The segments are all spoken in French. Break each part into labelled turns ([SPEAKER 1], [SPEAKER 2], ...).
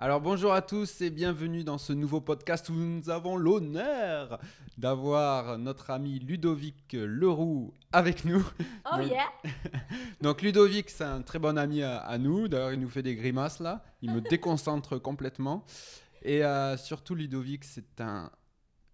[SPEAKER 1] Alors bonjour à tous et bienvenue dans ce nouveau podcast où nous avons l'honneur d'avoir notre ami Ludovic Leroux avec nous.
[SPEAKER 2] Oh
[SPEAKER 1] Donc-
[SPEAKER 2] yeah
[SPEAKER 1] Donc Ludovic, c'est un très bon ami à, à nous. D'ailleurs, il nous fait des grimaces là. Il me déconcentre complètement. Et euh, surtout, Ludovic, c'est un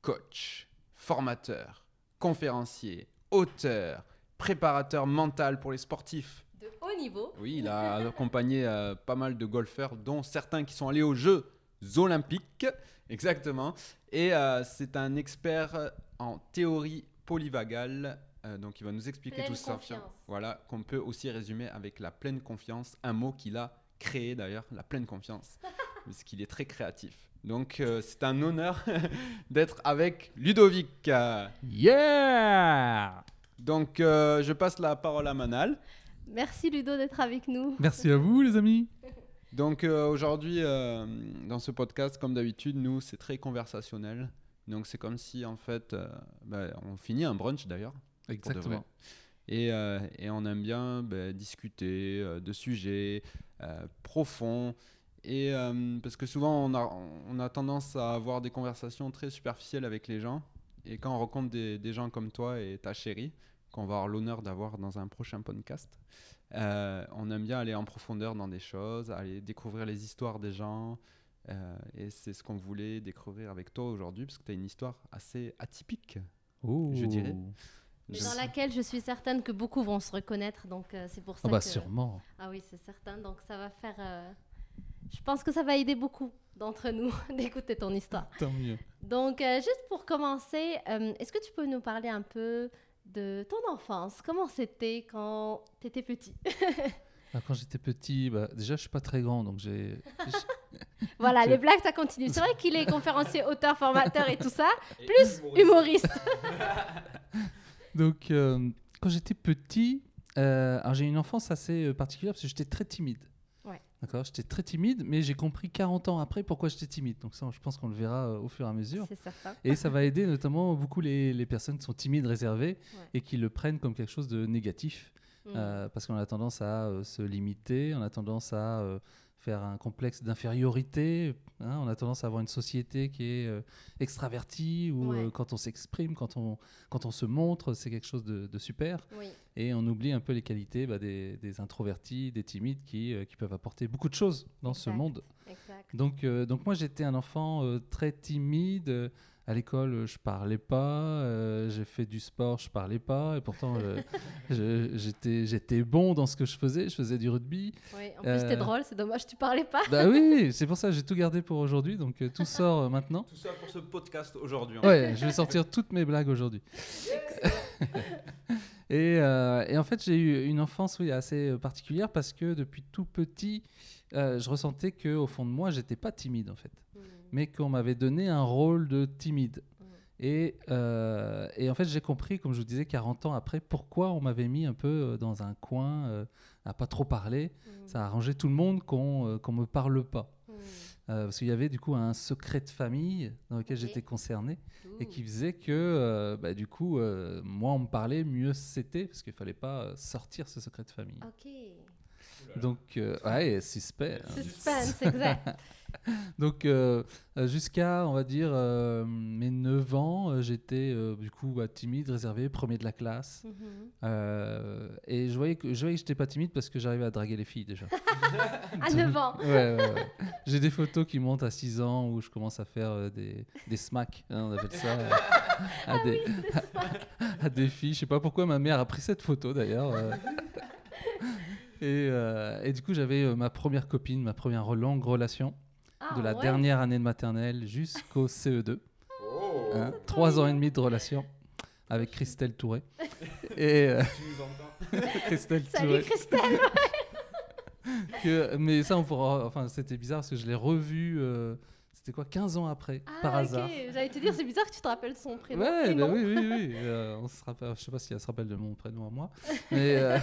[SPEAKER 1] coach, formateur, conférencier, auteur, préparateur mental pour les sportifs.
[SPEAKER 2] De haut niveau.
[SPEAKER 1] Oui, il a accompagné euh, pas mal de golfeurs, dont certains qui sont allés aux Jeux olympiques. Exactement. Et euh, c'est un expert en théorie polyvagale. euh, donc, il va nous expliquer
[SPEAKER 2] Pleine
[SPEAKER 1] tout ça.
[SPEAKER 2] confiance.
[SPEAKER 1] Voilà, qu'on peut aussi résumer avec la pleine confiance. Un mot qu'il a créé d'ailleurs, la pleine confiance. parce qu'il est très créatif. Donc, euh, c'est un honneur d'être avec Ludovic. Euh,
[SPEAKER 3] Yeah
[SPEAKER 1] Donc, euh, je passe la parole à Manal.
[SPEAKER 2] Merci Ludo d'être avec nous.
[SPEAKER 3] Merci à vous, les amis.
[SPEAKER 1] Donc euh, aujourd'hui, euh, dans ce podcast, comme d'habitude, nous, c'est très conversationnel. Donc c'est comme si, en fait, euh, bah, on finit un brunch d'ailleurs.
[SPEAKER 3] Exactement.
[SPEAKER 1] Et, euh, et on aime bien bah, discuter euh, de sujets euh, profonds. Et euh, parce que souvent, on a, on a tendance à avoir des conversations très superficielles avec les gens. Et quand on rencontre des, des gens comme toi et ta chérie, qu'on va avoir l'honneur d'avoir dans un prochain podcast, euh, on aime bien aller en profondeur dans des choses, aller découvrir les histoires des gens. euh, et c'est ce qu'on voulait découvrir avec toi aujourd'hui, parce que tu as une histoire assez atypique. Je dirais.
[SPEAKER 2] Mais
[SPEAKER 1] Je-
[SPEAKER 2] dans laquelle je suis certaine que beaucoup vont se reconnaître. Donc euh, c'est pour ça
[SPEAKER 3] Ah bah
[SPEAKER 2] que...
[SPEAKER 3] sûrement.
[SPEAKER 2] Ah oui, c'est certain. Donc ça va faire... euh, Je pense que ça va aider beaucoup d'entre nous d'écouter ton histoire.
[SPEAKER 3] Tant mieux.
[SPEAKER 2] Donc euh, juste pour commencer, euh, est-ce que tu peux nous parler un peu de ton enfance Comment c'était quand tu étais petit
[SPEAKER 3] Alors, quand j'étais petit, bah, déjà je suis pas très grand, donc j'ai.
[SPEAKER 2] Voilà, les blagues, ça continue. C'est vrai qu'il est conférencier, auteur, formateur et tout ça, plus humoriste.
[SPEAKER 3] donc euh, quand j'étais petit, euh, alors j'ai eu une enfance assez euh, particulière parce que j'étais très timide. D'accord, j'étais très timide, mais j'ai compris 40 ans après pourquoi j'étais timide. Donc ça, je pense qu'on le verra euh, au fur et à mesure.
[SPEAKER 2] Certain.
[SPEAKER 3] Et ça va aider notamment beaucoup les, les personnes qui sont timides, réservées
[SPEAKER 2] Ouais.
[SPEAKER 3] et qui le prennent comme quelque chose de négatif.
[SPEAKER 2] Mm.
[SPEAKER 3] Euh, parce qu'on a tendance à euh, se limiter, on a tendance à euh, faire un complexe d'infériorité, hein, on a tendance à avoir une société qui est euh, extravertie, où
[SPEAKER 2] Ouais.
[SPEAKER 3] euh, quand on s'exprime, quand on, quand on se montre, c'est quelque chose de, de super,
[SPEAKER 2] Oui.
[SPEAKER 3] et on oublie un peu les qualités bah, des, des introvertis, des timides qui, euh, qui peuvent apporter beaucoup de choses dans ce monde.
[SPEAKER 2] Exact.
[SPEAKER 3] Donc, donc moi j'étais un enfant très timide. À l'école, euh, je parlais pas. euh, j'ai fait du sport, je parlais pas. Et pourtant, euh, j'étais j'étais bon dans ce que je faisais. Je faisais du rugby.
[SPEAKER 2] Oui, en plus, t'es
[SPEAKER 3] Euh,
[SPEAKER 2] drôle, c'est dommage, tu parlais pas.
[SPEAKER 3] Bah oui, c'est pour ça que j'ai tout gardé pour aujourd'hui. Donc euh, tout sort euh, maintenant.
[SPEAKER 1] Tout ça pour ce podcast aujourd'hui. hein.
[SPEAKER 3] Ouais, je vais sortir toutes mes blagues aujourd'hui. et, euh, et en fait, j'ai eu une enfance oui, assez particulière parce que depuis tout petit, euh, je ressentais que au fond de moi, j'étais pas timide en fait.
[SPEAKER 2] Mm.
[SPEAKER 3] Mais qu'on m'avait donné un rôle de timide. Et, euh, et en fait, j'ai compris, comme je vous disais, 40 ans après, pourquoi on m'avait mis un peu euh, dans un coin, euh, à pas trop parler.
[SPEAKER 2] Mm.
[SPEAKER 3] Ça a arrangé tout le monde qu'on euh, qu'on me parle pas.
[SPEAKER 2] Mm.
[SPEAKER 3] Euh, parce qu'il y avait du coup un secret de famille dans lequel j'étais concerné et
[SPEAKER 2] Ouh.
[SPEAKER 3] qui faisait que, euh, bah, du coup, euh, moi, on me parlait, mieux c'était, parce qu'il fallait pas sortir ce secret de famille.
[SPEAKER 2] Ok.
[SPEAKER 3] Donc, euh, ouais, suspect. hein.
[SPEAKER 2] Suspense, exact.
[SPEAKER 3] Donc euh, euh, jusqu'à, on va dire, euh, mes 9 ans, j'étais euh, du coup bah, timide, réservé, premier de la classe.
[SPEAKER 2] Mhm.
[SPEAKER 3] Et je voyais que je voyais que j'étais pas timide parce que j'arrivais à draguer les filles déjà.
[SPEAKER 2] À 9 ans.
[SPEAKER 3] Ouais, ouais, ouais. J'ai des photos qui montent à 6 ans où je commence à faire des, des smacks, hein, on appelle ça, à,
[SPEAKER 2] Ah
[SPEAKER 3] des, à des filles. Je sais pas pourquoi ma mère a pris cette photo d'ailleurs. Et, euh, et du coup, j'avais euh, ma première copine, ma première longue relation
[SPEAKER 2] Ah,
[SPEAKER 3] de la
[SPEAKER 2] ouais.
[SPEAKER 3] dernière année de maternelle jusqu'au CE2.
[SPEAKER 1] Oh,
[SPEAKER 3] hein, trois ans et demi de relation avec Christelle Touré. Et euh,
[SPEAKER 1] tu nous entends
[SPEAKER 3] Christelle
[SPEAKER 2] Salut
[SPEAKER 3] Touré.
[SPEAKER 2] Christelle.
[SPEAKER 3] que- mais ça, on pourra. Enfin, c'était bizarre parce que je l'ai revu. euh, c'était quoi 15 ans après,
[SPEAKER 2] Ah,
[SPEAKER 3] par hasard.
[SPEAKER 2] J'allais te dire, c'est bizarre que tu te rappelles son prénom.
[SPEAKER 3] Ouais, bah
[SPEAKER 2] non.
[SPEAKER 3] oui, oui, oui. euh, on se rappelle, je sais pas si elle se rappelle de mon prénom à moi. Mais, euh,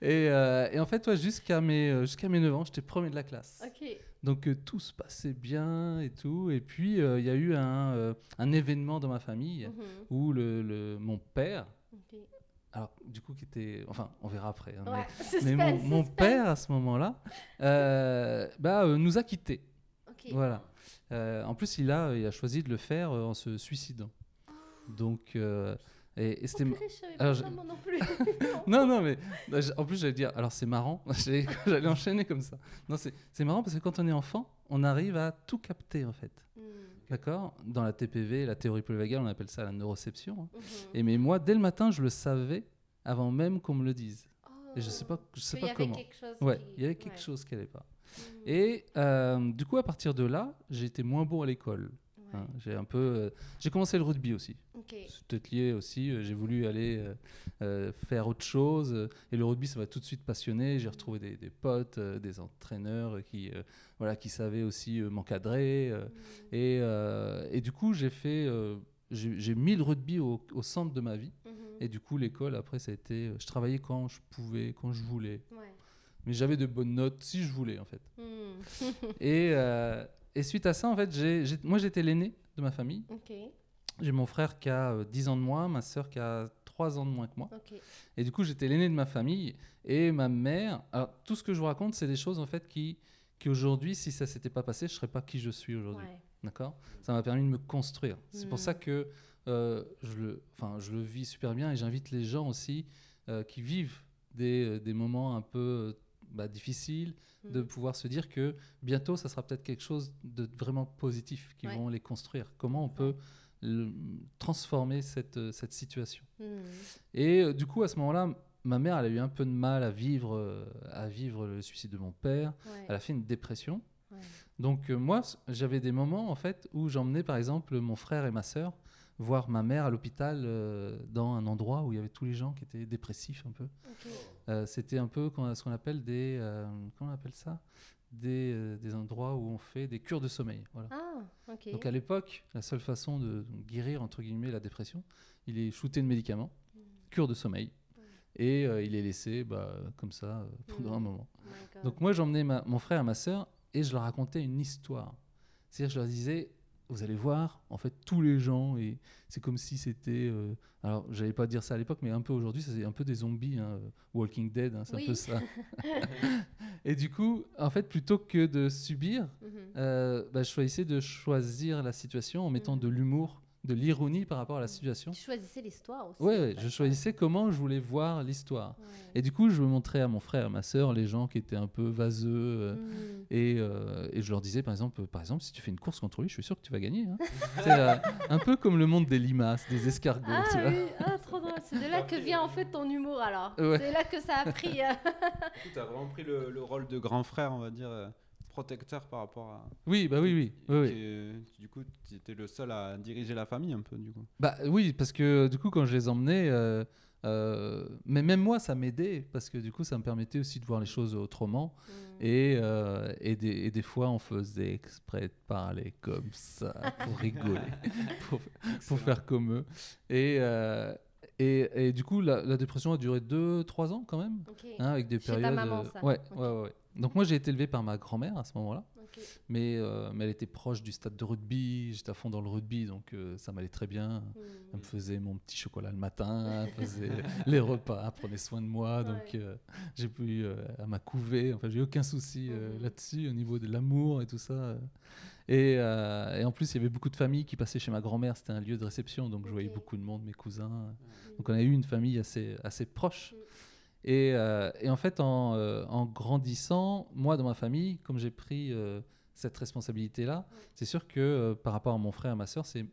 [SPEAKER 3] et, euh, et en fait, ouais, jusqu'à mes, euh, jusqu'à mes 9 ans, j'étais premier de la classe.
[SPEAKER 2] Ok.
[SPEAKER 3] Donc euh, tout se passait bien et tout. Et puis euh, il y a eu un, euh, un événement dans ma famille
[SPEAKER 2] Mhm.
[SPEAKER 3] où le, le- mon père alors du coup qui était, enfin on verra après. hein, mais- mon, père à ce moment-là, euh, bah, nous a quittés. Voilà. En plus, il a, il a choisi de le faire en se suicidant. Donc, euh, et, et c'était.
[SPEAKER 2] Oh,
[SPEAKER 3] Alors,
[SPEAKER 2] pas non plus.
[SPEAKER 3] Non, non, mais bah, en plus, j'allais dire, alors c'est marrant, j'allais enchaîner comme ça. Non, c'est marrant parce que quand on est enfant, on arrive à tout capter en fait.
[SPEAKER 2] Hmm.
[SPEAKER 3] D'accord? Dans la TPV, la théorie polyvagale, on appelle ça la neuroception. hein.
[SPEAKER 2] Mhm.
[SPEAKER 3] Et mais moi, dès le matin, je le savais avant même qu'on me le dise. Et je sais
[SPEAKER 2] Oh.
[SPEAKER 3] pas, je sais
[SPEAKER 2] y
[SPEAKER 3] pas comment. Ouais, il y avait quelque chose qui n'allait pas.
[SPEAKER 2] Mhm.
[SPEAKER 3] Et euh, du coup, à partir de là, j'ai été moins bon à l'école.
[SPEAKER 2] Ouais.
[SPEAKER 3] hein. J'ai un peu, euh, j'ai commencé le rugby aussi.
[SPEAKER 2] Ok.
[SPEAKER 3] C'est peut-être lié aussi. euh, J'ai voulu aller euh, faire autre chose. Et le rugby, ça m'a tout de suite passionné. J'ai retrouvé des, des potes, des entraîneurs qui, voilà, qui savaient aussi m'encadrer.
[SPEAKER 2] Mhm.
[SPEAKER 3] et, et du coup, j'ai fait, j'ai mis le rugby au, au centre de ma vie.
[SPEAKER 2] Mhm.
[SPEAKER 3] Et du coup, l'école, après, ça a été, je travaillais quand je pouvais, quand je voulais.
[SPEAKER 2] Ouais.
[SPEAKER 3] Mais j'avais de bonnes notes si je voulais, en fait.
[SPEAKER 2] Hmm.
[SPEAKER 3] Et, euh, et suite à ça, en fait, j'ai- moi, j'étais l'aîné de ma famille. J'ai mon frère qui a euh, 10 ans de moins, ma sœur qui a 3 ans de moins que moi. Et du coup, j'étais l'aîné de ma famille. Et ma mère. Alors, tout ce que je vous raconte, c'est des choses, en fait, qui, qui aujourd'hui, si ça s'était pas passé, je serais pas qui je suis aujourd'hui.
[SPEAKER 2] Ouais.
[SPEAKER 3] D'accord? Ça m'a permis de me construire. C'est pour
[SPEAKER 2] Mm.
[SPEAKER 3] ça que euh, je, le, je le vis super bien et j'invite les gens aussi euh, qui vivent des, euh, des moments un peu bah, difficiles de
[SPEAKER 2] Hmm.
[SPEAKER 3] pouvoir se dire que bientôt, ça sera peut-être quelque chose de vraiment positif qui
[SPEAKER 2] Ouais.
[SPEAKER 3] vont les construire. Comment on peut le- transformer cette, euh, cette situation?
[SPEAKER 2] Hmm.
[SPEAKER 3] et euh, du coup, à ce moment-là, ma mère, elle a eu un peu de mal à vivre, euh, à vivre le suicide de mon père.
[SPEAKER 2] Ouais.
[SPEAKER 3] Elle a fait une dépression.
[SPEAKER 2] Ouais.
[SPEAKER 3] Donc euh, moi, j'avais des moments en fait où j'emmenais par exemple mon frère et ma sœur voir ma mère à l'hôpital euh, dans un endroit où il y avait tous les gens qui étaient dépressifs un peu. Euh, C'était un peu ce qu'on appelle des euh, comment on appelle ça? Des, des endroits où on fait des cures de sommeil. Voilà.
[SPEAKER 2] Ah.
[SPEAKER 3] Donc à l'époque, la seule façon de guérir entre guillemets la dépression, il est shooté de médicaments,
[SPEAKER 2] Hmm.
[SPEAKER 3] cure de sommeil, et euh, il est laissé bah, comme ça euh, pendant un moment.
[SPEAKER 2] Oh.
[SPEAKER 3] Donc moi j'emmenais mon frère et ma sœur et je leur racontais une histoire. C'est-à-dire je leur disais, vous allez voir, en fait tous les gens, et c'est comme si c'était... euh, alors j'allais pas dire ça à l'époque, mais un peu aujourd'hui, c'est un peu des zombies, hein, Walking Dead, hein, c'est
[SPEAKER 2] Oui.
[SPEAKER 3] un peu ça. et du coup, en fait, plutôt que de subir, euh, bah, je choisissais de choisir la situation en mettant
[SPEAKER 2] Mhm.
[SPEAKER 3] de l'humour, de l'ironie par rapport à la situation.
[SPEAKER 2] Tu choisissais l'histoire aussi.
[SPEAKER 3] Ouais,
[SPEAKER 2] fait.
[SPEAKER 3] je choisissais comment je voulais voir l'histoire.
[SPEAKER 2] Ouais.
[SPEAKER 3] Et du coup, je montrais à mon frère et ma sœur les gens qui étaient un peu vaseux. euh, et, euh, et je leur disais, par exemple, par exemple, si tu fais une course contre lui, je suis sûr que tu vas gagner. hein. c'est euh, un peu comme le monde des limaces, des escargots.
[SPEAKER 2] Ah
[SPEAKER 3] tu vois.
[SPEAKER 2] oui, ah, trop drôle. C'est de là que vient en fait ton humour alors.
[SPEAKER 3] Ouais.
[SPEAKER 2] C'est là que ça a pris. euh,
[SPEAKER 1] Tu as vraiment pris le, le rôle de grand frère, on va dire, euh, protecteur par rapport à.
[SPEAKER 3] Oui, bah oui, oui. oui, oui.
[SPEAKER 1] qui est- du coup, tu étais le seul à diriger la famille un peu, du coup.
[SPEAKER 3] Bah oui, parce que du coup, quand je les emmenais, euh, euh, mais même moi, ça m'aidait, parce que du coup, ça me permettait aussi de voir les choses autrement.
[SPEAKER 2] Mhm.
[SPEAKER 3] Et, euh, et, des, et des fois, on faisait exprès de parler comme ça pour rigoler, pour, pour faire comme eux. Et, euh, et, et du coup, la, la dépression a duré 2-3 ans quand même,
[SPEAKER 2] Ok.
[SPEAKER 3] hein, avec des
[SPEAKER 2] Chez ta
[SPEAKER 3] périodes.
[SPEAKER 2] maman,
[SPEAKER 3] euh,
[SPEAKER 2] ça.
[SPEAKER 3] ouais, ouais, ouais. Donc moi, j'ai été élevé par ma grand-mère à ce moment-là, mais, euh, mais elle était proche du stade de rugby, j'étais à fond dans le rugby, donc euh, ça m'allait très bien. Elle me faisait mon petit chocolat le matin, elle faisait les repas, elle prenait soin de moi. Donc euh, j'ai pu, elle m'a couvé. Enfin, j'ai eu aucun souci
[SPEAKER 2] Mhm.
[SPEAKER 3] là-dessus au niveau de l'amour et tout ça. Et, et en plus, il y avait beaucoup de familles qui passaient chez ma grand-mère. C'était un lieu de réception, donc je voyais beaucoup de monde, mes cousins. Donc on a eu une famille assez, assez proche. Et, euh, et en fait, en, euh, en grandissant, moi, dans ma famille, comme j'ai pris euh, cette responsabilité-là, c'est sûr que par rapport à mon frère et ma soeur, c'est,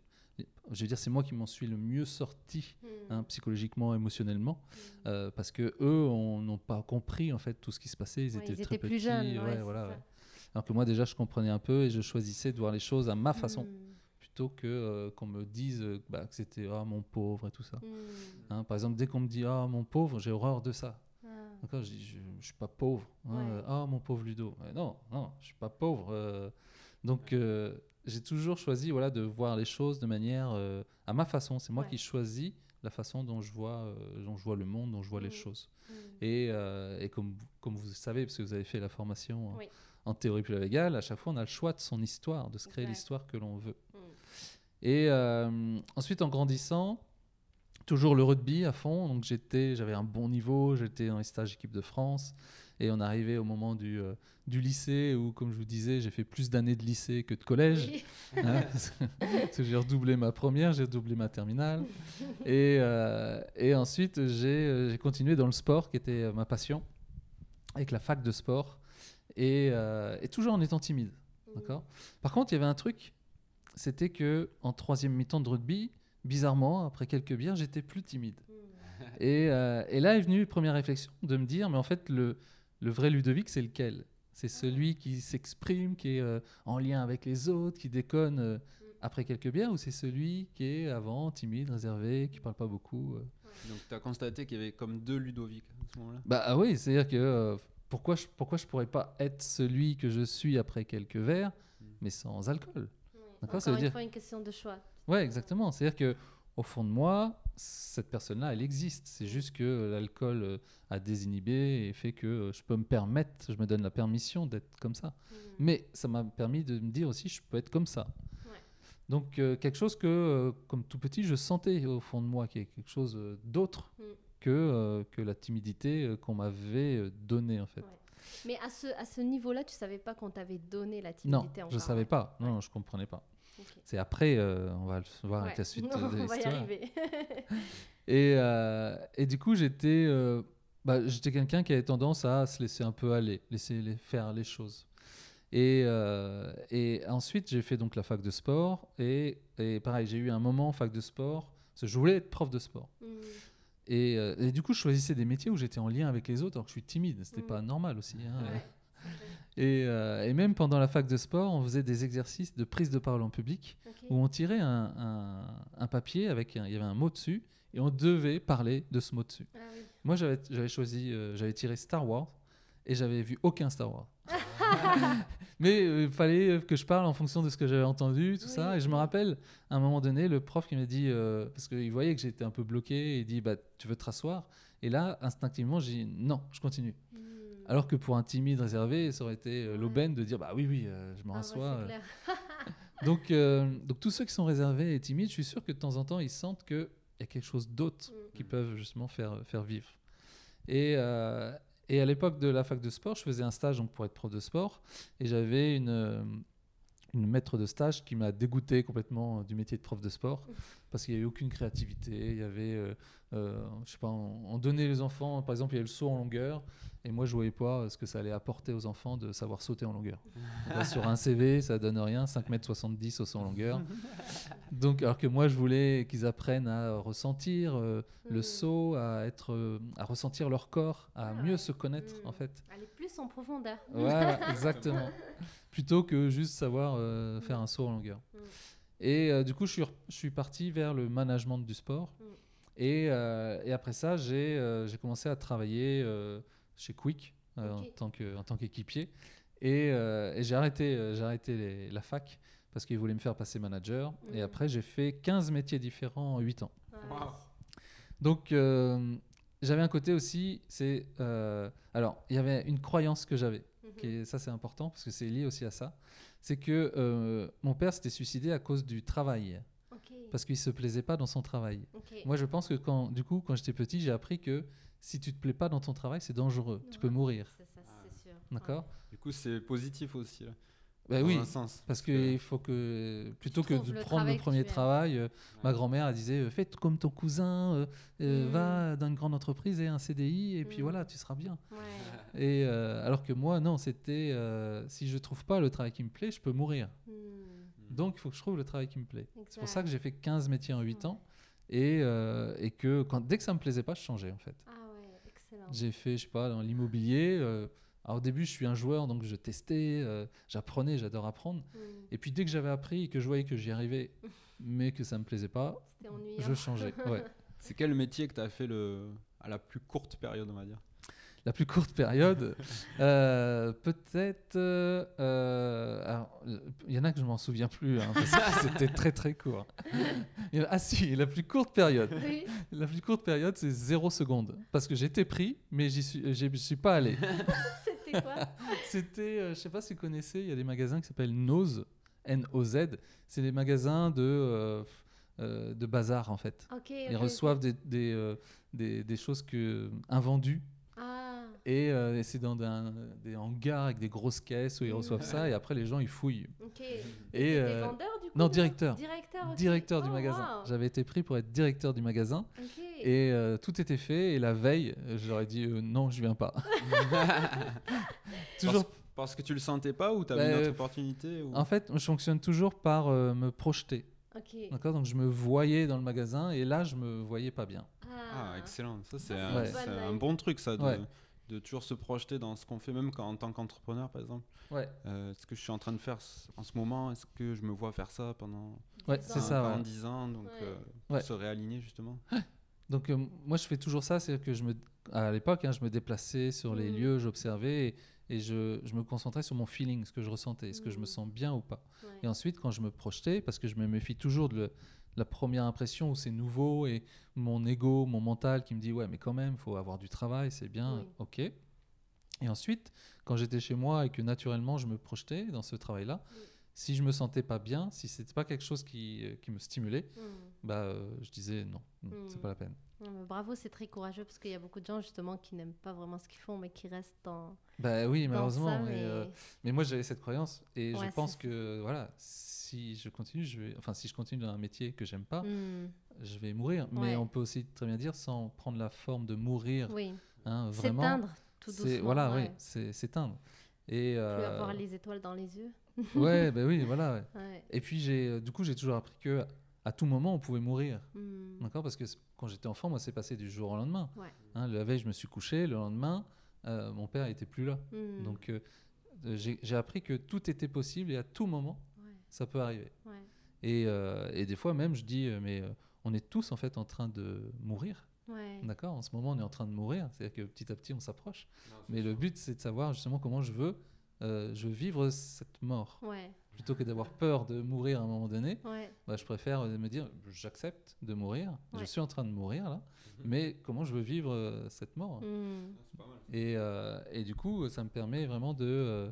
[SPEAKER 3] je veux dire, c'est moi qui m'en suis le mieux sorti
[SPEAKER 2] Mhm.
[SPEAKER 3] hein, psychologiquement, émotionnellement, euh, parce que eux on- n'ont pas compris en fait tout ce qui se passait. Ils
[SPEAKER 2] Ouais,
[SPEAKER 3] étaient
[SPEAKER 2] ils
[SPEAKER 3] très
[SPEAKER 2] étaient
[SPEAKER 3] petits.
[SPEAKER 2] plus jeunes.
[SPEAKER 3] ouais,
[SPEAKER 2] ouais,
[SPEAKER 3] voilà. Alors que moi déjà, je comprenais un peu et je choisissais de voir les choses à ma façon,
[SPEAKER 2] Mhm.
[SPEAKER 3] Plutôt que euh, qu'on me dise euh, bah, que c'était ah mon pauvre et tout ça.
[SPEAKER 2] Mhm.
[SPEAKER 3] Hein, par exemple, dès qu'on me dit ah mon pauvre, j'ai horreur de ça.
[SPEAKER 2] Ah.
[SPEAKER 3] D'accord, je je, je suis pas pauvre. hein,
[SPEAKER 2] Ouais.
[SPEAKER 3] euh, Ah mon pauvre Ludo. Non, non, je suis pas pauvre. euh. donc j'ai toujours choisi voilà de voir les choses de manière à ma façon. C'est moi
[SPEAKER 2] Ouais.
[SPEAKER 3] qui choisis la façon dont je vois dont je vois le monde, dont je vois les
[SPEAKER 2] Mhm.
[SPEAKER 3] choses.
[SPEAKER 2] Mhm.
[SPEAKER 3] Et, et comme comme vous savez parce que vous avez fait la formation
[SPEAKER 2] Oui.
[SPEAKER 3] en théorie polyvagale, à chaque fois on a le choix de son histoire, de se créer l'histoire que l'on veut. Et euh, ensuite, en grandissant, toujours le rugby à fond. Donc j'étais, j'avais un bon niveau, j'étais dans les stages équipe de France. Et on arrivait au moment du, euh, du lycée où, comme je vous disais, j'ai fait plus d'années de lycée que de collège.
[SPEAKER 2] Oui.
[SPEAKER 3] hein, parce que- j'ai redoublé ma première, j'ai redoublé ma terminale. Et, euh, et ensuite, j'ai continué dans le sport, qui était ma passion, avec la fac de sport. Et, et toujours en étant timide. D'accord? Par contre, il y avait un truc, c'était que en troisième mi-temps de rugby, bizarrement, après quelques bières, j'étais plus timide. Et, euh, et là est venue une première réflexion de me dire, mais en fait, le, le vrai Ludovic, c'est lequel? C'est celui qui s'exprime, qui est euh, en lien avec les autres, qui déconne euh, après quelques bières, ou c'est celui qui est avant timide, réservé, qui parle pas beaucoup euh?
[SPEAKER 1] Donc tu as constaté qu'il y avait comme deux Ludovic à ce moment-là?
[SPEAKER 3] Bah ah oui, c'est-à-dire que euh, pourquoi je, pourquoi je pourrais pas être celui que je suis après quelques verres,
[SPEAKER 1] Mm.
[SPEAKER 3] mais sans alcool? D'accord,
[SPEAKER 2] Encore
[SPEAKER 3] ça veut
[SPEAKER 2] une
[SPEAKER 3] dire-
[SPEAKER 2] fois, une question de choix.
[SPEAKER 3] Ouais, exactement. C'est-à-dire que au fond de moi, cette personne-là, elle existe. C'est juste que l'alcool euh, a désinhibé et fait que euh, je peux me permettre, je me donne la permission d'être comme ça.
[SPEAKER 2] Mm.
[SPEAKER 3] Mais ça m'a permis de me dire aussi, je peux être comme ça.
[SPEAKER 2] Ouais.
[SPEAKER 3] Donc euh, quelque chose que, euh, comme tout petit, je sentais au fond de moi, qui est quelque chose d'autre
[SPEAKER 2] Mm.
[SPEAKER 3] que, euh, que la timidité qu'on m'avait donnée en fait.
[SPEAKER 2] Ouais. Mais à ce, à ce niveau-là, tu savais pas qu'on t'avait donné la
[SPEAKER 3] Non,
[SPEAKER 2] timidité encore.
[SPEAKER 3] je savais
[SPEAKER 2] ouais.
[SPEAKER 3] pas. Non, non, je comprenais pas. C'est après, euh, on va le voir avec la suite
[SPEAKER 2] Non,
[SPEAKER 3] de
[SPEAKER 2] on va y arriver.
[SPEAKER 3] Et, euh, et du coup, j'étais euh, bah, j'étais quelqu'un qui avait tendance à se laisser un peu aller, laisser les, faire les choses. Et, et ensuite, j'ai fait donc la fac de sport. Et, et pareil, j'ai eu un moment en fac de sport, parce que je voulais être prof de sport.
[SPEAKER 2] Mm.
[SPEAKER 3] Et, et du coup, je choisissais des métiers où j'étais en lien avec les autres, alors que je suis timide. C'était
[SPEAKER 2] Mm.
[SPEAKER 3] pas normal aussi. hein.
[SPEAKER 2] Ouais.
[SPEAKER 3] Et, euh, et même pendant la fac de sport, on faisait des exercices de prise de parole en public où on tirait un, un- un papier avec un- il y avait un mot dessus et on devait parler de ce mot dessus.
[SPEAKER 2] Ah oui.
[SPEAKER 3] Moi, j'avais choisi, euh, j'avais tiré Star Wars et j'avais vu aucun Star Wars. Mais euh, il fallait que je parle en fonction de ce que j'avais entendu, tout ça. Et je me rappelle, à un moment donné, le prof qui m'a dit, euh, parce qu'il voyait que j'étais un peu bloqué, il dit, bah, tu veux te rasseoir? Et là, instinctivement, j'ai dit, non, je continue.
[SPEAKER 2] Mm.
[SPEAKER 3] Alors que pour un timide réservé, ça aurait été euh, l'aubaine de dire, bah oui, oui, euh, je me
[SPEAKER 2] Ah
[SPEAKER 3] rassois. euh.
[SPEAKER 2] clair.
[SPEAKER 3] Donc, euh, donc tous ceux qui sont réservés et timides, je suis sûr que de temps en temps, ils sentent qu'il y a quelque chose d'autre
[SPEAKER 2] Mm.
[SPEAKER 3] qui peuvent justement faire, faire vivre. Et, euh, et à l'époque de la fac de sport, je faisais un stage donc, pour être prof de sport et j'avais une, une maître de stage qui m'a dégoûté complètement du métier de prof de sport parce qu'il n'y avait aucune créativité. Il y avait, euh, euh, je sais pas, on, on donnait les enfants, par exemple, il y avait le saut en longueur et moi je voyais pas ce que ça allait apporter aux enfants de savoir sauter en longueur. Là, sur un CV, ça donne rien, 5 mètres 70 au saut en longueur. Donc, alors que moi, je voulais qu'ils apprennent à ressentir euh, le
[SPEAKER 2] Mm.
[SPEAKER 3] saut, à être, euh, à ressentir leur corps, à
[SPEAKER 2] Ah
[SPEAKER 3] mieux se connaître
[SPEAKER 2] Mm.
[SPEAKER 3] en fait.
[SPEAKER 2] Aller plus en profondeur.
[SPEAKER 3] Voilà, exactement. Plutôt que juste savoir euh, faire un saut en longueur.
[SPEAKER 2] Mm.
[SPEAKER 3] Et euh, du coup, je suis, re- je suis parti vers le management du sport.
[SPEAKER 2] Mm.
[SPEAKER 3] Et, euh, et après ça, j'ai euh, j'ai commencé à travailler euh, chez Quick euh, en tant que- en tant qu'équipier. Et, euh, et j'ai arrêté, euh, j'ai arrêté les- la fac parce qu'ils voulaient me faire passer manager. Et
[SPEAKER 2] Mm.
[SPEAKER 3] après, j'ai fait 15 métiers différents en 8 ans.
[SPEAKER 2] Ah
[SPEAKER 1] Wow.
[SPEAKER 3] Donc, euh, j'avais un côté aussi, c'est... euh, alors, il y avait une croyance que j'avais, Qui est- ça c'est important parce que c'est lié aussi à ça, c'est que euh, mon père s'était suicidé à cause du travail, parce qu'il se plaisait pas dans son travail. Moi, je pense que quand, du coup, quand j'étais petit, j'ai appris que si tu te plais pas dans ton travail, c'est dangereux, tu peux mourir.
[SPEAKER 2] C'est ça, c'est sûr.
[SPEAKER 3] D'accord
[SPEAKER 1] Du coup, c'est positif aussi. Là,
[SPEAKER 3] Bah
[SPEAKER 1] dans
[SPEAKER 3] oui,
[SPEAKER 1] un sens.
[SPEAKER 3] parce qu'il faut que, plutôt que de
[SPEAKER 2] le
[SPEAKER 3] prendre le premier travail, euh, ma grand-mère elle disait euh, fais comme ton cousin, euh,
[SPEAKER 2] Mm.
[SPEAKER 3] va dans une grande entreprise et un CDI, et puis
[SPEAKER 2] Mm.
[SPEAKER 3] voilà, tu seras bien.
[SPEAKER 2] Ouais.
[SPEAKER 3] Et euh, alors que moi, non, c'était euh, si je trouve pas le travail qui me plaît, je peux mourir.
[SPEAKER 2] Mm.
[SPEAKER 3] Donc il faut que je trouve le travail qui me plaît. C'est pour ça que j'ai fait 15 métiers en 8
[SPEAKER 2] Ouais.
[SPEAKER 3] ans. Et, euh, et que quand, dès que ça me plaisait pas, je changeais en fait.
[SPEAKER 2] Ah ouais, excellent.
[SPEAKER 3] J'ai fait, je sais pas, dans l'immobilier. Alors au début, je suis un joueur, donc je testais, euh, j'apprenais, j'adore apprendre.
[SPEAKER 2] Mm.
[SPEAKER 3] Et puis dès que j'avais appris et que je voyais que j'y arrivais, mais que ça me plaisait pas, je changeais. Ouais.
[SPEAKER 1] C'est quel métier que tu as fait le... à la plus courte période, on va dire?
[SPEAKER 3] La plus courte période, euh, peut-être. euh, euh, il y en a que je m'en souviens plus, hein, parce que c'était très très court. A- ah si, la plus courte période.
[SPEAKER 2] Oui.
[SPEAKER 3] La plus courte période, c'est 0 secondes. Parce que j'étais pris, mais j'y suis, j'y suis pas allé.
[SPEAKER 2] C'était quoi
[SPEAKER 3] C'était, euh, je sais pas si vous connaissez, il y a des magasins qui s'appellent Nose, N-O-Z. C'est des magasins de, euh, euh, de bazar en fait. Ils reçoivent des, des, des, des choses que, invendues
[SPEAKER 2] Ah.
[SPEAKER 3] et, et c'est dans des hangars avec des grosses caisses où ils
[SPEAKER 2] Mhm.
[SPEAKER 3] reçoivent ça et après les gens ils fouillent.
[SPEAKER 2] Ok.
[SPEAKER 3] Et,
[SPEAKER 2] T'étais
[SPEAKER 3] euh,
[SPEAKER 2] vendeur du coup
[SPEAKER 3] non, directeur.
[SPEAKER 2] Directeur.
[SPEAKER 3] du
[SPEAKER 2] Oh,
[SPEAKER 3] magasin.
[SPEAKER 2] wow.
[SPEAKER 3] J'avais été pris pour être directeur du magasin. Et euh, tout était fait et la veille j'aurais dit euh, non je viens pas. Toujours
[SPEAKER 1] Parce, parce que tu le sentais pas ou tu avais
[SPEAKER 3] Bah,
[SPEAKER 1] une autre
[SPEAKER 3] euh,
[SPEAKER 1] opportunité ou...
[SPEAKER 3] En fait, je fonctionne toujours par euh, me projeter. D'accord? Donc je me voyais dans le magasin et là je me voyais pas bien.
[SPEAKER 1] Ah, excellent. Ça, c'est
[SPEAKER 2] c'est
[SPEAKER 1] un, bon truc, ça, de,
[SPEAKER 3] Ouais.
[SPEAKER 1] de toujours se projeter dans ce qu'on fait, même quand, en tant qu'entrepreneur, par exemple.
[SPEAKER 3] Ouais.
[SPEAKER 1] Euh, ce que je suis en train de faire en ce moment, est-ce que je me vois faire ça pendant
[SPEAKER 3] Ouais, c'est
[SPEAKER 2] ans.
[SPEAKER 3] ça.
[SPEAKER 1] pendant
[SPEAKER 3] ouais.
[SPEAKER 1] 10 ans? Donc,
[SPEAKER 2] Ouais.
[SPEAKER 1] euh,
[SPEAKER 3] Ouais.
[SPEAKER 1] se réaligner, justement.
[SPEAKER 3] Donc euh, moi je fais toujours ça, c'est que je me, à l'époque, hein, je me déplaçais sur les
[SPEAKER 2] Mhm.
[SPEAKER 3] lieux, j'observais et, et je, je me concentrais sur mon feeling, ce que je ressentais, est-ce que je me
[SPEAKER 2] Mhm.
[SPEAKER 3] sens bien ou pas.
[SPEAKER 2] Ouais.
[SPEAKER 3] Et ensuite, quand je me projetais, parce que je me méfie toujours de, le- la première impression où c'est nouveau et mon ego, mon mental qui me dit ouais mais quand même, faut avoir du travail, c'est bien, ok. Et ensuite, quand j'étais chez moi et que naturellement je me projetais dans ce travail-là, si je me sentais pas bien, si c'était pas quelque chose qui, euh, qui me stimulait,
[SPEAKER 2] Hmm.
[SPEAKER 3] Bah euh, je disais non, c'est
[SPEAKER 2] Mhm.
[SPEAKER 3] pas la peine.
[SPEAKER 2] Non, bravo, c'est très courageux parce qu'il y a beaucoup de gens justement qui n'aiment pas vraiment ce qu'ils font, mais qui restent dans,
[SPEAKER 3] Bah oui,
[SPEAKER 2] dans
[SPEAKER 3] malheureusement.
[SPEAKER 2] ça.
[SPEAKER 3] mais,
[SPEAKER 2] mais-
[SPEAKER 3] euh, mais moi j'avais cette croyance et
[SPEAKER 2] Ouais,
[SPEAKER 3] je pense que voilà, si je continue, je vais, enfin si je continue dans un métier que j'aime pas,
[SPEAKER 2] Hmm.
[SPEAKER 3] je vais mourir.
[SPEAKER 2] Ouais.
[SPEAKER 3] Mais on peut aussi très bien dire sans prendre la forme de mourir,
[SPEAKER 2] Oui,
[SPEAKER 3] hein, vraiment.
[SPEAKER 2] s'éteindre tout doucement.
[SPEAKER 3] Voilà,
[SPEAKER 2] ouais.
[SPEAKER 3] oui, c'est s'éteindre. Et
[SPEAKER 2] Plus
[SPEAKER 3] euh,
[SPEAKER 2] avoir les étoiles dans les yeux.
[SPEAKER 3] ouais, bah oui, voilà. Et puis j'ai, euh, du coup, j'ai toujours appris que à tout moment on pouvait mourir.
[SPEAKER 2] Hmm.
[SPEAKER 3] D'accord? Parce que quand j'étais enfant, moi, c'est passé du jour au lendemain.
[SPEAKER 2] Ouais.
[SPEAKER 3] Hein, la veille, je me suis couché. Le lendemain, euh, mon père était plus là.
[SPEAKER 2] Hmm.
[SPEAKER 3] Donc, euh, euh, j'ai appris que tout était possible et à tout moment,
[SPEAKER 2] Ouais,
[SPEAKER 3] ça peut arriver.
[SPEAKER 2] ouais.
[SPEAKER 3] Et, euh, et des fois même, je dis, mais euh, on est tous en fait en train de mourir.
[SPEAKER 2] Ouais.
[SPEAKER 3] D'accord? En ce moment, on est en train de mourir. C'est-à-dire que petit à petit, on s'approche. Mais le but, c'est de savoir justement comment je veux, euh, je veux vivre cette mort. Plutôt que d'avoir peur de mourir à un moment donné,
[SPEAKER 2] ouais,
[SPEAKER 3] bah, je préfère euh, me dire, j'accepte de mourir. Je suis en train de mourir là. Mais comment je veux vivre euh, cette mort?
[SPEAKER 2] Hmm.
[SPEAKER 3] et, euh, et du coup, ça me permet vraiment de euh,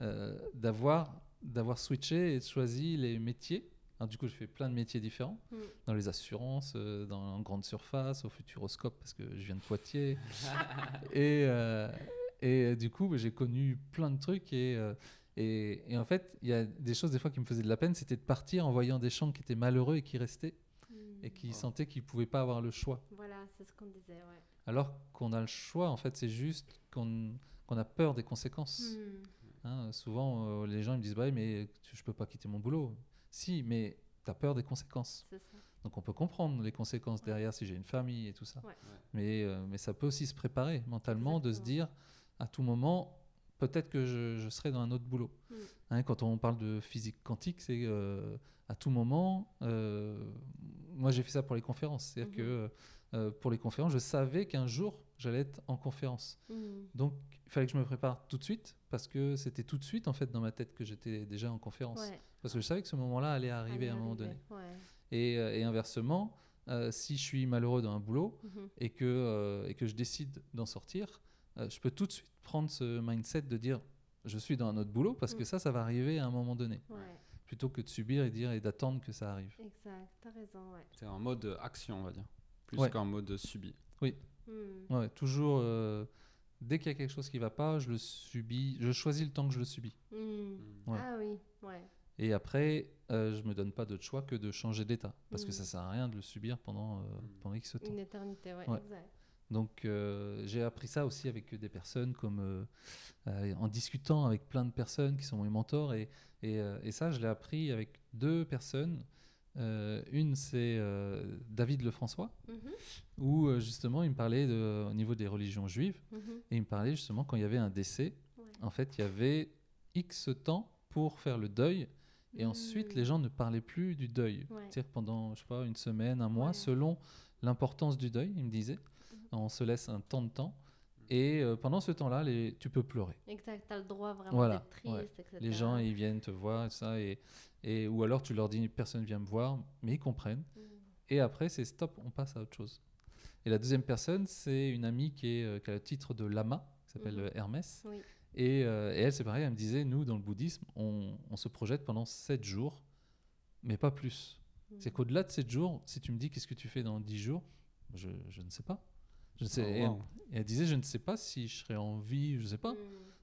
[SPEAKER 3] euh, d'avoir d'avoir switché et choisi les métiers. Alors, du coup, je fais plein de métiers différents
[SPEAKER 2] Mm.
[SPEAKER 3] dans les assurances, euh, dans en grande surface, au Futuroscope parce que je viens de Poitiers. et, euh, et du coup, bah, j'ai connu plein de trucs et euh, et, et en fait, il y a des choses des fois qui me faisaient de la peine, c'était de partir en voyant des gens qui étaient malheureux et qui restaient
[SPEAKER 2] Hmm.
[SPEAKER 3] et qui
[SPEAKER 1] Oh.
[SPEAKER 3] sentaient qu'ils pouvaient pas avoir le choix.
[SPEAKER 2] Voilà, c'est ce qu'on disait, ouais.
[SPEAKER 3] Alors qu'on a le choix, en fait, c'est juste qu'on a peur des conséquences.
[SPEAKER 2] Hmm.
[SPEAKER 3] Hein, souvent, euh, les gens ils me disent bah, oui, mais tu- je peux pas quitter mon boulot. Si, mais tu as peur des conséquences.
[SPEAKER 2] Ça.
[SPEAKER 3] Donc on peut comprendre les conséquences derrière si j'ai une famille et tout ça.
[SPEAKER 2] Ouais.
[SPEAKER 3] Mais, euh, mais ça peut aussi se préparer mentalement de se dire à tout moment, peut-être que je, je serai dans un autre boulot.
[SPEAKER 2] Mm.
[SPEAKER 3] Hein, quand on parle de physique quantique, c'est euh, à tout moment, euh, moi j'ai fait ça pour les conférences. C'est-à-dire
[SPEAKER 2] Mhm.
[SPEAKER 3] que euh, pour les conférences, je savais qu'un jour j'allais être en conférence.
[SPEAKER 2] Hmm.
[SPEAKER 3] Donc, il fallait que je me prépare tout de suite parce que c'était tout de suite en fait dans ma tête que j'étais déjà en conférence.
[SPEAKER 2] Ouais.
[SPEAKER 3] Parce que je savais que ce moment-là allait arriver à un moment donné.
[SPEAKER 2] Ouais.
[SPEAKER 3] Et, euh, et inversement, si je suis malheureux dans un boulot
[SPEAKER 2] Mhm.
[SPEAKER 3] et que, et que je décide d'en sortir, je peux tout de suite prendre ce mindset de dire je suis dans un autre boulot parce que
[SPEAKER 2] Mm.
[SPEAKER 3] ça, ça va arriver à un moment donné.
[SPEAKER 2] Ouais,
[SPEAKER 3] Plutôt que de subir et dire et d'attendre que ça arrive.
[SPEAKER 2] exact. T'as raison, ouais.
[SPEAKER 1] C'est en mode action, on va dire. Plus
[SPEAKER 3] Ouais.
[SPEAKER 1] qu'en mode subi.
[SPEAKER 2] Hmm.
[SPEAKER 3] Ouais, toujours, euh, dès qu'il y a quelque chose qui va pas, je le subis, je choisis le temps que je le subis. Ouais.
[SPEAKER 2] Ah oui, ouais.
[SPEAKER 3] Et après, euh, je me donne pas d'autre choix que de changer d'état. Parce que
[SPEAKER 2] Mm.
[SPEAKER 3] ça sert à rien de le subir pendant, euh, pendant X temps.
[SPEAKER 2] Une éternité, ouais,
[SPEAKER 3] Ouais.
[SPEAKER 2] exact.
[SPEAKER 3] Donc euh, j'ai appris ça aussi avec des personnes comme euh, euh, en discutant avec plein de personnes qui sont mes mentors et, et, et ça je l'ai appris avec deux personnes. Euh, une c'est euh, David Lefrançois
[SPEAKER 2] Mhm,
[SPEAKER 3] où euh, justement il me parlait de, au niveau des religions juives
[SPEAKER 2] mhm.
[SPEAKER 3] et il me parlait justement quand il y avait un décès,
[SPEAKER 2] Ouais.
[SPEAKER 3] en fait il y avait X temps pour faire le deuil et ensuite
[SPEAKER 2] Hmm.
[SPEAKER 3] les gens ne parlaient plus du deuil.
[SPEAKER 2] Ouais.
[SPEAKER 3] C'est-à-dire pendant je sais pas une semaine, un mois
[SPEAKER 2] Ouais.
[SPEAKER 3] selon l'importance du deuil, il me disait on se laisse un temps de temps. Et euh, pendant ce temps-là, les- tu peux pleurer.
[SPEAKER 2] Exact, t'as le droit vraiment
[SPEAKER 3] Voilà,
[SPEAKER 2] d'être triste,
[SPEAKER 3] ouais.
[SPEAKER 2] etc.
[SPEAKER 3] Les gens, ils viennent te voir, et ça, et, et, ou alors tu leur dis personne vient me voir, mais ils comprennent.
[SPEAKER 2] Hmm.
[SPEAKER 3] Et après, c'est stop, on passe à autre chose. Et la deuxième personne, c'est une amie qui, est, euh, qui a le titre de lama, qui s'appelle
[SPEAKER 2] Mhm.
[SPEAKER 3] euh, Hermès.
[SPEAKER 2] Oui.
[SPEAKER 3] Et, euh, et elle, c'est pareil, elle me disait nous, dans le bouddhisme, on, on se projette pendant sept jours, mais pas plus. C'est qu'au-delà de 7 jours, si tu me dis qu'est-ce que tu fais dans 10 jours, je, je ne sais pas. Je ne sais,
[SPEAKER 1] Oh,
[SPEAKER 3] et,
[SPEAKER 1] wow.
[SPEAKER 3] et elle disait, je ne sais pas si je serai en vie, je ne sais pas.
[SPEAKER 2] Mm.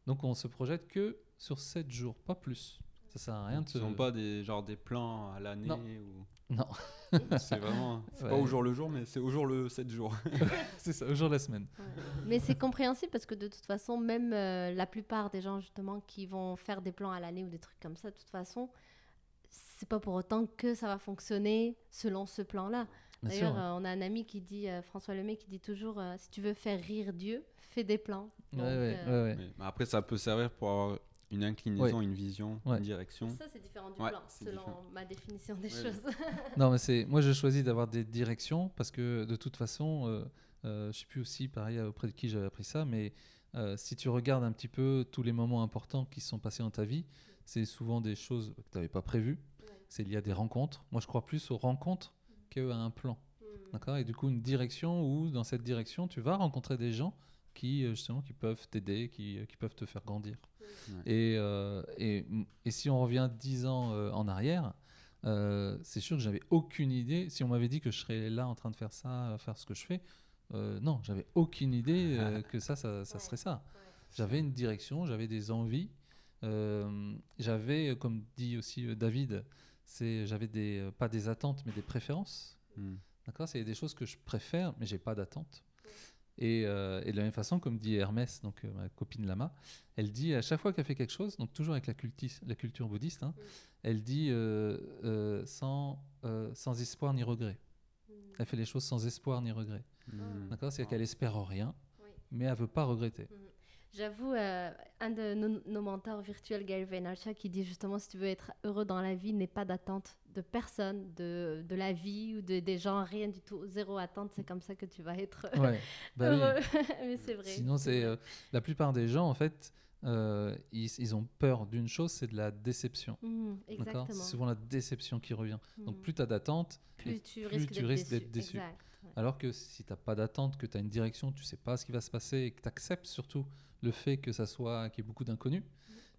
[SPEAKER 3] Donc on se projette que sur 7 jours, pas plus. Ça sert à rien de
[SPEAKER 1] Ce
[SPEAKER 3] se...
[SPEAKER 1] sont pas des, genre des plans à l'année
[SPEAKER 3] Non.
[SPEAKER 1] ou...
[SPEAKER 3] Non,
[SPEAKER 1] C'est vraiment... C'est pas
[SPEAKER 3] Ouais.
[SPEAKER 1] au jour le jour, mais c'est au jour le 7 jours.
[SPEAKER 3] c'est ça, au jour de la semaine.
[SPEAKER 2] Ouais. Mais c'est compréhensible parce que de toute façon, même euh, la plupart des gens justement qui vont faire des plans à l'année ou des trucs comme ça, de toute façon, c'est pas pour autant que ça va fonctionner selon ce plan-là. D'ailleurs, euh, on a un ami qui dit, euh, François Lemay, qui dit toujours euh, si tu veux faire rire Dieu, fais des plans.
[SPEAKER 3] Ouais,
[SPEAKER 2] Donc,
[SPEAKER 3] ouais,
[SPEAKER 2] euh,
[SPEAKER 3] ouais, ouais.
[SPEAKER 1] Mais- mais après, ça peut servir pour avoir une inclinaison, une vision,
[SPEAKER 3] Ouais.
[SPEAKER 1] une direction.
[SPEAKER 2] Ça, c'est différent du
[SPEAKER 1] Ouais,
[SPEAKER 2] plan, selon
[SPEAKER 1] différent.
[SPEAKER 2] ma définition des
[SPEAKER 1] Ouais,
[SPEAKER 2] choses.
[SPEAKER 3] Non, mais c'est moi je choisis d'avoir des directions parce que de toute façon, euh, euh, je sais plus aussi pareil auprès de qui j'avais appris ça, mais euh, si tu regardes un petit peu tous les moments importants qui se sont passés dans ta vie, c'est souvent des choses que tu n'avais pas prévues. C'est lié à des rencontres. Moi, je crois plus aux rencontres qu'à un plan. D'accord? Et du coup, une direction où dans cette direction, tu vas rencontrer des gens qui euh, justement qui peuvent t'aider, qui, euh, qui peuvent te faire grandir.
[SPEAKER 1] Ouais.
[SPEAKER 3] Et, euh, et, et si on revient dix ans euh, en arrière, euh, c'est sûr que j'avais aucune idée. Si on m'avait dit que je serais là en train de faire ça, faire ce que je fais, euh, non, j'avais aucune idée euh, que ça, ça, ça
[SPEAKER 2] Ouais.
[SPEAKER 3] serait ça. J'avais une direction, j'avais des envies. euh, j'avais, comme dit aussi euh, David, c'est j'avais des euh, pas des attentes, mais des préférences.
[SPEAKER 1] Hmm.
[SPEAKER 3] D'accord? C'est des choses que je préfère, mais j'ai pas d'attente. Et, euh, et de la même façon, comme dit Hermès, donc euh, ma copine Lama, elle dit à chaque fois qu'elle fait quelque chose, donc toujours avec la, cultis- la culture bouddhiste, hein, elle dit euh, euh, sans, euh, sans espoir ni regret. Elle fait les choses sans espoir ni regret.
[SPEAKER 1] Hmm.
[SPEAKER 3] D'accord? C'est-à-dire qu'elle espère rien,
[SPEAKER 2] Oui.
[SPEAKER 3] mais elle veut pas regretter.
[SPEAKER 2] J'avoue, euh, un de nos, nos mentors virtuels, Gaël Vaynerchuk, qui dit justement si tu veux être heureux dans la vie, n'aie pas d'attente de personne, de, de la vie ou de, des gens, rien du tout, zéro attente. C'est comme ça que tu vas être
[SPEAKER 3] Ouais. Bah oui.
[SPEAKER 2] heureux. Mais c'est vrai.
[SPEAKER 3] Sinon, c'est euh, la plupart des gens, en fait, euh, ils, ils ont peur d'une chose, c'est de la déception.
[SPEAKER 2] Exactement.
[SPEAKER 3] C'est souvent la déception qui revient. Donc
[SPEAKER 2] Mhm.
[SPEAKER 3] plus tu as d'attente,
[SPEAKER 2] plus tu
[SPEAKER 3] plus
[SPEAKER 2] risques d'être déçu.
[SPEAKER 3] d'être déçu.
[SPEAKER 2] Exact. ouais.
[SPEAKER 3] Alors que si tu n'as pas d'attente, que tu as une direction, tu sais pas ce qui va se passer et que tu acceptes surtout le fait que ça soit qu'il y ait beaucoup d'inconnus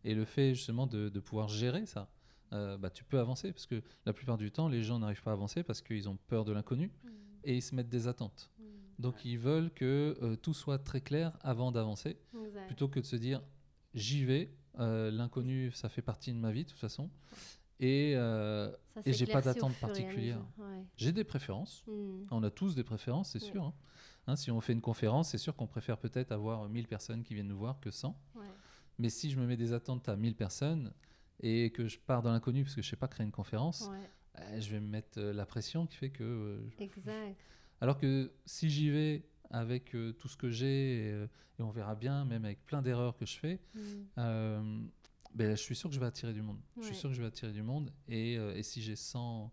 [SPEAKER 3] et le fait justement de, de pouvoir gérer ça, euh, bah, tu peux avancer parce que la plupart du temps, les gens n'arrivent pas à avancer parce qu'ils ont peur de l'inconnu
[SPEAKER 2] Mhm,
[SPEAKER 3] et ils se mettent des attentes.
[SPEAKER 2] mhm,
[SPEAKER 3] Donc ils veulent que euh, tout soit très clair avant d'avancer
[SPEAKER 2] exact.
[SPEAKER 3] plutôt que de se dire j'y vais, euh, l'inconnu ça fait partie de ma vie de toute façon et, euh, et j'ai pas d'attente particulière.
[SPEAKER 2] ouais.
[SPEAKER 3] j'ai des préférences.
[SPEAKER 2] Mhm.
[SPEAKER 3] On a tous des préférences, c'est
[SPEAKER 2] Ouais.
[SPEAKER 3] sûr. hein. Hein, si on fait une conférence, c'est sûr qu'on préfère peut-être avoir 1000 personnes qui viennent nous voir que 100.
[SPEAKER 2] Ouais.
[SPEAKER 3] Mais si je me mets des attentes à 1000 personnes et que je pars dans l'inconnu parce que je sais pas créer une conférence,
[SPEAKER 2] Ouais,
[SPEAKER 3] euh, je vais me mettre euh, la pression qui fait que... euh,
[SPEAKER 2] exact.
[SPEAKER 3] Alors que si j'y vais avec euh, tout ce que j'ai, et, et on verra bien, même avec plein d'erreurs que je fais, euh, ben, je suis sûr que je vais attirer du monde. Je suis sûr que je vais attirer du monde. Et, et si j'ai 100,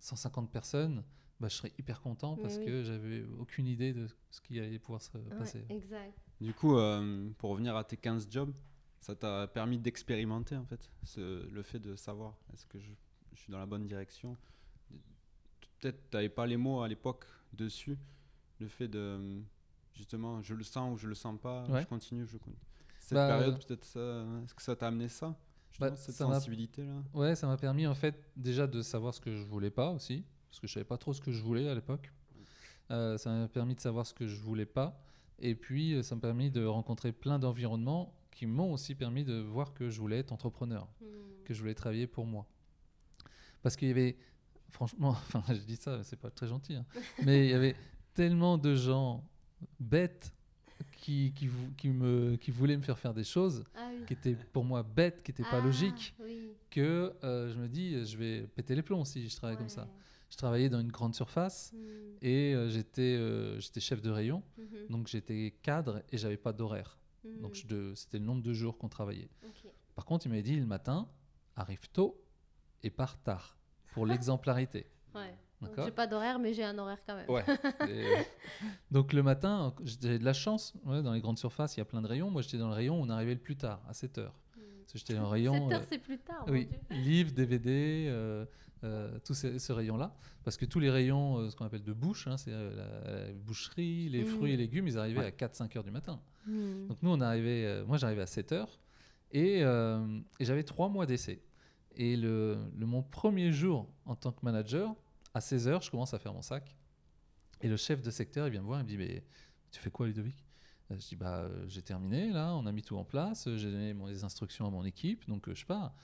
[SPEAKER 3] 150 personnes, bah, je serais hyper content parce
[SPEAKER 2] oui.
[SPEAKER 3] que j'avais aucune idée de ce qui allait pouvoir se
[SPEAKER 2] Ouais,
[SPEAKER 3] passer.
[SPEAKER 2] exact.
[SPEAKER 1] Du coup, euh, pour revenir à tes 15 jobs, ça t'a permis d'expérimenter en fait, ce- le fait de savoir est-ce que je, je suis dans la bonne direction? Peut-être tu n'avais pas les mots à l'époque dessus, le fait de justement je le sens ou je le sens pas,
[SPEAKER 3] Ouais.
[SPEAKER 1] je continue, je continue. Cette
[SPEAKER 3] Bah,
[SPEAKER 1] période, peut-être ça, est-ce que ça t'a amené ça
[SPEAKER 3] Bah,
[SPEAKER 1] Cette sensibilité là
[SPEAKER 3] Ouais, ça m'a permis en fait déjà de savoir ce que je voulais pas aussi, parce que je savais pas trop ce que je voulais à l'époque. Euh, ça m'a permis de savoir ce que je voulais pas, et puis euh, ça m'a permis de rencontrer plein d'environnements qui m'ont aussi permis de voir que je voulais être entrepreneur,
[SPEAKER 2] Mhm.
[SPEAKER 3] que je voulais travailler pour moi. Parce qu'il y avait, franchement, enfin je dis ça, c'est pas très gentil, hein, mais il y avait tellement de gens bêtes qui, qui, vou- qui, me, qui voulaient me faire faire des choses
[SPEAKER 2] Ah oui.
[SPEAKER 3] qui étaient pour moi bêtes, qui n'étaient pas
[SPEAKER 2] Ah,
[SPEAKER 3] logiques
[SPEAKER 2] oui.
[SPEAKER 3] que euh, je me dis je vais péter les plombs si je travaille comme ça. Je travaillais dans une grande surface
[SPEAKER 2] Mhm.
[SPEAKER 3] et euh, j'étais euh, j'étais chef de rayon,
[SPEAKER 2] Mhm.
[SPEAKER 3] donc j'étais cadre et j'avais pas d'horaire. Donc je de- c'était le nombre de jours qu'on travaillait. Par contre, il m'avait dit le matin, arrive tôt et pars tard pour l'exemplarité.
[SPEAKER 2] Ouais. Donc, J'ai pas d'horaire, mais j'ai un horaire quand même.
[SPEAKER 3] Ouais. Et, euh, donc le matin, j'avais de la chance. ouais, dans les grandes surfaces, il y a plein de rayons. Moi, j'étais dans le rayon où on arrivait le plus tard, à 7 heures. Que j'étais le rayon.
[SPEAKER 2] 7 heures,
[SPEAKER 3] euh,
[SPEAKER 2] c'est plus tard.
[SPEAKER 3] Oui, livres, DVD, euh, euh, tout ce, ce rayon-là. Parce que tous les rayons, euh, ce qu'on appelle de bouche, hein, c'est euh, la, la boucherie, les
[SPEAKER 2] Mm.
[SPEAKER 3] fruits et légumes, ils arrivaient
[SPEAKER 1] Ouais.
[SPEAKER 3] à 4-5 heures du matin.
[SPEAKER 2] Mhm.
[SPEAKER 3] Donc nous, on arrivait, euh, moi j'arrivais à 7 heures et, et j'avais 3 mois d'essai. Et le, le- mon premier jour en tant que manager, à 16h, je commence à faire mon sac. Et le chef de secteur, il vient me voir, il me dit Mais tu fais quoi, Ludovic? Je dis Bah, j'ai terminé, là, on a mis tout en place, j'ai donné les instructions à mon équipe, donc je pars.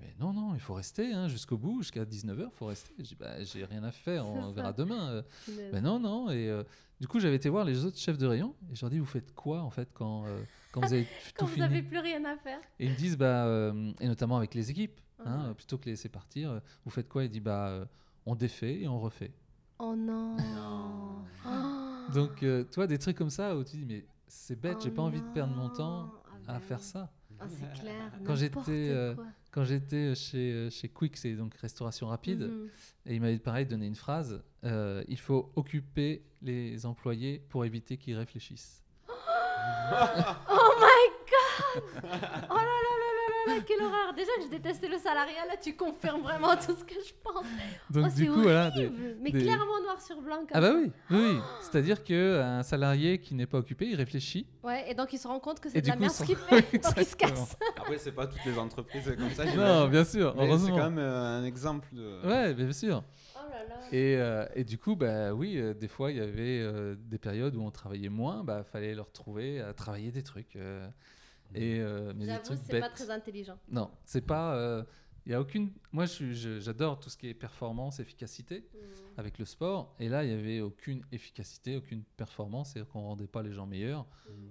[SPEAKER 3] Mais non, non, il faut rester hein, jusqu'au bout, jusqu'à 19h, il faut rester. Je dis Bah, j'ai rien à faire, on verra
[SPEAKER 2] ça.
[SPEAKER 3] demain. euh. Ben non, non. Et euh, du coup, j'avais été voir les autres chefs de rayon et je leur dis Vous faites quoi, en fait, quand, euh, quand vous avez
[SPEAKER 2] Quand
[SPEAKER 3] tout
[SPEAKER 2] vous
[SPEAKER 3] fini?
[SPEAKER 2] n'avez plus rien à faire.
[SPEAKER 3] et ils me disent, bah, euh, et notamment avec les équipes, hein, plutôt que les laisser partir, euh, vous faites quoi? Il dit, bah, euh, on défait et on refait.
[SPEAKER 2] Oh non.
[SPEAKER 1] Non.
[SPEAKER 2] Oh.
[SPEAKER 3] Donc, euh, toi, des trucs comme ça où tu dis, mais c'est bête, j'ai
[SPEAKER 2] Oh
[SPEAKER 3] pas envie de perdre mon temps.
[SPEAKER 2] Ah
[SPEAKER 3] à
[SPEAKER 2] bah
[SPEAKER 3] faire
[SPEAKER 2] oui.
[SPEAKER 3] ça.
[SPEAKER 2] Ah, c'est clair.
[SPEAKER 3] Quand j'étais, euh. Quand j'étais chez, euh, chez Quick, c'est donc restauration rapide,
[SPEAKER 2] Mhm.
[SPEAKER 3] et il m'avait pareil donné une phrase euh, il faut occuper les employés pour éviter qu'ils réfléchissent.
[SPEAKER 2] Oh my god Oh là là là là là là, quelle horreur Déjà que je détestais le salariat, là tu confirmes vraiment tout ce que je pense.
[SPEAKER 3] Donc,
[SPEAKER 2] oh,
[SPEAKER 3] du coup, voilà. des-
[SPEAKER 2] horrible. Mais
[SPEAKER 3] des-
[SPEAKER 2] clairement sur blanc comme
[SPEAKER 3] Ah, bah oui, oui, oui. C'est-à-dire qu'un salarié qui n'est pas occupé, il réfléchit.
[SPEAKER 2] Ouais, et donc il se rend compte que c'est de la
[SPEAKER 3] coup,
[SPEAKER 2] merde ce qu'il fait, donc il se casse.
[SPEAKER 1] Après, c'est pas toutes les entreprises comme ça.
[SPEAKER 3] Non, bien sûr,
[SPEAKER 1] Mais c'est
[SPEAKER 3] heureusement.
[SPEAKER 1] quand même euh, un exemple de.
[SPEAKER 3] Ouais, bien sûr.
[SPEAKER 2] Oh là là.
[SPEAKER 3] Et, euh, et du coup, bah oui, euh, des fois, il y avait euh, des périodes où on travaillait moins, bah fallait leur trouver à travailler des trucs. euh, et euh,
[SPEAKER 2] J'avoue, c'est pas très intelligent.
[SPEAKER 3] Non, c'est pas. Il y a aucune. Moi, j'adore tout ce qui est performance, efficacité avec le sport. Et là, il y avait aucune efficacité, aucune performance, et qu'on rendait pas les gens meilleurs.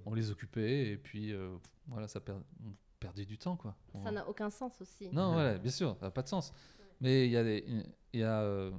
[SPEAKER 3] On les occupait et puis euh, voilà, ça per- on perdait du temps, quoi.
[SPEAKER 2] Ça n'a aucun sens aussi.
[SPEAKER 3] non, voilà, bien sûr, ça n'a pas de sens. Mais il y a, des, y a euh,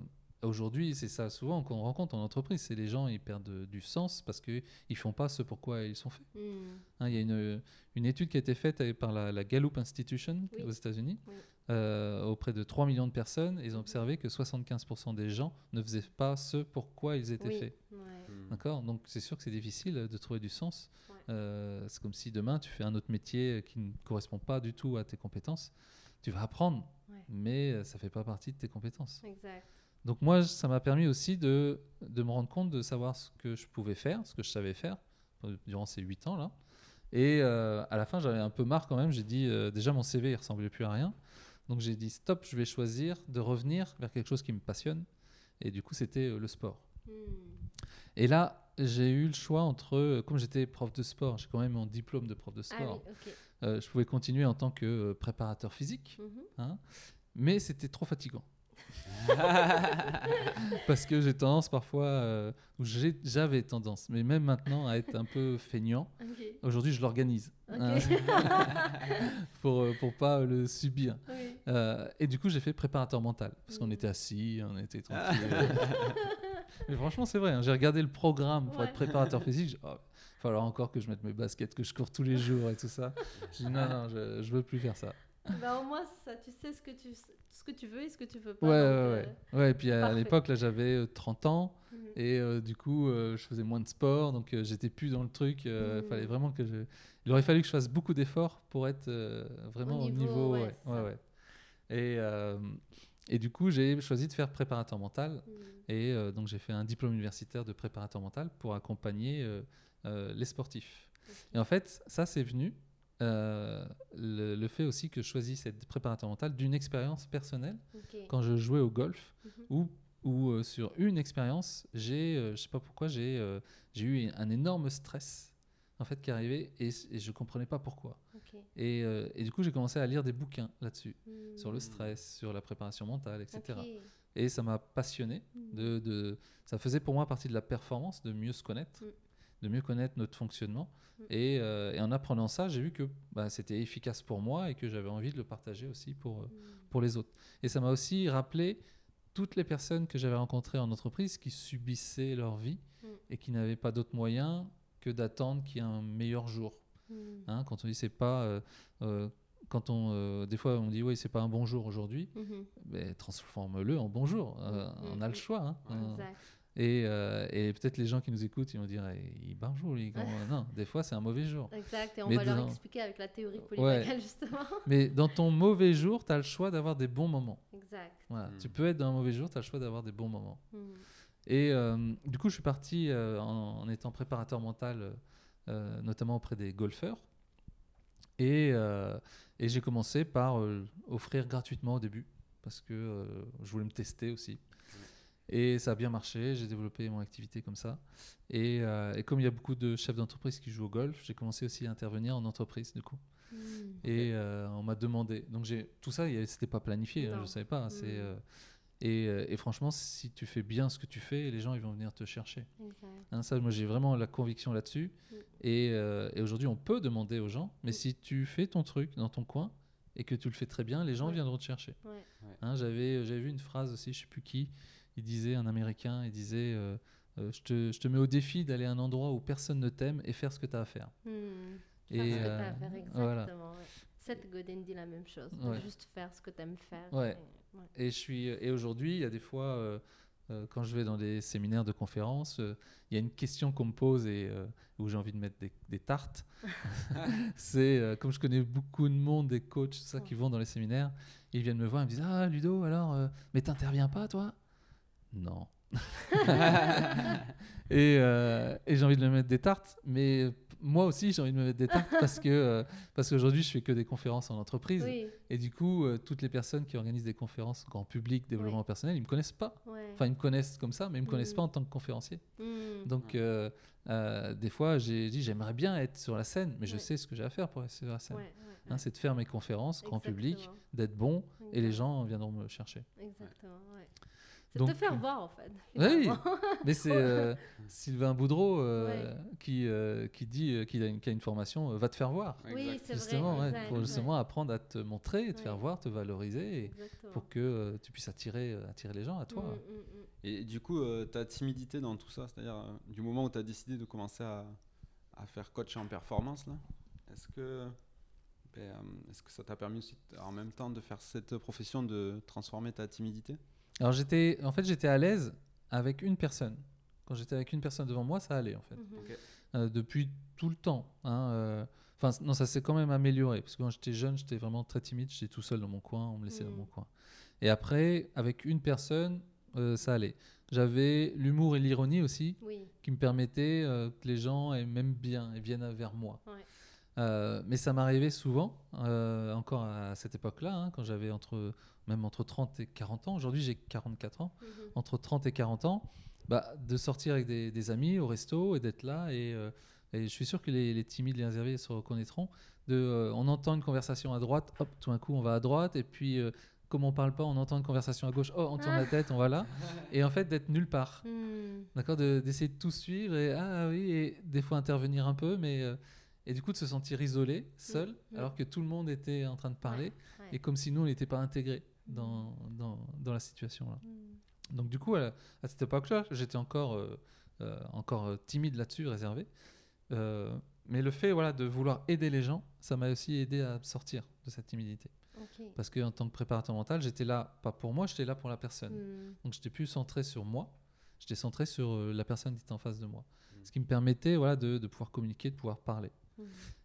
[SPEAKER 3] aujourd'hui, c'est ça souvent qu'on rencontre en entreprise, c'est les gens ils perdent de- du sens parce que ils font pas ce pourquoi ils sont faits.
[SPEAKER 2] Hmm.
[SPEAKER 3] Hein, Il y a une, une étude qui a été faite avec- par la, la Gallup Institution
[SPEAKER 2] Oui.
[SPEAKER 3] aux États-Unis
[SPEAKER 2] Oui.
[SPEAKER 3] euh, auprès de 3 millions de personnes. Ils ont observé que 75% des gens ne faisaient pas ce pourquoi ils étaient
[SPEAKER 2] Oui.
[SPEAKER 3] faits.
[SPEAKER 2] Ouais.
[SPEAKER 1] Mm.
[SPEAKER 3] D'accord? Donc c'est sûr que c'est difficile de trouver du sens.
[SPEAKER 2] Ouais.
[SPEAKER 3] Euh, c'est comme si demain tu fais un autre métier qui ne correspond pas du tout à tes compétences. Tu vas apprendre,
[SPEAKER 2] Ouais.
[SPEAKER 3] mais euh, ça fait pas partie de tes compétences.
[SPEAKER 2] Exact.
[SPEAKER 3] Donc moi, ça m'a permis aussi de, de me rendre compte de savoir ce que je pouvais faire, ce que je savais faire euh, durant ces 8 ans-là. Et euh, à la fin, j'avais un peu marre quand même. J'ai dit, euh, déjà mon CV, il ressemblait plus à rien. Donc j'ai dit, stop, je vais choisir de revenir vers quelque chose qui me passionne. Et du coup, c'était euh, le sport.
[SPEAKER 2] Hmm.
[SPEAKER 3] Et là, j'ai eu le choix entre, comme j'étais prof de sport, j'ai quand même mon diplôme de prof de
[SPEAKER 2] Ah
[SPEAKER 3] sport,
[SPEAKER 2] oui,
[SPEAKER 3] je pouvais continuer en tant que préparateur physique,
[SPEAKER 2] Mhm.
[SPEAKER 3] hein, mais c'était trop fatigant. Parce que j'ai tendance parfois, euh, ou j'avais tendance, mais même maintenant, à être un peu feignant. Aujourd'hui, je l'organise hein, pour, euh, pour pas le subir.
[SPEAKER 2] Oui.
[SPEAKER 3] Euh, et du coup, j'ai fait préparateur mental parce qu'on
[SPEAKER 2] Mhm.
[SPEAKER 3] était assis, on était tranquille. Mais franchement, c'est vrai. hein, j'ai regardé le programme pour
[SPEAKER 2] Ouais.
[SPEAKER 3] être préparateur physique. oh, il va falloir encore que je mette mes baskets, que je cours tous les jours et tout ça. J'ai dit non, non, je, je veux plus faire ça.
[SPEAKER 2] Bah, au moins, ça, tu sais ce que tu, ce que tu veux et ce que tu veux pas.
[SPEAKER 3] Ouais, ouais,
[SPEAKER 2] donc,
[SPEAKER 3] ouais. Ouais, et puis à, l'époque, là, j'avais euh, 30 ans
[SPEAKER 2] euh, mhm.
[SPEAKER 3] et euh, du coup, euh, je faisais moins de sport, donc euh, j'étais plus dans le truc. euh,
[SPEAKER 2] Mhm.
[SPEAKER 3] fallait vraiment que je. Il aurait fallu que je fasse beaucoup d'efforts pour être euh, vraiment au
[SPEAKER 2] niveau,
[SPEAKER 3] niveau.
[SPEAKER 2] ouais,
[SPEAKER 3] ouais. Et, euh, et du coup, j'ai choisi de faire préparateur mental.
[SPEAKER 2] Mhm.
[SPEAKER 3] Et euh, donc j'ai fait un diplôme universitaire de préparateur mental pour accompagner euh, euh, les sportifs. Et en fait, ça c'est venu euh, le, le fait aussi que je choisisse être préparateur mental d'une expérience personnelle quand je jouais au golf
[SPEAKER 2] Mhm.
[SPEAKER 3] où euh, sur une expérience, j'ai, euh, je sais pas pourquoi, j'ai euh, j'ai eu un énorme stress en fait qui arrivait et, et je comprenais pas pourquoi. Et, et du coup, j'ai commencé à lire des bouquins là-dessus,
[SPEAKER 2] Hmm.
[SPEAKER 3] sur le stress, sur la préparation mentale, etc. Et ça m'a passionné.
[SPEAKER 2] Hmm.
[SPEAKER 3] De, de- ça faisait pour moi partie de la performance, de mieux se connaître,
[SPEAKER 2] Mm.
[SPEAKER 3] De mieux connaître notre fonctionnement.
[SPEAKER 2] Mm.
[SPEAKER 3] Et, euh, et en apprenant ça, j'ai vu que bah, c'était efficace pour moi et que j'avais envie de le partager aussi pour, euh,
[SPEAKER 2] Hmm.
[SPEAKER 3] pour les autres. Et ça m'a aussi rappelé toutes les personnes que j'avais rencontrées en entreprise qui subissaient leur vie
[SPEAKER 2] Mm.
[SPEAKER 3] et qui n'avaient pas d'autre moyen que d'attendre qu'il y ait un meilleur jour.
[SPEAKER 2] Hmm.
[SPEAKER 3] Hein, quand on dit c'est pas. euh, euh, quand on, euh, des fois, on dit oui, c'est pas un bon jour aujourd'hui,
[SPEAKER 2] Mhm.
[SPEAKER 3] mais transforme-le en bonjour.
[SPEAKER 2] Mm,
[SPEAKER 3] on
[SPEAKER 2] mm,
[SPEAKER 3] a le
[SPEAKER 2] mm.
[SPEAKER 3] choix. hein.
[SPEAKER 2] Exact.
[SPEAKER 3] Et, euh, et peut-être les gens qui nous écoutent, ils vont dire eh, il un jour, lui. Non, des fois, c'est un mauvais jour.
[SPEAKER 2] Exact. Et on
[SPEAKER 3] Mais
[SPEAKER 2] va leur
[SPEAKER 3] dans-
[SPEAKER 2] expliquer avec la théorie polyvagale, justement.
[SPEAKER 3] Mais dans ton mauvais jour, tu as le choix d'avoir des bons moments.
[SPEAKER 2] Exact.
[SPEAKER 3] Voilà.
[SPEAKER 1] Mm.
[SPEAKER 3] Tu peux être dans un mauvais jour, tu as le choix d'avoir des bons moments.
[SPEAKER 2] Hmm.
[SPEAKER 3] Et euh, du coup, je suis parti euh, en, en étant préparateur mental, euh, notamment auprès des golfeurs. Et, euh, et j'ai commencé par euh, offrir gratuitement au début, parce que euh, je voulais me tester aussi. Et ça a bien marché, j'ai développé mon activité comme ça. Et, euh, et comme il y a beaucoup de chefs d'entreprise qui jouent au golf, j'ai commencé aussi à intervenir en entreprise du coup.
[SPEAKER 2] Mm.
[SPEAKER 3] Et euh, on m'a demandé. Donc j'ai tout ça, c'était pas planifié, hein, je savais pas. C'est
[SPEAKER 2] Mm.
[SPEAKER 3] euh, et, et franchement, si tu fais bien ce que tu fais, les gens ils vont venir te chercher. Hein, ça, moi j'ai vraiment la conviction là-dessus.
[SPEAKER 2] Mm.
[SPEAKER 3] Et, euh, et aujourd'hui, on peut demander aux gens, mais si tu fais ton truc dans ton coin et que tu le fais très bien, les gens
[SPEAKER 2] Ouais.
[SPEAKER 3] viendront te chercher.
[SPEAKER 2] Ouais.
[SPEAKER 3] Hein, j'avais, j'avais vu une phrase aussi, je sais plus qui, il disait, un Américain, il disait, euh, euh, je, te, je te mets au défi d'aller à un endroit où personne ne t'aime et faire ce que tu as à faire.
[SPEAKER 2] Mm.
[SPEAKER 3] Et,
[SPEAKER 2] Faire ce que
[SPEAKER 3] euh,
[SPEAKER 2] t'as à faire, exactement.
[SPEAKER 3] voilà.
[SPEAKER 2] ouais. Seth Godin dit la même chose.
[SPEAKER 3] Ouais.
[SPEAKER 2] Juste faire ce que tu aimes faire.
[SPEAKER 3] Ouais.
[SPEAKER 2] Et-.
[SPEAKER 3] Et, je suis, et aujourd'hui, il y a des fois, quand je vais dans des séminaires de conférences, euh, il y a une question qu'on me pose et euh, où j'ai envie de mettre des, des tartes. c'est euh, comme je connais beaucoup de monde, des coachs, tout ça, qui vont dans les séminaires, ils viennent me voir et me disent Ah, Ludo, alors, mais t'interviens pas, toi? Non. et euh, et j'ai envie de me mettre des tartes, mais moi aussi, j'ai envie de me mettre des tartes parce que euh, parce qu'aujourd'hui, je fais que des conférences en entreprise.
[SPEAKER 2] Oui,
[SPEAKER 3] Et du coup, euh, toutes les personnes qui organisent des conférences grand public, développement personnel, ils me connaissent pas.
[SPEAKER 2] ouais.
[SPEAKER 3] Enfin, ils me connaissent comme ça, mais ils me connaissent
[SPEAKER 2] Mhm.
[SPEAKER 3] pas en tant que conférencier.
[SPEAKER 2] Mm.
[SPEAKER 3] Donc,
[SPEAKER 1] Ouais.
[SPEAKER 3] euh, euh, des fois, j'ai dit j'aimerais bien être sur la scène, mais je
[SPEAKER 2] Ouais.
[SPEAKER 3] sais ce que j'ai à faire pour être sur la scène.
[SPEAKER 2] Ouais, ouais,
[SPEAKER 3] Hein, c'est de faire mes conférences grand public, d'être bon, et les gens viendront me chercher.
[SPEAKER 2] Exactement, ouais. C'est de te faire
[SPEAKER 3] euh,
[SPEAKER 2] voir, en fait.
[SPEAKER 3] Oui, mais c'est euh, Sylvain Boudreau euh,
[SPEAKER 2] Ouais.
[SPEAKER 3] qui, euh, qui dit qu'il a, une, qui a une formation, euh, va te faire voir.
[SPEAKER 2] Oui, c'est
[SPEAKER 3] Justement,
[SPEAKER 2] vrai.
[SPEAKER 3] ouais,
[SPEAKER 2] exact,
[SPEAKER 3] pour
[SPEAKER 2] ouais.
[SPEAKER 3] justement apprendre à te montrer, te faire voir, te valoriser, et pour que euh, tu puisses attirer, attirer les gens à toi.
[SPEAKER 2] Mm, mm, mm.
[SPEAKER 1] Et du coup, euh, ta timidité dans tout ça, c'est-à-dire euh, du moment où tu as décidé de commencer à, à faire coach en performance, là, est-ce que, ben, est-ce que ça t'a permis aussi en même temps de faire cette profession de transformer ta timidité?
[SPEAKER 3] Alors j'étais, en fait, j'étais à l'aise avec une personne. Quand j'étais avec une personne devant moi, ça allait en fait.
[SPEAKER 2] Mhm.
[SPEAKER 3] Euh, depuis tout le temps. hein, euh, Enfin, non, ça s'est quand même amélioré. Parce que quand j'étais jeune, j'étais vraiment très timide. J'étais tout seul dans mon coin. On me laissait dans mon coin. Et après, avec une personne, euh, ça allait. J'avais l'humour et l'ironie aussi,
[SPEAKER 2] Oui,
[SPEAKER 3] qui me permettaient euh, que les gens m'aiment bien et viennent vers moi.
[SPEAKER 2] Ouais.
[SPEAKER 3] Euh, mais ça m'arrivait souvent, euh, encore à cette époque-là, hein, quand j'avais entre, même entre 30 et 40 ans. Aujourd'hui, j'ai 44 ans.
[SPEAKER 2] Mhm.
[SPEAKER 3] Entre 30 et 40 ans, bah, de sortir avec des, des amis au resto et d'être là. Et, euh, et je suis sûr que les, les timides, les réservés se reconnaîtront. De, euh, on entend une conversation à droite, hop, tout d'un coup, on va à droite. Et puis, euh, comme on parle pas, on entend une conversation à gauche, oh, on tourne la tête, on va là. Et en fait, d'être nulle part.
[SPEAKER 2] Mm.
[SPEAKER 3] D'accord De- D'essayer de tout suivre et, ah oui, et des fois intervenir un peu, mais. et du coup, de se sentir isolé, seul,
[SPEAKER 2] Mm.
[SPEAKER 3] alors que tout le monde était en train de parler,
[SPEAKER 2] Ouais.
[SPEAKER 3] et comme si nous, on n'était pas intégrés. Dans, dans, dans la situation là.
[SPEAKER 2] Mm.
[SPEAKER 3] Donc du coup, à, cette époque-là, j'étais encore, euh, euh, encore euh, timide là-dessus, réservé. Euh, mais le fait voilà, de vouloir aider les gens, ça m'a aussi aidé à sortir de cette timidité. Parce qu'en tant que préparateur mental, j'étais là, pas pour moi, j'étais là pour la personne.
[SPEAKER 2] Mm.
[SPEAKER 3] Donc j'étais plus centré sur moi, j'étais centré sur la personne qui était en face de moi.
[SPEAKER 1] Mm.
[SPEAKER 3] Ce qui me permettait voilà, de, de pouvoir communiquer, de pouvoir parler.
[SPEAKER 2] Mm.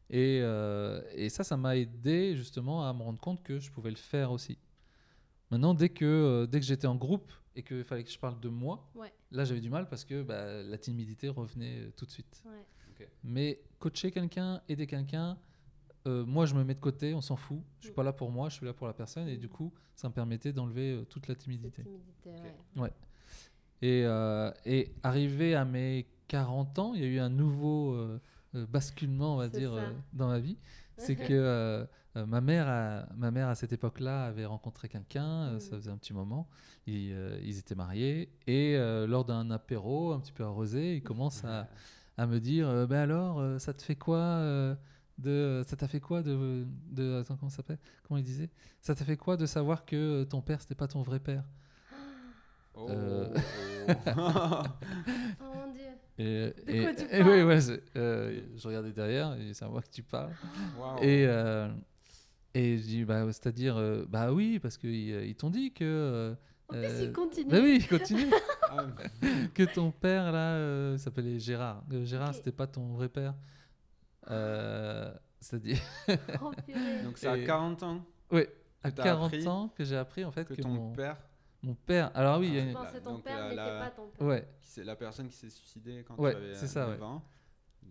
[SPEAKER 3] Et, euh, et ça, ça m'a aidé justement à me rendre compte que je pouvais le faire aussi. Maintenant, dès que, euh, dès que j'étais en groupe et qu'il fallait que je parle de moi,
[SPEAKER 2] Ouais.
[SPEAKER 3] là j'avais du mal parce que bah, la timidité revenait euh, tout de suite.
[SPEAKER 2] Ouais.
[SPEAKER 3] Mais coacher quelqu'un, aider quelqu'un, euh, moi je me mets de côté, on s'en fout. Je suis
[SPEAKER 2] Mm.
[SPEAKER 3] pas là pour moi, je suis là pour la personne. Et
[SPEAKER 2] Mm.
[SPEAKER 3] du coup, ça me permettait d'enlever euh, toute la timidité.
[SPEAKER 2] timidité,
[SPEAKER 1] Ok.
[SPEAKER 2] ouais.
[SPEAKER 3] Et, euh, et arrivé à mes 40 ans, il y a eu un nouveau basculement, on va dire, euh, dans ma vie. C'est que euh, euh, ma, mère a- ma mère, à cette époque-là, avait rencontré quelqu'un, euh, ça
[SPEAKER 2] Mhm.
[SPEAKER 3] faisait un petit moment. Ils, euh, ils étaient mariés. Et euh, lors d'un apéro, un petit peu arrosé, il commence à, à me dire Ben alors, ça te fait quoi de, Ça t'a fait quoi de. de attends, comment ça s'appelle Comment il disait? Ça t'a fait quoi de savoir que ton père, c'était pas ton vrai père?
[SPEAKER 1] Oh,
[SPEAKER 3] Euh.
[SPEAKER 1] oh.
[SPEAKER 3] Et,
[SPEAKER 2] De
[SPEAKER 3] et-
[SPEAKER 2] quoi tu
[SPEAKER 3] et
[SPEAKER 2] parles
[SPEAKER 3] oui, ouais, euh, je regardais derrière et c'est à moi que tu parles. Et, euh, et je dis, bah, c'est-à-dire, euh, bah oui, parce qu'ils ils t'ont dit que. euh,
[SPEAKER 2] En plus,
[SPEAKER 3] euh,
[SPEAKER 2] il continue.
[SPEAKER 3] bah oui, continue.
[SPEAKER 1] Ah,
[SPEAKER 3] que ton père, là, euh, il s'appelait Gérard. Euh, Gérard,
[SPEAKER 2] Ok.
[SPEAKER 3] c'était pas ton vrai père. Euh, c'est-à-dire,
[SPEAKER 2] Oh,
[SPEAKER 1] donc c'est à
[SPEAKER 3] Et-
[SPEAKER 1] 40 ans
[SPEAKER 3] oui, à
[SPEAKER 1] t'as
[SPEAKER 3] 40
[SPEAKER 1] appris
[SPEAKER 3] ans que j'ai appris en fait
[SPEAKER 1] que
[SPEAKER 3] que,
[SPEAKER 1] ton
[SPEAKER 3] mon,
[SPEAKER 1] père,
[SPEAKER 3] mon père. Alors oui, il y a
[SPEAKER 1] Ah,
[SPEAKER 3] une-
[SPEAKER 2] Je pensais ton
[SPEAKER 1] donc
[SPEAKER 2] père
[SPEAKER 1] la-
[SPEAKER 2] n'était pas ton père.
[SPEAKER 3] ouais,
[SPEAKER 1] c'est la personne qui s'est suicidée quand
[SPEAKER 3] Ouais,
[SPEAKER 1] tu avais
[SPEAKER 3] c'est ça,
[SPEAKER 1] 9
[SPEAKER 3] ouais.
[SPEAKER 1] ans,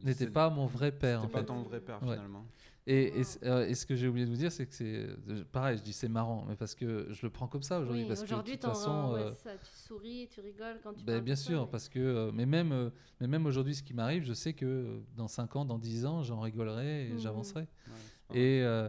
[SPEAKER 3] n'était
[SPEAKER 1] c'est-
[SPEAKER 3] pas mon vrai père en
[SPEAKER 1] c'était pas
[SPEAKER 3] fait.
[SPEAKER 1] ton vrai père
[SPEAKER 3] Ouais.
[SPEAKER 1] finalement.
[SPEAKER 3] Et, et euh, et ce que j'ai oublié de vous dire, c'est que c'est euh, pareil, je dis c'est marrant, mais parce que je le prends comme ça aujourd'hui.
[SPEAKER 2] Oui,
[SPEAKER 3] parce que de
[SPEAKER 2] aujourd'hui,
[SPEAKER 3] toute façon,
[SPEAKER 2] ouais,
[SPEAKER 3] euh,
[SPEAKER 2] ça, tu souris, tu rigoles quand tu
[SPEAKER 3] ben, bien
[SPEAKER 2] ça,
[SPEAKER 3] sûr,
[SPEAKER 2] mais-
[SPEAKER 3] parce que, euh, mais même, euh, mais même aujourd'hui, ce qui m'arrive, je sais que euh, dans 5 ans, dans 10 ans, j'en rigolerai et
[SPEAKER 2] Mhm.
[SPEAKER 3] j'avancerai.
[SPEAKER 1] Ouais, c'est
[SPEAKER 3] Et euh,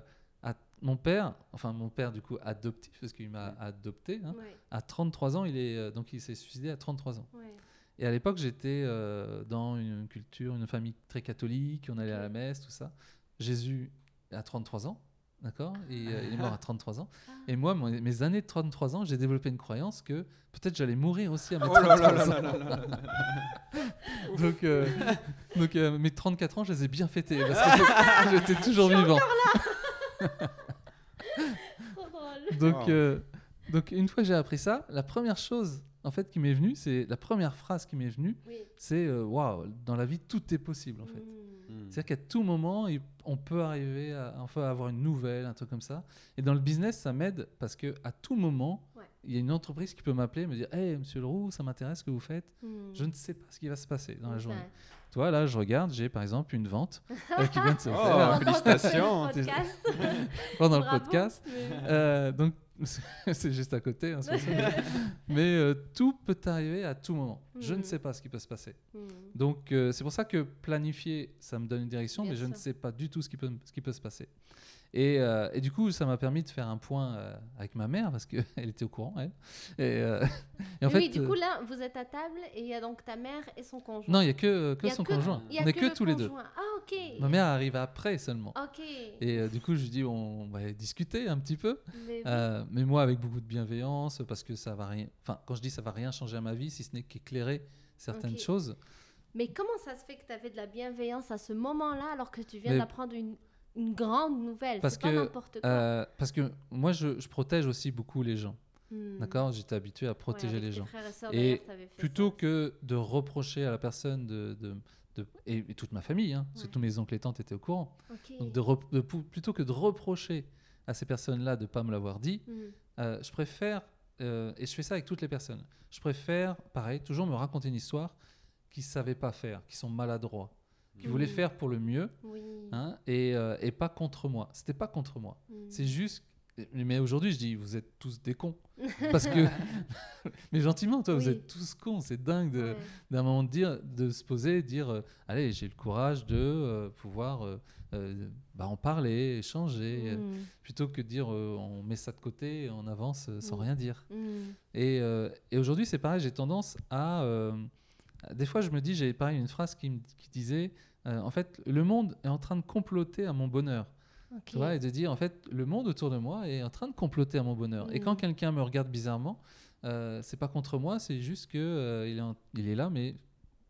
[SPEAKER 3] mon père, enfin mon père du coup adoptif, parce qu'il m'a adopté, hein,
[SPEAKER 2] Ouais,
[SPEAKER 3] à 33 ans, il est euh, donc il s'est suicidé à 33 ans.
[SPEAKER 2] ouais.
[SPEAKER 3] Et à l'époque, j'étais euh, dans une culture, une famille très catholique, on allait à la messe, tout ça. Jésus à 33 ans, d'accord? Et euh, il est mort à 33 ans.
[SPEAKER 2] Ah.
[SPEAKER 3] Et moi, mon- mes années de 33 ans, j'ai développé une croyance que peut-être j'allais mourir aussi à mes
[SPEAKER 1] Oh là là
[SPEAKER 3] 33
[SPEAKER 1] là
[SPEAKER 3] ans. Donc, euh, donc mes 34 ans, je les ai bien fêtés parce que j'étais toujours vivant. Donc,
[SPEAKER 1] Wow.
[SPEAKER 3] euh, donc une fois que j'ai appris ça, la première chose en fait qui m'est venue, c'est la première phrase qui m'est venue,
[SPEAKER 2] Oui.
[SPEAKER 3] c'est euh, waouh, dans la vie tout est possible en fait.
[SPEAKER 2] Mm.
[SPEAKER 1] Hmm.
[SPEAKER 3] C'est-à-dire qu'à tout moment, on peut arriver à enfin, avoir une nouvelle, un truc comme ça. Et dans le business, ça m'aide parce que à tout moment,
[SPEAKER 2] Ouais.
[SPEAKER 3] il y a une entreprise qui peut m'appeler, me dire Hey, monsieur Leroux, ça m'intéresse ce que vous faites?
[SPEAKER 2] Mm.
[SPEAKER 3] Je ne sais pas ce qui va se passer dans la
[SPEAKER 2] Ouais.
[SPEAKER 3] journée. Toi, là, je regarde, j'ai par exemple une vente euh, qui vient de se
[SPEAKER 1] Oh,
[SPEAKER 3] faire
[SPEAKER 1] félicitations.
[SPEAKER 2] Podcast.
[SPEAKER 3] pendant le podcast.
[SPEAKER 2] Mais-
[SPEAKER 3] Euh, donc, c'est juste à côté. hein. Mais euh, tout peut arriver à tout moment. Je ne
[SPEAKER 2] Mhm.
[SPEAKER 3] sais pas ce qui peut se passer.
[SPEAKER 2] Mm.
[SPEAKER 3] Donc, euh, c'est pour ça que planifier, ça me donne une direction,
[SPEAKER 2] Bien
[SPEAKER 3] mais je ne sais pas du tout ce qui peut, ce qui peut se passer. Et, euh, et du coup, ça m'a permis de faire un point euh, avec ma mère, parce qu'elle était au courant, elle. Et, euh, et en fait,
[SPEAKER 2] oui, du coup, là, vous êtes à table et il y a donc ta mère et son conjoint.
[SPEAKER 3] non, il n'y a que, que
[SPEAKER 2] Il y a
[SPEAKER 3] son
[SPEAKER 2] que-
[SPEAKER 3] conjoint.
[SPEAKER 2] il y a
[SPEAKER 3] On n'est
[SPEAKER 2] que
[SPEAKER 3] que, tous les deux.
[SPEAKER 2] Ah, ok.
[SPEAKER 3] Ma mère arrive après seulement.
[SPEAKER 2] Ok.
[SPEAKER 3] Et du coup, je lui dis, on va discuter un petit peu.
[SPEAKER 2] Mais oui.
[SPEAKER 3] Mais moi, avec beaucoup de bienveillance, parce que ça va rien. Enfin, quand je dis ça va rien changer à ma vie, si ce n'est qu'éclairer certaines choses.
[SPEAKER 2] Mais comment ça se fait que tu avais de la bienveillance à ce moment-là alors que tu viens d'apprendre une, une grande nouvelle
[SPEAKER 3] Parce
[SPEAKER 2] C'est pas
[SPEAKER 3] que,
[SPEAKER 2] n'importe quoi.
[SPEAKER 3] Euh, parce que moi, je, je protège aussi beaucoup les gens.
[SPEAKER 2] Hmm.
[SPEAKER 3] D'accord? J'étais habitué à
[SPEAKER 2] Ouais,
[SPEAKER 3] protéger les gens.
[SPEAKER 2] et
[SPEAKER 3] Plutôt
[SPEAKER 2] ça.
[SPEAKER 3] que de reprocher à la personne de. de- de- et, et toute ma famille, hein, parce que
[SPEAKER 2] Ouais.
[SPEAKER 3] tous mes oncles et tantes étaient au courant. Donc de rep- de pou- plutôt que de reprocher à ces personnes-là de ne pas me l'avoir dit,
[SPEAKER 2] Hmm.
[SPEAKER 3] euh, je préfère, euh, et je fais ça avec toutes les personnes, je préfère, pareil, toujours me raconter une histoire qu'ils ne savaient pas faire, qui sont maladroits, qui voulaient
[SPEAKER 2] Mhm.
[SPEAKER 3] faire pour le mieux,
[SPEAKER 2] Oui.
[SPEAKER 3] hein, et, euh, et pas contre moi. C'était pas contre moi.
[SPEAKER 2] Hmm.
[SPEAKER 3] C'est juste. Mais aujourd'hui, je dis, vous êtes tous des cons. Parce que. mais gentiment, toi, vous êtes tous cons. C'est dingue
[SPEAKER 2] Ouais.
[SPEAKER 3] d'un moment de, dire, de se poser, dire euh, Allez, j'ai le courage de euh, pouvoir bah, en parler, échanger,
[SPEAKER 2] Hmm.
[SPEAKER 3] plutôt que de dire on met ça de côté on avance sans
[SPEAKER 2] Mm.
[SPEAKER 3] rien dire. Et, et aujourd'hui, c'est pareil, j'ai tendance à. Des fois, je me dis, j'ai pareil une phrase qui, me- qui disait euh, En fait, le monde est en train de comploter à mon bonheur. Tu vois, et de dire, en fait, le monde autour de moi est en train de comploter à mon bonheur. Et quand
[SPEAKER 2] Mm.
[SPEAKER 3] quelqu'un me regarde bizarrement, euh, c'est pas contre moi, c'est juste que euh, il, est en- il est là, mais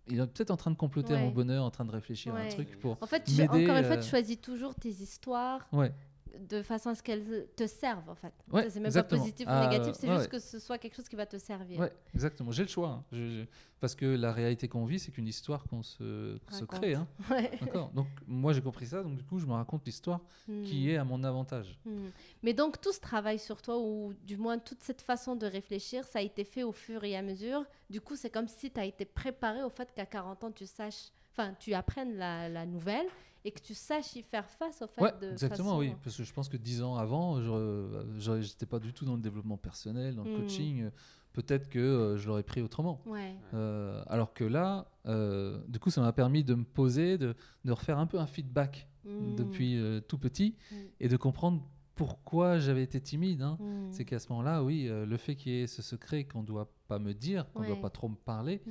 [SPEAKER 3] il est peut-être en train de comploter à mon bonheur, en train de réfléchir à un truc pour.
[SPEAKER 2] En fait, tu- encore une fois,
[SPEAKER 3] euh,
[SPEAKER 2] tu choisis toujours tes histoires
[SPEAKER 3] Ouais,
[SPEAKER 2] de façon à ce qu'elles te servent, en fait.
[SPEAKER 3] Ouais,
[SPEAKER 2] c'est même
[SPEAKER 3] exactement.
[SPEAKER 2] pas positif
[SPEAKER 3] Ah,
[SPEAKER 2] ou négatif, c'est
[SPEAKER 3] ouais,
[SPEAKER 2] juste
[SPEAKER 3] ouais.
[SPEAKER 2] que ce soit quelque chose qui va te servir.
[SPEAKER 3] ouais, exactement. J'ai le choix. hein. Je- je- Parce que la réalité qu'on vit, c'est qu'une histoire qu'on se, crée. hein. D'accord Donc, moi, j'ai compris ça, donc du coup, je me raconte l'histoire qui
[SPEAKER 2] Hmm.
[SPEAKER 3] est à mon avantage.
[SPEAKER 2] Hmm. Mais donc tout ce travail sur toi, ou du moins toute cette façon de réfléchir, ça a été fait au fur et à mesure. Du coup, c'est comme si tu as été préparé au fait qu'à 40 ans, tu saches, enfin, tu apprennes la, la nouvelle et que tu saches y faire face au fait
[SPEAKER 3] Ouais,
[SPEAKER 2] de
[SPEAKER 3] exactement,
[SPEAKER 2] façon-
[SPEAKER 3] oui. Parce que je pense que dix ans avant, je n'étais pas du tout dans le développement personnel, dans le
[SPEAKER 2] Mm.
[SPEAKER 3] coaching. Euh, Peut-être que euh, je l'aurais pris autrement.
[SPEAKER 2] Ouais.
[SPEAKER 3] Euh, alors que là, euh, du coup, ça m'a permis de me poser, de, de refaire un peu un feedback
[SPEAKER 2] Hmm.
[SPEAKER 3] depuis euh, tout petit
[SPEAKER 2] Mm.
[SPEAKER 3] et de comprendre pourquoi j'avais été timide. hein. C'est qu'à ce moment-là, oui, euh, le fait qu'il y ait ce secret qu'on ne doit pas me dire, qu'on ne
[SPEAKER 2] Ouais.
[SPEAKER 3] doit pas trop me parler,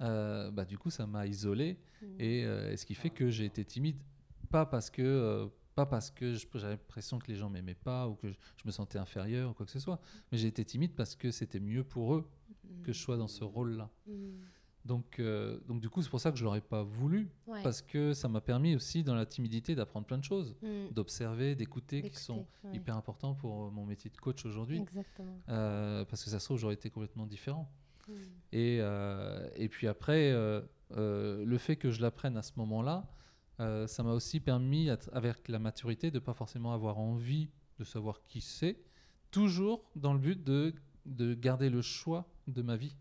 [SPEAKER 3] euh, bah, du coup, ça m'a isolé. Et, euh, et ce qui fait que j'ai été timide, pas parce que, euh, pas parce que j'avais l'impression que les gens m'aimaient pas ou que je, je me sentais inférieur ou quoi que ce soit, mais j'ai été timide parce que c'était mieux pour eux que je sois dans ce rôle-là.
[SPEAKER 2] Hmm.
[SPEAKER 3] Donc, euh, donc du coup, c'est pour ça que je l'aurais pas voulu,
[SPEAKER 2] Ouais.
[SPEAKER 3] parce que ça m'a permis aussi dans la timidité d'apprendre plein de choses,
[SPEAKER 2] Hmm.
[SPEAKER 3] d'observer, d'écouter, qui sont
[SPEAKER 2] ouais.
[SPEAKER 3] hyper importants pour euh, mon métier de coach aujourd'hui. Euh, parce que ça se trouve j'aurais été complètement différent. Et, euh, et puis après, le fait que je l'apprenne à ce moment-là, euh, ça m'a aussi permis, avec la maturité, de pas forcément avoir envie de savoir qui c'est, toujours dans le but de, de garder le choix de ma vie.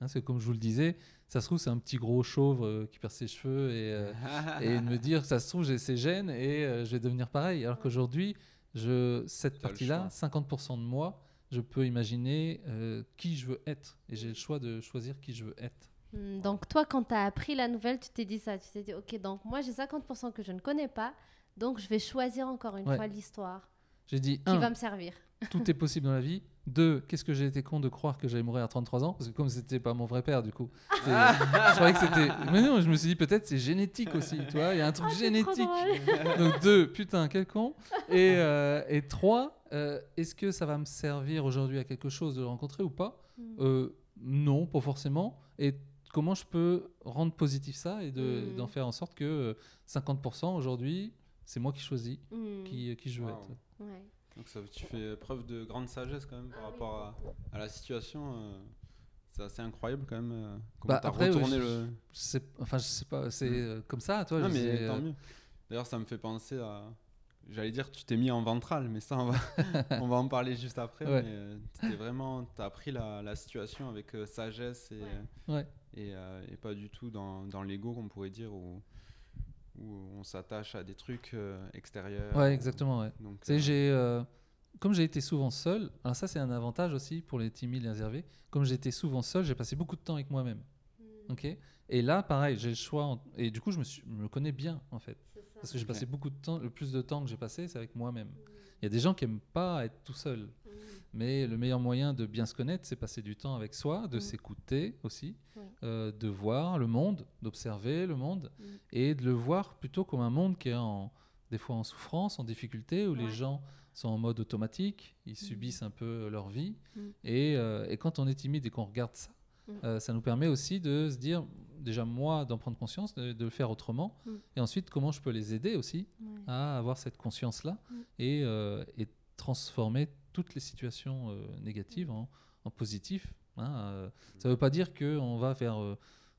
[SPEAKER 3] Hein, c'est comme je vous le disais, ça se trouve, c'est un petit gros chauve euh, qui perd ses cheveux et, euh, et de me dire, ça se trouve, j'ai ces gènes et euh, je vais devenir pareil. Alors qu'aujourd'hui, cette partie-là,
[SPEAKER 1] choix.
[SPEAKER 3] 50% de moi, je peux imaginer qui je veux être. Et j'ai le choix de choisir qui je veux être.
[SPEAKER 2] Hmm, Donc toi, quand tu as appris la nouvelle, tu t'es dit ça. Tu t'es dit, ok, donc moi j'ai 50% que je ne connais pas, donc je vais choisir encore une
[SPEAKER 3] Ouais.
[SPEAKER 2] fois l'histoire
[SPEAKER 3] J'ai dit,
[SPEAKER 2] qui
[SPEAKER 3] un,
[SPEAKER 2] va me servir.
[SPEAKER 3] tout est possible dans la vie. Deux, qu'est-ce que j'ai été con de croire que j'allais mourir à 33 ans? Parce que comme c'était pas mon vrai père, du coup, je croyais que c'était. Mais non, je me suis dit peut-être c'est génétique aussi, tu vois, il y a un truc
[SPEAKER 2] Ah, c'est
[SPEAKER 3] génétique. Donc deux, putain, quel con. Et, euh, et trois, euh, est-ce que ça va me servir aujourd'hui à quelque chose de le rencontrer ou pas?
[SPEAKER 2] Hmm.
[SPEAKER 3] Euh, Non, pas forcément. Et comment je peux rendre positif ça et de-
[SPEAKER 2] Mm.
[SPEAKER 3] d'en faire en sorte que euh, 50% aujourd'hui, c'est moi qui choisis
[SPEAKER 2] Hmm,
[SPEAKER 3] qui, qui je veux
[SPEAKER 1] Wow.
[SPEAKER 3] être.
[SPEAKER 2] ouais.
[SPEAKER 1] Donc ça, tu fais preuve de grande sagesse quand même par
[SPEAKER 2] Ah oui,
[SPEAKER 1] rapport à, la situation. euh, c'est assez incroyable quand même. euh, comment
[SPEAKER 3] Bah,
[SPEAKER 1] t'as
[SPEAKER 3] après,
[SPEAKER 1] retourné
[SPEAKER 3] ouais,
[SPEAKER 1] le.
[SPEAKER 3] Je sais, enfin, je sais pas, c'est
[SPEAKER 1] Mm.
[SPEAKER 3] euh, comme ça, toi.
[SPEAKER 1] Non
[SPEAKER 3] je
[SPEAKER 1] mais
[SPEAKER 3] sais,
[SPEAKER 1] tant
[SPEAKER 3] euh,
[SPEAKER 1] mieux. D'ailleurs, ça me fait penser à. J'allais dire, tu t'es mis en ventral, mais ça, on va, on va en parler juste après.
[SPEAKER 3] Ouais.
[SPEAKER 1] Mais euh, vraiment, t'as appris la, la situation avec euh, sagesse et,
[SPEAKER 2] Ouais.
[SPEAKER 1] Euh, et, euh, et pas du tout dans, dans l'ego, qu'on pourrait dire, où, où on s'attache à des trucs euh, extérieurs.
[SPEAKER 3] Ouais, exactement, ouais.
[SPEAKER 1] Donc, euh,
[SPEAKER 3] j'ai, euh, comme j'ai été souvent seul, alors ça c'est un avantage aussi pour les timides, les réservés. Comme j'ai été souvent seul, j'ai passé beaucoup de temps avec moi-même.
[SPEAKER 2] Hmm,
[SPEAKER 3] Ok? Et là, pareil, j'ai le choix. en- Et du coup, je me, suis- je me connais bien en fait, parce que j'ai passé beaucoup de temps. Le plus de temps que j'ai passé, c'est avec moi-même. Il y a des gens qui aiment pas être tout seul,
[SPEAKER 2] Hmm,
[SPEAKER 3] mais le meilleur moyen de bien se connaître, c'est passer du temps avec soi, de
[SPEAKER 2] Mm.
[SPEAKER 3] s'écouter aussi,
[SPEAKER 2] Oui.
[SPEAKER 3] euh, de voir le monde, d'observer le monde,
[SPEAKER 2] Mm.
[SPEAKER 3] et de le voir plutôt comme un monde qui est en, des fois en souffrance, en difficulté, où les gens sont en mode automatique, ils subissent un peu leur vie.
[SPEAKER 2] Mm.
[SPEAKER 3] Et, euh, et quand on est timide et qu'on regarde ça,
[SPEAKER 2] Mm.
[SPEAKER 3] euh, ça nous permet aussi de se dire, déjà moi, d'en prendre conscience, de, de le faire autrement,
[SPEAKER 2] Mm.
[SPEAKER 3] et ensuite comment je peux les aider aussi
[SPEAKER 2] Ouais.
[SPEAKER 3] à avoir cette conscience-là
[SPEAKER 2] Mm.
[SPEAKER 3] et, et transformer toutes les situations euh, négatives en, en positif. hein, euh. ça ne veut pas dire qu'on va vers euh,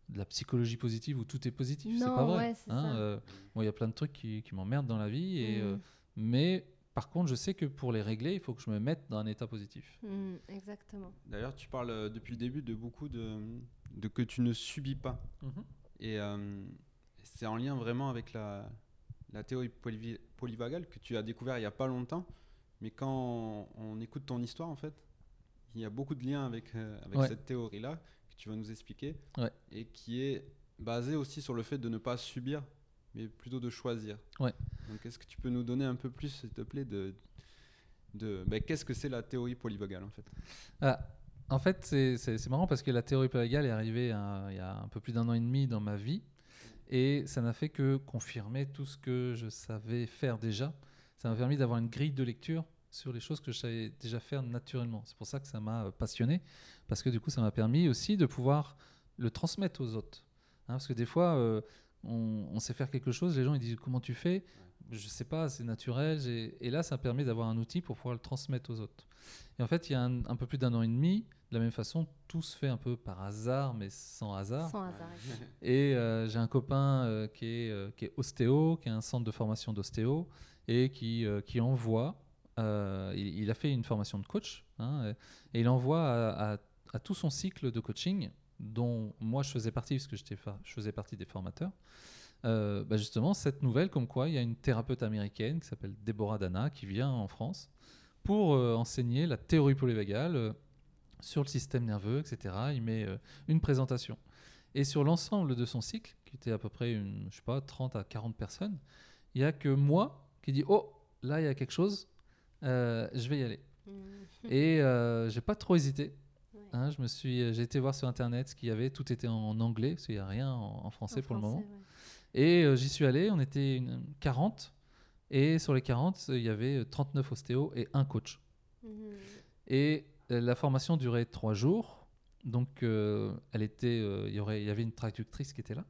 [SPEAKER 3] de la psychologie positive où tout est positif. C'est
[SPEAKER 2] Non,
[SPEAKER 3] pas vrai.
[SPEAKER 2] ouais, c'est
[SPEAKER 3] hein,
[SPEAKER 2] ça.
[SPEAKER 3] euh, moi, il y a plein de trucs qui, qui m'emmerdent dans la vie. Et, euh,
[SPEAKER 2] Hmm,
[SPEAKER 3] mais par contre, je sais que pour les régler, il faut que je me mette dans un état positif.
[SPEAKER 2] hmm, exactement.
[SPEAKER 1] D'ailleurs, tu parles euh, depuis le début de beaucoup de, de que tu ne subis pas. Et euh, c'est en lien vraiment avec la, la théorie polyvagale que tu as découvert il n'y a pas longtemps. Mais quand on, on écoute ton histoire, en fait, il y a beaucoup de liens avec, euh, avec
[SPEAKER 3] Ouais.
[SPEAKER 1] cette théorie-là que tu vas nous expliquer.
[SPEAKER 3] Ouais.
[SPEAKER 1] Et qui est basée aussi sur le fait de ne pas subir, mais plutôt de choisir.
[SPEAKER 3] Ouais.
[SPEAKER 1] Donc, est-ce que tu peux nous donner un peu plus, s'il te plaît, de, de ben, qu'est-ce que c'est la théorie polyvagale, en fait?
[SPEAKER 3] Ah, en fait, c'est- marrant parce que la théorie polyvagale est arrivée il y a un peu plus d'un an et demi dans ma vie. Et ça n'a fait que confirmer tout ce que je savais faire déjà. Ça m'a permis d'avoir une grille de lecture sur les choses que je savais déjà faire naturellement. C'est pour ça que ça m'a euh, passionné. Parce que du coup, ça m'a permis aussi de pouvoir le transmettre aux autres. Hein, parce que des fois, euh, on, on sait faire quelque chose, les gens ils disent comment tu fais? Je sais pas, c'est naturel. Et là, ça permet d'avoir un outil pour pouvoir le transmettre aux autres. Et en fait, il y a un, un peu plus d'un an et demi, de la même façon, tout se fait un peu par hasard, mais sans hasard.
[SPEAKER 2] Sans hasard.
[SPEAKER 3] Et euh, j'ai un copain euh, qui, est, qui est ostéo, qui a un centre de formation d'ostéo, et qui, euh, qui envoie, euh, il, a fait une formation de coach, hein, et, il envoie à, tout son cycle de coaching, dont moi je faisais partie, parce que j'étais je faisais partie des formateurs, euh, bah, justement cette nouvelle comme quoi il y a une thérapeute américaine qui s'appelle Deborah Dana, qui vient en France pour enseigner la théorie polyvagale sur le système nerveux, etc. Il met une présentation. Et sur l'ensemble de son cycle, qui était à peu près une, je sais pas, 30 à 40 personnes, il n'y a que moi qui dis Oh, là, il y a quelque chose, euh, je vais y aller.
[SPEAKER 2] Hmm,
[SPEAKER 3] Et euh, j'ai pas trop hésité.
[SPEAKER 2] ouais.
[SPEAKER 3] hein, je me suis, j'ai été voir sur internet ce qu'il y avait, tout était en anglais, parce qu'il n'y a rien en, en français
[SPEAKER 2] En
[SPEAKER 3] pour le moment.
[SPEAKER 2] ouais.
[SPEAKER 3] Et euh, j'y suis allé, on était une, 40, et sur les 40, il y avait 39 ostéos et un coach.
[SPEAKER 2] Mhm.
[SPEAKER 3] Et euh, la formation durait trois jours. Donc, euh, elle était, euh, il y aurait, il y avait une traductrice qui était là.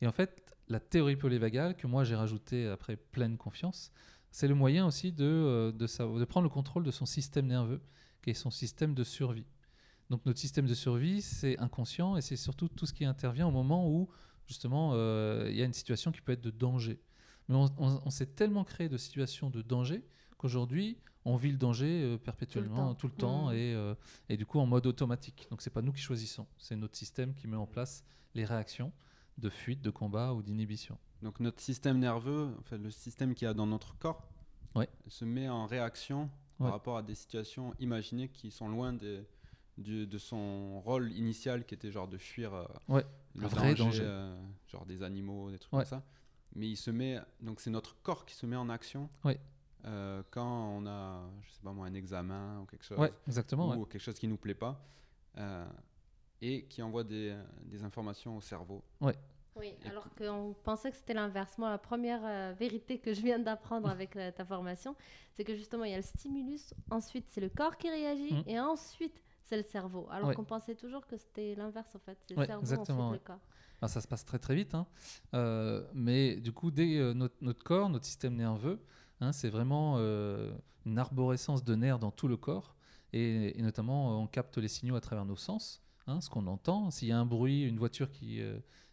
[SPEAKER 3] Et en fait, la théorie polyvagale que moi j'ai rajoutée après pleine confiance, c'est le moyen aussi de, euh, de, savoir- de prendre le contrôle de son système nerveux, qui est son système de survie. Donc, notre système de survie, c'est inconscient et c'est surtout tout ce qui intervient au moment où, justement, euh, il y a une situation qui peut être de danger. Mais on, on- on s'est tellement créé de situations de danger qu'aujourd'hui, on vit le danger euh, perpétuellement, tout le temps,
[SPEAKER 2] Mmh.
[SPEAKER 3] et, euh, et du coup en mode automatique. Donc c'est pas nous qui choisissons, c'est notre système qui met en place les réactions de fuite, de combat ou d'inhibition.
[SPEAKER 1] Donc notre système nerveux, enfin, le système qu'il y a dans notre corps,
[SPEAKER 3] Ouais.
[SPEAKER 1] se met en réaction
[SPEAKER 3] Ouais.
[SPEAKER 1] par rapport à des situations imaginées qui sont loin des- du- de son rôle initial qui était genre de fuir euh,
[SPEAKER 3] Ouais,
[SPEAKER 1] le
[SPEAKER 3] danger.
[SPEAKER 1] euh, genre des animaux, des trucs comme ça. Mais il se met, donc c'est notre corps qui se met en action euh, quand on a, je sais pas moi, un examen ou quelque chose,
[SPEAKER 3] exactement.
[SPEAKER 1] ou quelque chose qui nous plaît pas, euh, et qui envoie des, des informations au cerveau.
[SPEAKER 2] Oui, alors qu'on pensait que c'était l'inverse. Moi, la première euh, vérité que je viens d'apprendre avec euh, ta formation, c'est que justement, il y a le stimulus, ensuite c'est le corps qui réagit,
[SPEAKER 3] Mm.
[SPEAKER 2] et ensuite c'est le cerveau. Alors
[SPEAKER 3] Ouais.
[SPEAKER 2] qu'on pensait toujours que c'était l'inverse en fait. C'est
[SPEAKER 3] Ouais,
[SPEAKER 2] le cerveau,
[SPEAKER 3] exactement,
[SPEAKER 2] ensuite
[SPEAKER 3] ouais.
[SPEAKER 2] le corps.
[SPEAKER 3] Alors, ça se passe très très vite, hein. Euh, mais du coup, dès notre, notre corps, notre système nerveux, hein, c'est vraiment une arborescence de nerfs dans tout le corps, et, et notamment on capte les signaux à travers nos sens, hein, ce qu'on entend. S'il y a un bruit, une voiture qui,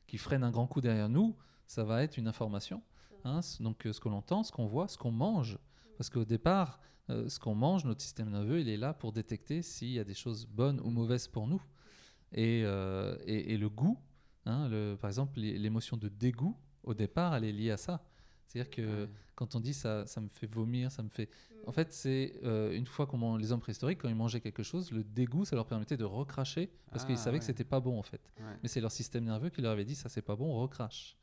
[SPEAKER 3] qui freine un grand coup derrière nous, ça va être une information. hein. C- donc euh, ce qu'on entend, ce qu'on voit, ce qu'on mange, parce qu'au départ, euh, ce qu'on mange, notre système nerveux, il est là pour détecter s'il y a des choses bonnes ou mauvaises pour nous. Et, euh, et- et le goût, hein, le- par exemple, l'é- l'émotion de dégoût, au départ, elle est liée à ça. C'est-à-dire que
[SPEAKER 1] Ouais.
[SPEAKER 3] quand on dit ça, ça me fait vomir, ça me fait. En fait, c'est euh, une fois qu'on man- les hommes préhistoriques, quand ils mangeaient quelque chose, le dégoût, ça leur permettait de recracher parce qu'ils
[SPEAKER 1] Ah,
[SPEAKER 3] savaient que
[SPEAKER 1] ouais.
[SPEAKER 3] c'était pas bon en fait.
[SPEAKER 1] Ouais.
[SPEAKER 3] Mais c'est leur système nerveux qui leur avait dit ça c'est pas bon, on recrache.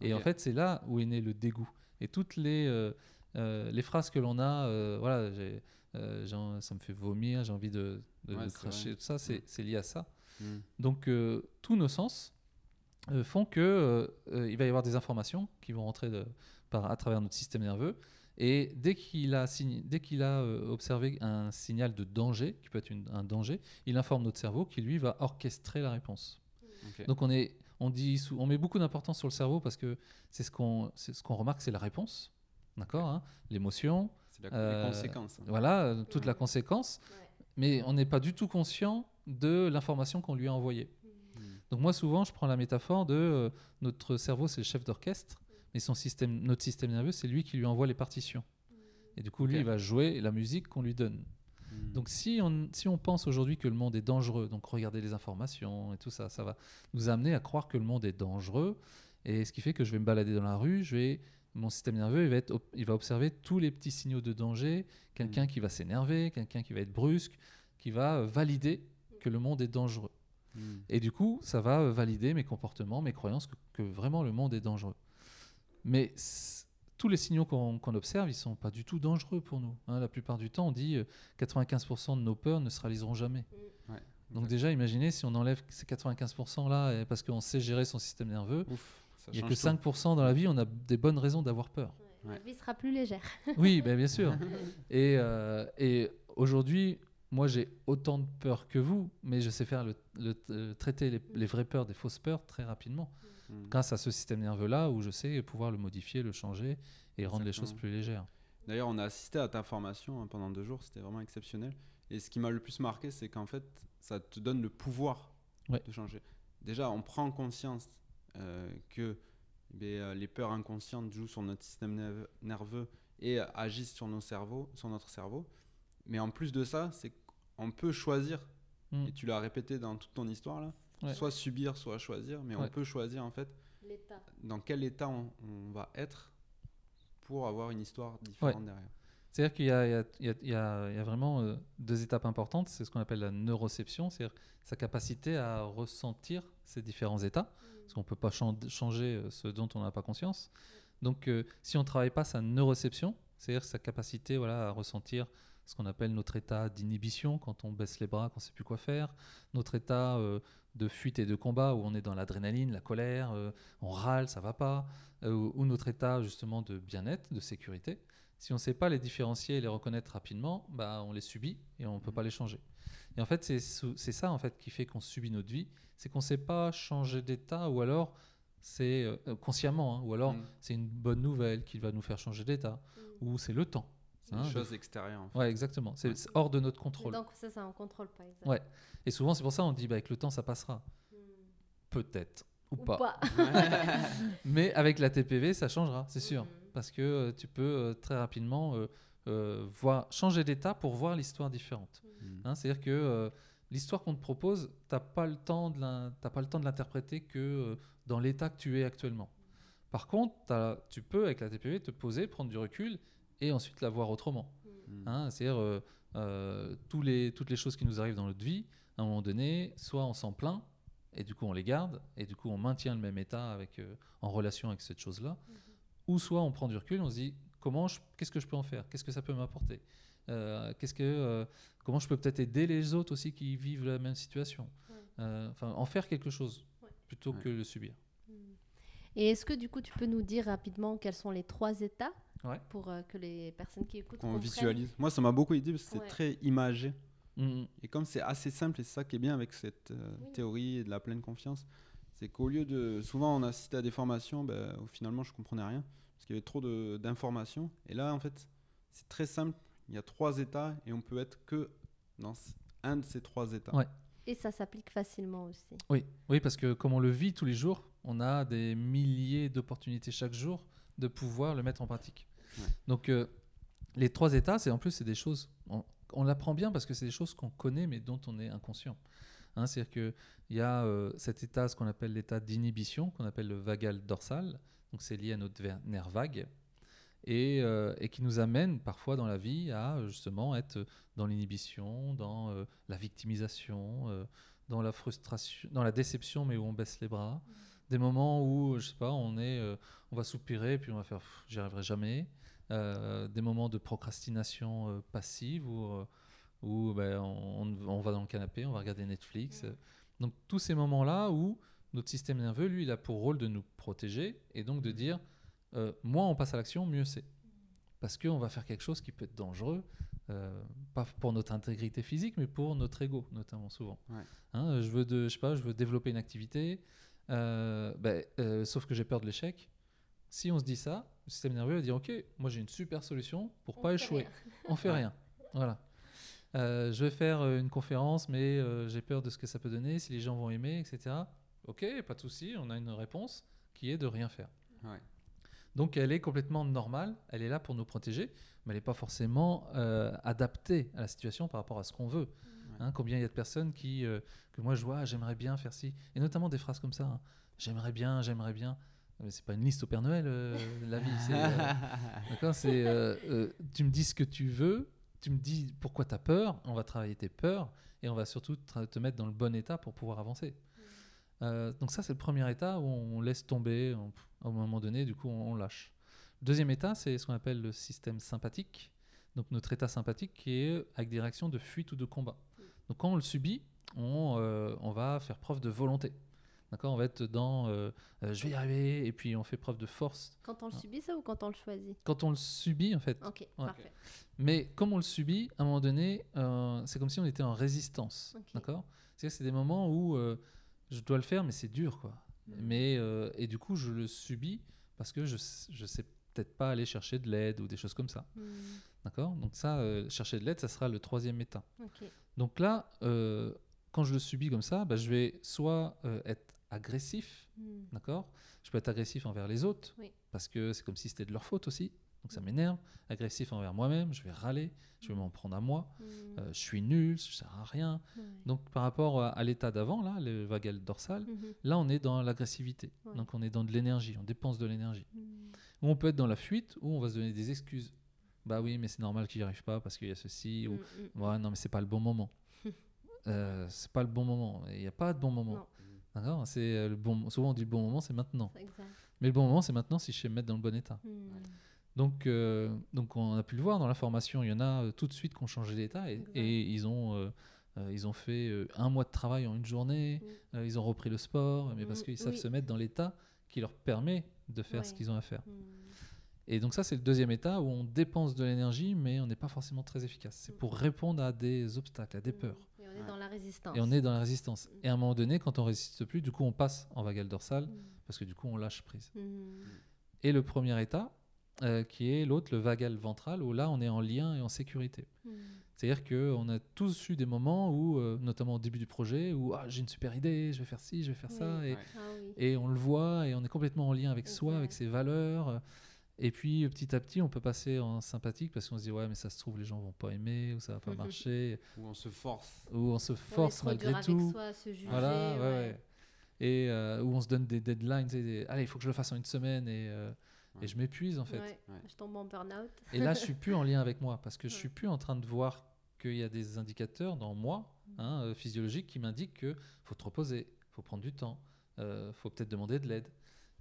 [SPEAKER 3] Et en fait, c'est là où est né le dégoût. Et toutes les, euh, euh, les phrases que l'on a, euh, voilà, euh, ça me fait vomir, j'ai envie de, de-
[SPEAKER 1] Ouais,
[SPEAKER 3] de
[SPEAKER 1] c'est
[SPEAKER 3] cracher,
[SPEAKER 1] vrai.
[SPEAKER 3] tout ça, c'est
[SPEAKER 1] Mm.
[SPEAKER 3] c'est lié à ça.
[SPEAKER 1] Mm.
[SPEAKER 3] Donc euh, tous nos sens euh, font que euh, euh, il va y avoir des informations qui vont rentrer de- par, à travers notre système nerveux. Et dès qu'il a, dès qu'il a euh, observé un signal de danger, qui peut être une- un danger, il informe notre cerveau qui lui va orchestrer la réponse. Donc on, est, on, dit on met beaucoup d'importance sur le cerveau parce que c'est ce qu'on c'est ce qu'on remarque, c'est la réponse. D'accord hein? L'émotion,
[SPEAKER 1] C'est la-
[SPEAKER 3] euh,
[SPEAKER 1] les conséquences. hein.
[SPEAKER 3] voilà, euh, toute la conséquence.
[SPEAKER 2] Ouais.
[SPEAKER 3] Mais on n'est pas du tout conscient de l'information qu'on lui a envoyée.
[SPEAKER 1] Mm.
[SPEAKER 3] Donc moi souvent je prends la métaphore de euh, notre cerveau c'est le chef d'orchestre, mais son système, notre système nerveux c'est lui qui lui envoie les partitions. Et du coup lui il va jouer la musique qu'on lui donne.
[SPEAKER 1] Mm.
[SPEAKER 3] Donc si on, si on pense aujourd'hui que le monde est dangereux, donc regarder les informations et tout ça, ça va nous amener à croire que le monde est dangereux. Et ce qui fait que je vais me balader dans la rue, je vais, mon système nerveux il va, être, il va observer tous les petits signaux de danger, quelqu'un qui va s'énerver, quelqu'un qui va être brusque, qui va euh, valider que le monde est dangereux.
[SPEAKER 1] Mm.
[SPEAKER 3] Et du coup, ça va valider mes comportements, mes croyances, que, que vraiment le monde est dangereux. Mais tous les signaux qu'on observe, ils sont pas du tout dangereux pour nous. hein. la plupart du temps, on dit euh, 95% de nos peurs ne se réaliseront jamais.
[SPEAKER 1] Ouais,
[SPEAKER 3] Donc déjà, imaginez si on enlève ces 95% là, et parce qu'on sait gérer son système nerveux, il n'y a que
[SPEAKER 1] tout.
[SPEAKER 3] 5% dans la vie, on a des bonnes raisons d'avoir peur.
[SPEAKER 2] Ouais,
[SPEAKER 1] Ouais.
[SPEAKER 2] La vie sera plus légère.
[SPEAKER 3] Oui, ben, bien sûr. Et, euh, et aujourd'hui, moi j'ai autant de peur que vous, mais je sais faire le, le- euh, traiter les, les vraies peurs des fausses peurs très rapidement,
[SPEAKER 1] Mm.
[SPEAKER 3] grâce à ce système nerveux-là où je sais pouvoir le modifier, le changer et rendre les choses plus légères.
[SPEAKER 1] D'ailleurs, on a assisté à ta formation hein, pendant deux jours, c'était vraiment exceptionnel. Et ce qui m'a le plus marqué, c'est qu'en fait, ça te donne le pouvoir
[SPEAKER 3] Ouais.
[SPEAKER 1] de changer. Déjà, on prend conscience euh, que eh bien, euh, les peurs inconscientes jouent sur notre système nerve- nerveux et agissent sur, nos cerveaux, sur notre cerveau. Mais en plus de ça, c'est qu'on peut choisir,
[SPEAKER 3] Mm.
[SPEAKER 1] et tu l'as répété dans toute ton histoire là,
[SPEAKER 3] Ouais.
[SPEAKER 1] soit subir, soit choisir, mais on peut choisir en fait dans quel état on, on va être pour avoir une histoire différente derrière.
[SPEAKER 3] C'est-à-dire qu'il y y a- il y a- il y a- il y a vraiment euh, deux étapes importantes. C'est ce qu'on appelle la neuroception, c'est-à-dire sa capacité à ressentir ces différents états, parce qu'on ne peut pas chan- changer euh, ce dont on n'a pas conscience. Donc, euh, si on ne travaille pas sa neuroception, c'est-à-dire sa capacité voilà, à ressentir ce qu'on appelle notre état d'inhibition, quand on baisse les bras, qu'on ne sait plus quoi faire, notre état euh, de fuite et de combat, où on est dans l'adrénaline, la colère, euh, on râle, ça va pas, euh, ou notre état justement de bien-être, de sécurité. Si on ne sait pas les différencier et les reconnaître rapidement, bah, on les subit et on ne peut
[SPEAKER 1] Mhm.
[SPEAKER 3] pas les changer. Et en fait, c'est ça en fait qui fait qu'on subit notre vie, c'est qu'on ne sait pas changer d'état ou alors c'est euh, consciemment, hein, ou alors
[SPEAKER 1] Mm.
[SPEAKER 3] c'est une bonne nouvelle qui va nous faire changer d'état, ou c'est le temps.
[SPEAKER 1] C'est
[SPEAKER 3] Hein,
[SPEAKER 1] des
[SPEAKER 3] des
[SPEAKER 1] choses extérieures. En fait.
[SPEAKER 3] Ouais, exactement. C'est
[SPEAKER 1] Ouais.
[SPEAKER 3] hors de notre contrôle.
[SPEAKER 2] Donc c'est ça, on contrôle pas. exact.
[SPEAKER 3] Ouais. Et souvent, c'est pour ça qu'on dit bah, avec le temps, ça passera.
[SPEAKER 2] Mm.
[SPEAKER 3] Peut-être. Ou,
[SPEAKER 2] Ou
[SPEAKER 3] pas.
[SPEAKER 2] pas.
[SPEAKER 3] Mais avec la TPV, ça changera, c'est sûr.
[SPEAKER 2] Mm.
[SPEAKER 3] Parce que euh, tu peux euh, très rapidement euh, euh, voir, changer d'état pour voir l'histoire différente.
[SPEAKER 1] Mm.
[SPEAKER 3] Hein, C'est-à-dire que euh, l'histoire qu'on te propose, tu n'as pas le temps de t'as pas le temps de l'interpréter que euh, dans l'état que tu es actuellement. Par contre, t'as- tu peux, avec la TPV, te poser, prendre du recul et ensuite la voir autrement.
[SPEAKER 1] Mm.
[SPEAKER 3] Hein, C'est-à-dire euh, euh, tous les, toutes les choses qui nous arrivent dans notre vie, à un moment donné, soit on s'en plaint, et du coup on les garde, et du coup on maintient le même état avec, euh, en relation avec cette chose-là, ou soit on prend du recul, on se dit comment, qu'est-ce que je peux en faire, qu'est-ce que ça peut m'apporter, Euh, qu'est-ce que, euh, comment je peux peut-être aider les autres aussi qui vivent la même situation,
[SPEAKER 2] Ouais.
[SPEAKER 3] Euh, enfin en faire quelque chose
[SPEAKER 2] Ouais.
[SPEAKER 3] plutôt
[SPEAKER 1] Ouais.
[SPEAKER 3] que le subir.
[SPEAKER 2] Et est-ce que du coup tu peux nous dire rapidement quels sont les trois états
[SPEAKER 3] Ouais.
[SPEAKER 2] pour euh, que les personnes qui écoutent
[SPEAKER 1] Qu'on visualise. Moi, ça m'a beaucoup aidé parce que c'est
[SPEAKER 2] Ouais.
[SPEAKER 1] très imagé.
[SPEAKER 3] Mhm.
[SPEAKER 1] Et comme c'est assez simple, et c'est ça qui est bien avec cette euh,
[SPEAKER 2] Oui.
[SPEAKER 1] théorie et de la pleine confiance, c'est qu'au lieu de. Souvent, on assistait à des formations, ben, où finalement, je comprenais rien, parce qu'il y avait trop de- d'informations. Et là, en fait, c'est très simple. Il y a trois états, et on peut être que dans un de ces trois états.
[SPEAKER 3] Ouais.
[SPEAKER 2] Et ça s'applique facilement aussi.
[SPEAKER 3] Oui, oui, parce que comme on le vit tous les jours, on a des milliers d'opportunités chaque jour de pouvoir le mettre en pratique.
[SPEAKER 1] Ouais.
[SPEAKER 3] Donc euh, les trois états, c'est en plus c'est des choses, on, on l'apprend bien parce que c'est des choses qu'on connaît mais dont on est inconscient. Hein, C'est-à-dire qu'il y a euh, cet état, ce qu'on appelle l'état d'inhibition, qu'on appelle le vagal dorsal, donc c'est lié à notre nerf vague, et, euh, et qui nous amène parfois dans la vie à justement être dans l'inhibition, dans euh, la victimisation, euh, dans la frustration, dans la déception, mais où on baisse les bras. Des moments où, je sais pas, on est, on va soupirer, puis on va faire, j'y arriverai jamais. Euh, des moments de procrastination euh, passive où, euh, où ben, on, on va dans le canapé, on va regarder Netflix. Donc tous ces moments-là où notre système nerveux, lui, il a pour rôle de nous protéger et donc de dire, euh, moins on passe à l'action, mieux c'est. Parce qu'on va faire quelque chose qui peut être dangereux, euh, pas pour notre intégrité physique, mais pour notre ego, notamment souvent.
[SPEAKER 1] Ouais.
[SPEAKER 3] Hein, je veux, de, je sais pas, je veux développer une activité, euh, ben, sauf que j'ai peur de l'échec. Si on se dit ça, le système nerveux va dire Ok, moi j'ai une super solution pour
[SPEAKER 2] On
[SPEAKER 3] pas échouer.
[SPEAKER 2] rien.
[SPEAKER 3] On fait rien. Voilà. Euh, je vais faire euh, une conférence, mais euh, j'ai peur de ce que ça peut donner, si les gens vont aimer, etc. Ok, pas de souci, on a une réponse qui est de rien faire.
[SPEAKER 1] Ouais.
[SPEAKER 3] Donc elle est complètement normale, elle est là pour nous protéger, mais elle n'est pas forcément euh, adaptée à la situation par rapport à ce qu'on veut. Hein, combien il y a de personnes qui, euh, que moi je vois, Ah, j'aimerais bien faire ci, et notamment des phrases comme ça, hein. j'aimerais bien, j'aimerais bien. Mais c'est pas une liste au Père Noël, euh, la vie. c'est, euh, D'accord C'est euh, euh, tu me dis ce que tu veux, tu me dis pourquoi tu as peur, on va travailler tes peurs et on va surtout te mettre dans le bon état pour pouvoir avancer. Euh, donc ça c'est le premier état où on laisse tomber, on- à un moment donné, du coup on, on lâche. Deuxième état c'est ce qu'on appelle le système sympathique, donc notre état sympathique qui est avec des réactions de fuite ou de combat. Donc quand on le subit, on, on va faire preuve de volonté. D'accord On va être dans euh, euh, je vais y arriver et puis on fait preuve de force.
[SPEAKER 2] Quand on le subit ça ou quand on le choisit?
[SPEAKER 3] Quand on le subit en fait,
[SPEAKER 2] Ok,
[SPEAKER 3] Ouais.
[SPEAKER 2] parfait.
[SPEAKER 3] mais comme on le subit, à un moment donné, euh, c'est comme si on était en résistance. D'accord? C'est c'est des moments où je dois le faire, mais c'est dur, quoi.
[SPEAKER 2] Mm.
[SPEAKER 3] Mais, et du coup, je le subis parce que je, je sais peut-être pas aller chercher de l'aide ou des choses comme ça.
[SPEAKER 2] Hmm,
[SPEAKER 3] D'accord? Donc ça, chercher de l'aide, ça sera le troisième état. Donc là, quand je le subis comme ça, bah, je vais soit euh, être agressif,
[SPEAKER 2] Hmm,
[SPEAKER 3] d'accord? Je peux être agressif envers les autres,
[SPEAKER 2] Oui.
[SPEAKER 3] parce que c'est comme si c'était de leur faute aussi. Donc ça m'énerve. Agressif envers moi-même, je vais râler, je vais m'en prendre à moi.
[SPEAKER 2] hmm,
[SPEAKER 3] Euh, je suis nul, je sers à rien.
[SPEAKER 2] ouais.
[SPEAKER 3] Donc par rapport à, à l'état d'avant, là, le vagal dorsal,
[SPEAKER 2] Mhm,
[SPEAKER 3] là on est dans l'agressivité.
[SPEAKER 2] Ouais.
[SPEAKER 3] Donc on est dans de l'énergie, on dépense de l'énergie.
[SPEAKER 2] hmm.
[SPEAKER 3] Ou on peut être dans la fuite, où on va se donner des excuses. Bah oui, mais c'est normal qu'il n'y arrive pas parce qu'il y a ceci. Ou
[SPEAKER 2] Hmm, hmm.
[SPEAKER 3] ouais, non, mais c'est pas le bon moment. Euh, c'est pas le bon moment. Il n'y a pas de bon moment.
[SPEAKER 2] Non.
[SPEAKER 3] D'accord C'est euh, le bon. Souvent on dit le bon moment, c'est maintenant.
[SPEAKER 2] Exact.
[SPEAKER 3] Mais le bon moment, c'est maintenant si je sais me mettre dans le bon état.
[SPEAKER 2] Hmm,
[SPEAKER 3] Donc, euh, donc on a pu le voir dans la formation, il y en a euh, tout de suite qui ont changé d'état et, ils ont, euh, ils ont fait un mois de travail en une journée, ils ont repris le sport, mais parce
[SPEAKER 2] Mm,
[SPEAKER 3] qu'ils savent
[SPEAKER 2] oui.
[SPEAKER 3] se mettre dans l'état qui leur permet de faire ce qu'ils ont à faire.
[SPEAKER 2] hmm.
[SPEAKER 3] Et donc ça, c'est le deuxième état où on dépense de l'énergie, mais on n'est pas forcément très efficace. C'est pour répondre à des obstacles, à des
[SPEAKER 2] Hmm.
[SPEAKER 3] peurs.
[SPEAKER 2] Et on est
[SPEAKER 1] Ouais.
[SPEAKER 2] dans la résistance.
[SPEAKER 3] Et on est dans la résistance.
[SPEAKER 2] Mm.
[SPEAKER 3] Et à un moment donné, quand on résiste plus, du coup, on passe en vagal dorsal,
[SPEAKER 2] Hmm,
[SPEAKER 3] parce que du coup, on lâche prise.
[SPEAKER 2] hmm.
[SPEAKER 3] Et le premier état, euh, qui est l'autre, le vagal ventral, où là, on est en lien et en sécurité.
[SPEAKER 2] Hmm.
[SPEAKER 3] C'est-à-dire qu'on a tous eu des moments où, euh, notamment au début du projet, où ah, j'ai une super idée, je vais faire ci, je vais faire ça,
[SPEAKER 2] Oui.
[SPEAKER 3] et,
[SPEAKER 1] Ouais.
[SPEAKER 2] Ah oui.
[SPEAKER 3] et on le voit, et on est complètement en lien avec soi, avec ses valeurs. Et puis petit à petit, on peut passer en sympathique parce qu'on se dit ouais, mais ça se trouve les gens vont pas aimer ou ça va pas marcher
[SPEAKER 1] Ou on se force.
[SPEAKER 3] ou on se force malgré
[SPEAKER 2] avec
[SPEAKER 3] tout.
[SPEAKER 2] soi, se juger,
[SPEAKER 3] Voilà, ouais,
[SPEAKER 2] ouais.
[SPEAKER 3] ouais. Et euh, où on se donne des deadlines, des- allez, il faut que je le fasse en une semaine et, euh,
[SPEAKER 1] Ouais.
[SPEAKER 3] et je m'épuise en fait.
[SPEAKER 2] Ouais,
[SPEAKER 1] Ouais.
[SPEAKER 2] Je tombe en burn-out.
[SPEAKER 3] Et là, je suis plus en lien avec moi parce que je suis plus en train de voir qu'il y a des indicateurs dans moi, hein, euh, physiologiques, qui m'indiquent que faut te reposer, faut prendre du temps, euh, faut peut-être demander de l'aide.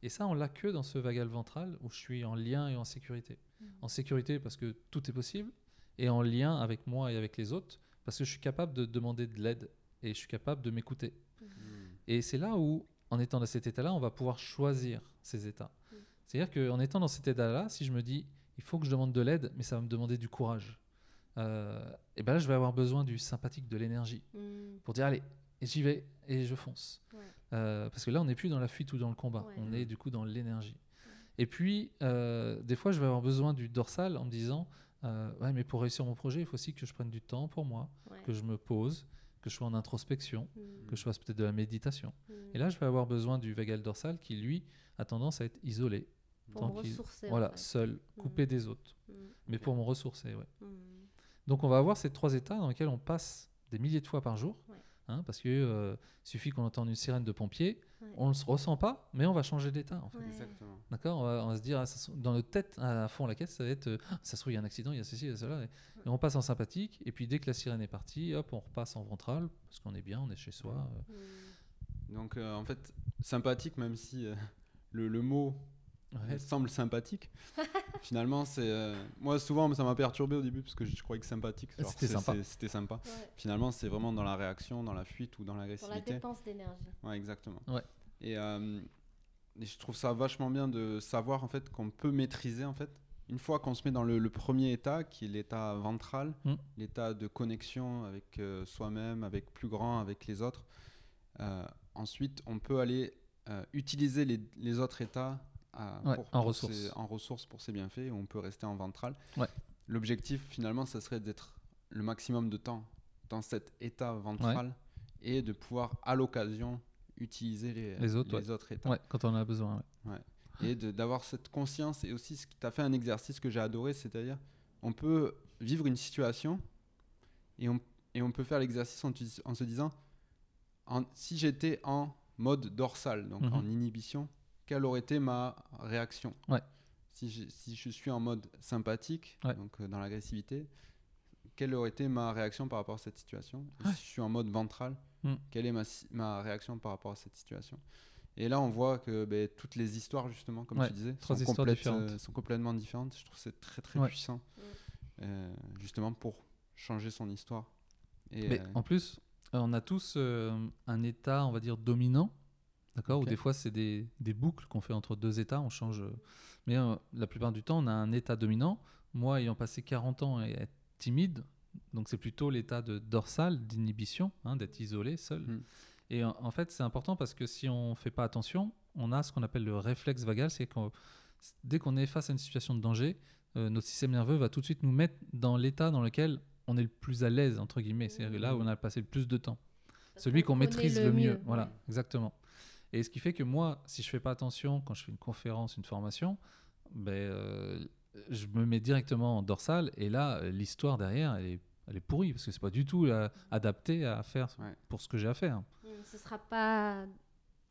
[SPEAKER 3] Et ça, on l'a que dans ce vagal ventral où je suis en lien et en sécurité.
[SPEAKER 2] Mhm.
[SPEAKER 3] En sécurité parce que tout est possible et en lien avec moi et avec les autres parce que je suis capable de demander de l'aide et je suis capable de m'écouter.
[SPEAKER 1] Mm.
[SPEAKER 3] Et c'est là où, en étant dans cet état-là, on va pouvoir choisir ces états.
[SPEAKER 2] Mm.
[SPEAKER 3] C'est-à-dire qu'en étant dans cet état-là, si je me dis, il faut que je demande de l'aide, mais ça va me demander du courage, et ben là, je vais avoir besoin du sympathique, de l'énergie,
[SPEAKER 2] Mm.
[SPEAKER 3] pour dire, allez, j'y vais, et je fonce.
[SPEAKER 2] Ouais.
[SPEAKER 3] Euh, parce que là, on n'est plus dans la fuite ou dans le combat,
[SPEAKER 2] Ouais.
[SPEAKER 3] on est du coup dans l'énergie. Et puis, euh, des fois, je vais avoir besoin du dorsal en me disant, euh, ouais, mais pour réussir mon projet, il faut aussi que je prenne du temps pour moi,
[SPEAKER 2] Ouais.
[SPEAKER 3] que je me pose, que je sois en introspection,
[SPEAKER 2] Mm.
[SPEAKER 3] que je fasse peut-être de la méditation.
[SPEAKER 2] Mm.
[SPEAKER 3] Et là, je vais avoir besoin du vagal dorsal qui, lui, a tendance à être isolé,
[SPEAKER 2] pour me ressourcer. en
[SPEAKER 3] voilà,
[SPEAKER 2] fait.
[SPEAKER 3] seul, coupé des autres, mais pour me ressourcer. Ouais. Donc, on va avoir ces trois états dans lesquels on passe des milliers de fois par jour. Hein, parce que euh, suffit qu'on entende une sirène de pompier,
[SPEAKER 2] Ouais.
[SPEAKER 3] on ne se ressent pas, mais on va changer d'état. En fait.
[SPEAKER 2] Ouais.
[SPEAKER 1] Exactement.
[SPEAKER 3] D'accord on va, on va se dire, ah, ça dans notre tête, à fond la caisse, ça va être, euh, Ah, ça se trouve, il y a un accident, il y a ceci, il y a cela. Et, et on passe en sympathique, et puis dès que la sirène est partie, hop, on repasse en ventral, parce qu'on est bien, on est chez soi. euh.
[SPEAKER 1] Donc euh, en fait, sympathique, même si euh, le, le mot
[SPEAKER 3] ouais.
[SPEAKER 1] semble sympathique, finalement, c'est. euh, moi, souvent, ça m'a perturbé au début parce que je croyais que sympathique,
[SPEAKER 3] C'était sympa.
[SPEAKER 1] C'était sympa.
[SPEAKER 2] Ouais.
[SPEAKER 1] Finalement, c'est vraiment dans la réaction, dans la fuite ou dans
[SPEAKER 2] Pour la
[SPEAKER 1] l'agressivité.
[SPEAKER 2] dépense d'énergie.
[SPEAKER 1] Ouais, exactement.
[SPEAKER 3] Ouais.
[SPEAKER 1] Et, euh, et je trouve ça vachement bien de savoir en fait qu'on peut maîtriser en fait. Une fois qu'on se met dans le, le premier état, qui est l'état ventral,
[SPEAKER 3] Mm.
[SPEAKER 1] l'état de connexion avec euh, soi-même, avec plus grand, avec les autres, euh, ensuite on peut aller euh, utiliser les, les autres états à-
[SPEAKER 3] Ouais,
[SPEAKER 1] pour,
[SPEAKER 3] en
[SPEAKER 1] pour
[SPEAKER 3] ressources.
[SPEAKER 1] ses- en ressources pour ses bienfaits, on peut rester en ventral.
[SPEAKER 3] Ouais.
[SPEAKER 1] L'objectif finalement, ça serait d'être le maximum de temps dans cet état ventral et de pouvoir à l'occasion utiliser les,
[SPEAKER 3] Les
[SPEAKER 1] autres, états
[SPEAKER 3] quand on en a besoin.
[SPEAKER 1] et d'avoir cette conscience et aussi qui t'a fait un exercice que j'ai adoré c'est-à-dire on peut vivre une situation et on, et on peut faire l'exercice en, tu- en se disant en- si j'étais en mode dorsal donc
[SPEAKER 3] Mhm.
[SPEAKER 1] en inhibition quelle aurait été ma réaction
[SPEAKER 3] Ouais.
[SPEAKER 1] si, je, si je suis en mode sympathique
[SPEAKER 3] Ouais.
[SPEAKER 1] donc euh, dans l'agressivité quelle aurait été ma réaction par rapport à cette situation Et si je suis en mode ventral
[SPEAKER 3] Mm.
[SPEAKER 1] quelle est ma, réaction par rapport à cette situation et là, on voit que ben, toutes les histoires, justement, comme tu disais, sont, euh, sont complètement différentes. Je trouve que c'est très, très puissant, euh, justement, pour changer son histoire. Et,
[SPEAKER 3] Mais en plus, on a tous un état, on va dire, dominant. D'accord. Ou des fois, c'est des, des boucles qu'on fait entre deux états, on change. euh, Mais euh, la plupart du temps, on a un état dominant. Moi, ayant passé 40 ans et être timide, donc c'est plutôt l'état de dorsal, d'inhibition, hein, d'être isolé, seul.
[SPEAKER 1] Mm.
[SPEAKER 3] Et en, en fait, c'est important parce que si on ne fait pas attention, on a ce qu'on appelle le réflexe vagal, c'est que dès qu'on est face à une situation de danger, euh, notre système nerveux va tout de suite nous mettre dans l'état dans lequel on est le plus à l'aise, entre guillemets, c'est-à-dire là où on a passé le plus de temps.
[SPEAKER 2] Parce
[SPEAKER 3] Celui qu'on maîtrise le mieux. Voilà, exactement. Et ce qui fait que moi, si je fais pas attention quand je fais une conférence, une formation, ben, euh, je me mets directement en dorsal et là, l'histoire derrière, elle est, elle est pourrie parce que c'est pas du tout euh, adapté à faire
[SPEAKER 1] Ouais.
[SPEAKER 3] pour ce que j'ai à faire.
[SPEAKER 2] Ce sera pas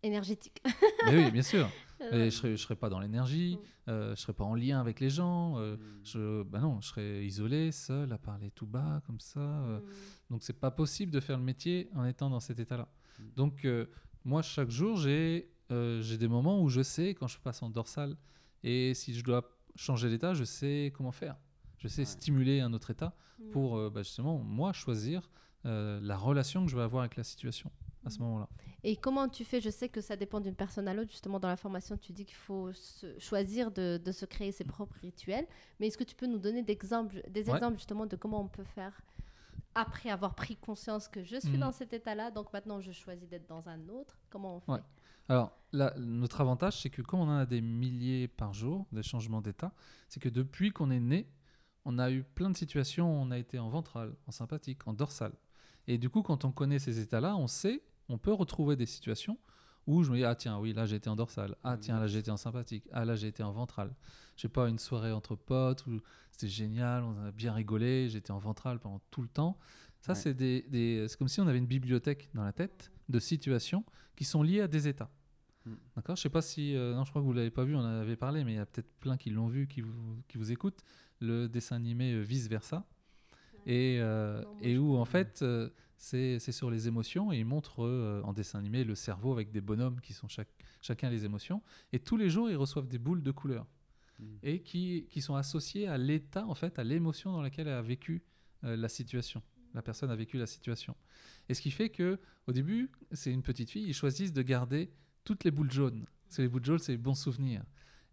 [SPEAKER 2] énergétique.
[SPEAKER 3] Mais oui, bien sûr.
[SPEAKER 2] Euh,
[SPEAKER 3] Et je serai, je serai pas dans l'énergie, euh, je serai pas en lien avec les gens. euh,
[SPEAKER 1] mm,
[SPEAKER 3] je, ben non, je serai isolé, seul, à parler tout bas comme ça. euh,
[SPEAKER 2] mm,
[SPEAKER 3] Donc c'est pas possible de faire le métier en étant dans cet état-là.
[SPEAKER 1] Mm.
[SPEAKER 3] Donc euh, moi chaque jour j'ai euh, j'ai des moments où je sais quand je passe en dorsal et si je dois changer d'état, je sais comment faire. Je sais
[SPEAKER 1] Ouais.
[SPEAKER 3] stimuler un autre état
[SPEAKER 2] mm.
[SPEAKER 3] pour euh, bah, justement moi choisir euh, la relation que je vais avoir avec la situation à ce
[SPEAKER 2] Mm.
[SPEAKER 3] moment-là.
[SPEAKER 2] Et comment tu fais? Je sais que ça dépend d'une personne à l'autre. Justement, dans la formation, tu dis qu'il faut se- choisir de, de se créer ses propres rituels. Mais est-ce que tu peux nous donner d'exemples, des
[SPEAKER 3] Ouais.
[SPEAKER 2] exemples justement de comment on peut faire? Après avoir pris conscience que je suis
[SPEAKER 3] Mhm.
[SPEAKER 2] dans cet état-là, donc maintenant je choisis d'être dans un autre Comment on fait
[SPEAKER 3] Ouais. Alors, là, notre avantage, c'est que comme on a des milliers par jour, des changements d'état, c'est que depuis qu'on est né, on a eu plein de situations où on a été en ventral, en sympathique, en dorsal. Et du coup, quand on connaît ces états-là, on sait, on peut retrouver des situations où je me dis, ah tiens, oui, là été en dorsale, ah tiens, là j'ai été en sympathique, ah là j'ai été en ventrale. Je sais pas, une soirée entre potes où c'était génial, on a bien rigolé, j'étais en ventrale pendant tout le temps. Ça,
[SPEAKER 1] Ouais.
[SPEAKER 3] c'est des, des- c'est comme si on avait une bibliothèque dans la tête de situations qui sont liées à des états.
[SPEAKER 1] Mm.
[SPEAKER 3] D'accord? Je sais pas si. euh, non, je crois que vous l'avez pas vu, on en avait parlé, mais il y a peut-être plein qui l'ont vu, qui vous, qui vous écoutent. Le dessin animé euh, Vice Versa. Et, euh,
[SPEAKER 2] Non,
[SPEAKER 3] et où, en fait, euh, c'est sur les émotions et il montre euh, en dessin animé le cerveau avec des bonhommes qui sont chaque, chacun les émotions. Et tous les jours, ils reçoivent des boules de couleur
[SPEAKER 1] Mm.
[SPEAKER 3] et qui, qui sont associées à l'état, en fait, à l'émotion dans laquelle elle a vécu euh, la situation. La personne a vécu la situation. Et ce qui fait que, au début, c'est une petite fille, ils choisissent de garder toutes les boules jaunes. Parce que les boules jaunes, c'est les bons souvenirs.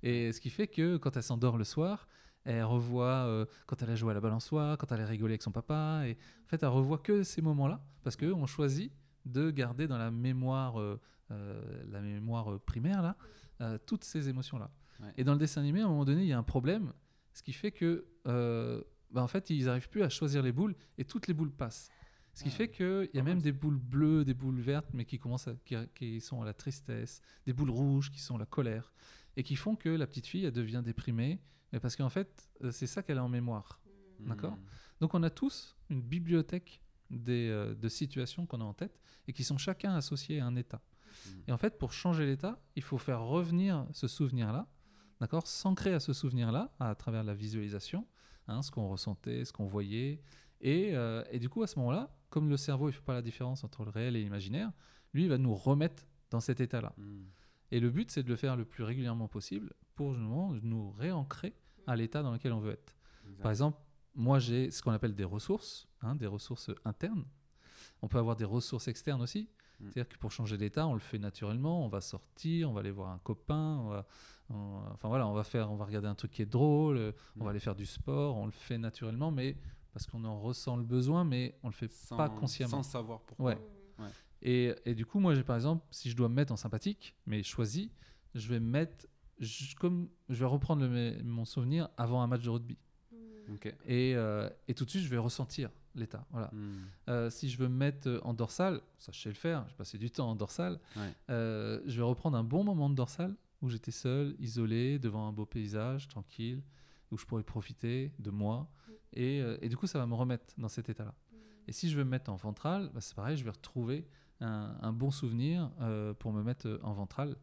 [SPEAKER 3] Et ce qui fait que quand elle s'endort le soir, elle revoit euh, quand elle a joué à la balançoire, quand elle a rigolé avec son papa. Et en fait, elle revoit que ces moments-là, parce qu'on choisit de garder dans la mémoire, euh, euh, la mémoire primaire, là, toutes ces émotions-là.
[SPEAKER 1] Ouais.
[SPEAKER 3] Et dans le dessin animé, à un moment donné, il y a un problème, ce qui fait que, bah, en fait, ils n'arrivent plus à choisir les boules et toutes les boules passent. Ce qui
[SPEAKER 1] Ah,
[SPEAKER 3] fait qu'il y a même des boules bleues, des boules vertes, mais qui, commencent à- qui, qui sont à la tristesse, des boules rouges qui sont la colère, et qui font que la petite fille, elle devient déprimée, mais parce qu'en fait, euh, c'est ça qu'elle a en mémoire. D'accord?
[SPEAKER 1] Mm.
[SPEAKER 3] Donc on a tous une bibliothèque des, euh, de situations qu'on a en tête, et qui sont chacun associés à un état.
[SPEAKER 1] Mm.
[SPEAKER 3] Et en fait, pour changer l'état, il faut faire revenir ce souvenir-là, d'accord? S'ancrer à ce souvenir-là à travers la visualisation, hein, ce qu'on ressentait, ce qu'on voyait. Et, euh, et du coup, à ce moment-là, comme le cerveau ne fait pas la différence entre le réel et l'imaginaire, lui, il va nous remettre dans cet état-là.
[SPEAKER 1] Mm.
[SPEAKER 3] Et le but, c'est de le faire le plus régulièrement possible pour justement nous réancrer à l'état dans lequel on veut être.
[SPEAKER 1] Exact.
[SPEAKER 3] Par exemple, moi, j'ai ce qu'on appelle des ressources, hein, des ressources internes. On peut avoir des ressources externes aussi.
[SPEAKER 1] Mm.
[SPEAKER 3] C'est-à-dire que pour changer d'état, on le fait naturellement. On va sortir, on va aller voir un copain. On va, on- enfin voilà, on va faire, on va regarder un truc qui est drôle. euh, On
[SPEAKER 1] Mm.
[SPEAKER 3] va aller faire du sport. On le fait naturellement, mais parce qu'on en ressent le besoin, mais on le fait
[SPEAKER 1] sans,
[SPEAKER 3] pas consciemment.
[SPEAKER 1] Sans savoir pourquoi.
[SPEAKER 3] Ouais. Et, et du coup, moi, j'ai par exemple, si je dois me mettre en sympathique, mais choisi, je vais me mettre, je- comme je vais reprendre le- mon souvenir avant un match de rugby. Et, euh, et tout de suite, je vais ressentir l'état. Voilà.
[SPEAKER 1] Mm.
[SPEAKER 3] Euh, si je veux me mettre euh, en dorsale, ça je sais le faire, j'ai passé du temps en dorsale,
[SPEAKER 1] Ouais.
[SPEAKER 3] euh, je vais reprendre un bon moment de dorsale où j'étais seul, isolé, devant un beau paysage, tranquille, où je pourrais profiter de moi. Et, euh, et du coup, ça va me remettre dans cet état-là. Et si je veux me mettre en ventrale, bah, c'est pareil, je vais retrouver un, un bon souvenir euh, pour me mettre euh, en ventrale.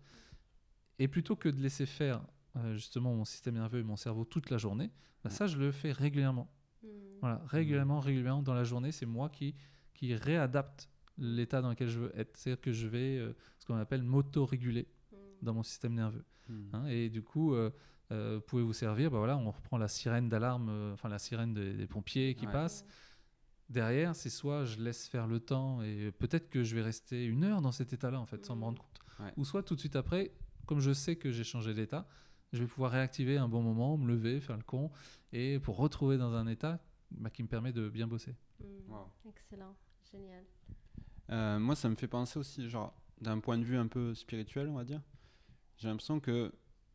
[SPEAKER 3] Et plutôt que de laisser faire euh, justement mon système nerveux et mon cerveau toute la journée, bah, ça, je le fais régulièrement. Voilà, régulièrement, régulièrement dans la journée, c'est moi qui, qui réadapte l'état dans lequel je veux être. C'est-à-dire que je vais, euh, ce qu'on appelle, m'auto-réguler dans mon système nerveux.
[SPEAKER 1] Mm.
[SPEAKER 3] hein. et du coup, euh, euh, pouvez vous servir, bah voilà, on reprend la sirène d'alarme, euh, enfin la sirène des, des pompiers qui
[SPEAKER 1] Ouais.
[SPEAKER 3] passe. Derrière, c'est soit je laisse faire le temps et peut-être que je vais rester une heure dans cet état-là, en fait, sans me rendre compte.
[SPEAKER 1] Ouais.
[SPEAKER 3] Ou soit tout de suite après, comme je sais que j'ai changé d'état, je vais pouvoir réactiver un bon moment, me lever, faire le con, et pour retrouver dans un état bah, qui me permet de bien bosser.
[SPEAKER 1] Wow.
[SPEAKER 2] Excellent, génial.
[SPEAKER 1] Euh, moi, ça me fait penser aussi, genre, d'un point de vue un peu spirituel, on va dire. J'ai l'impression que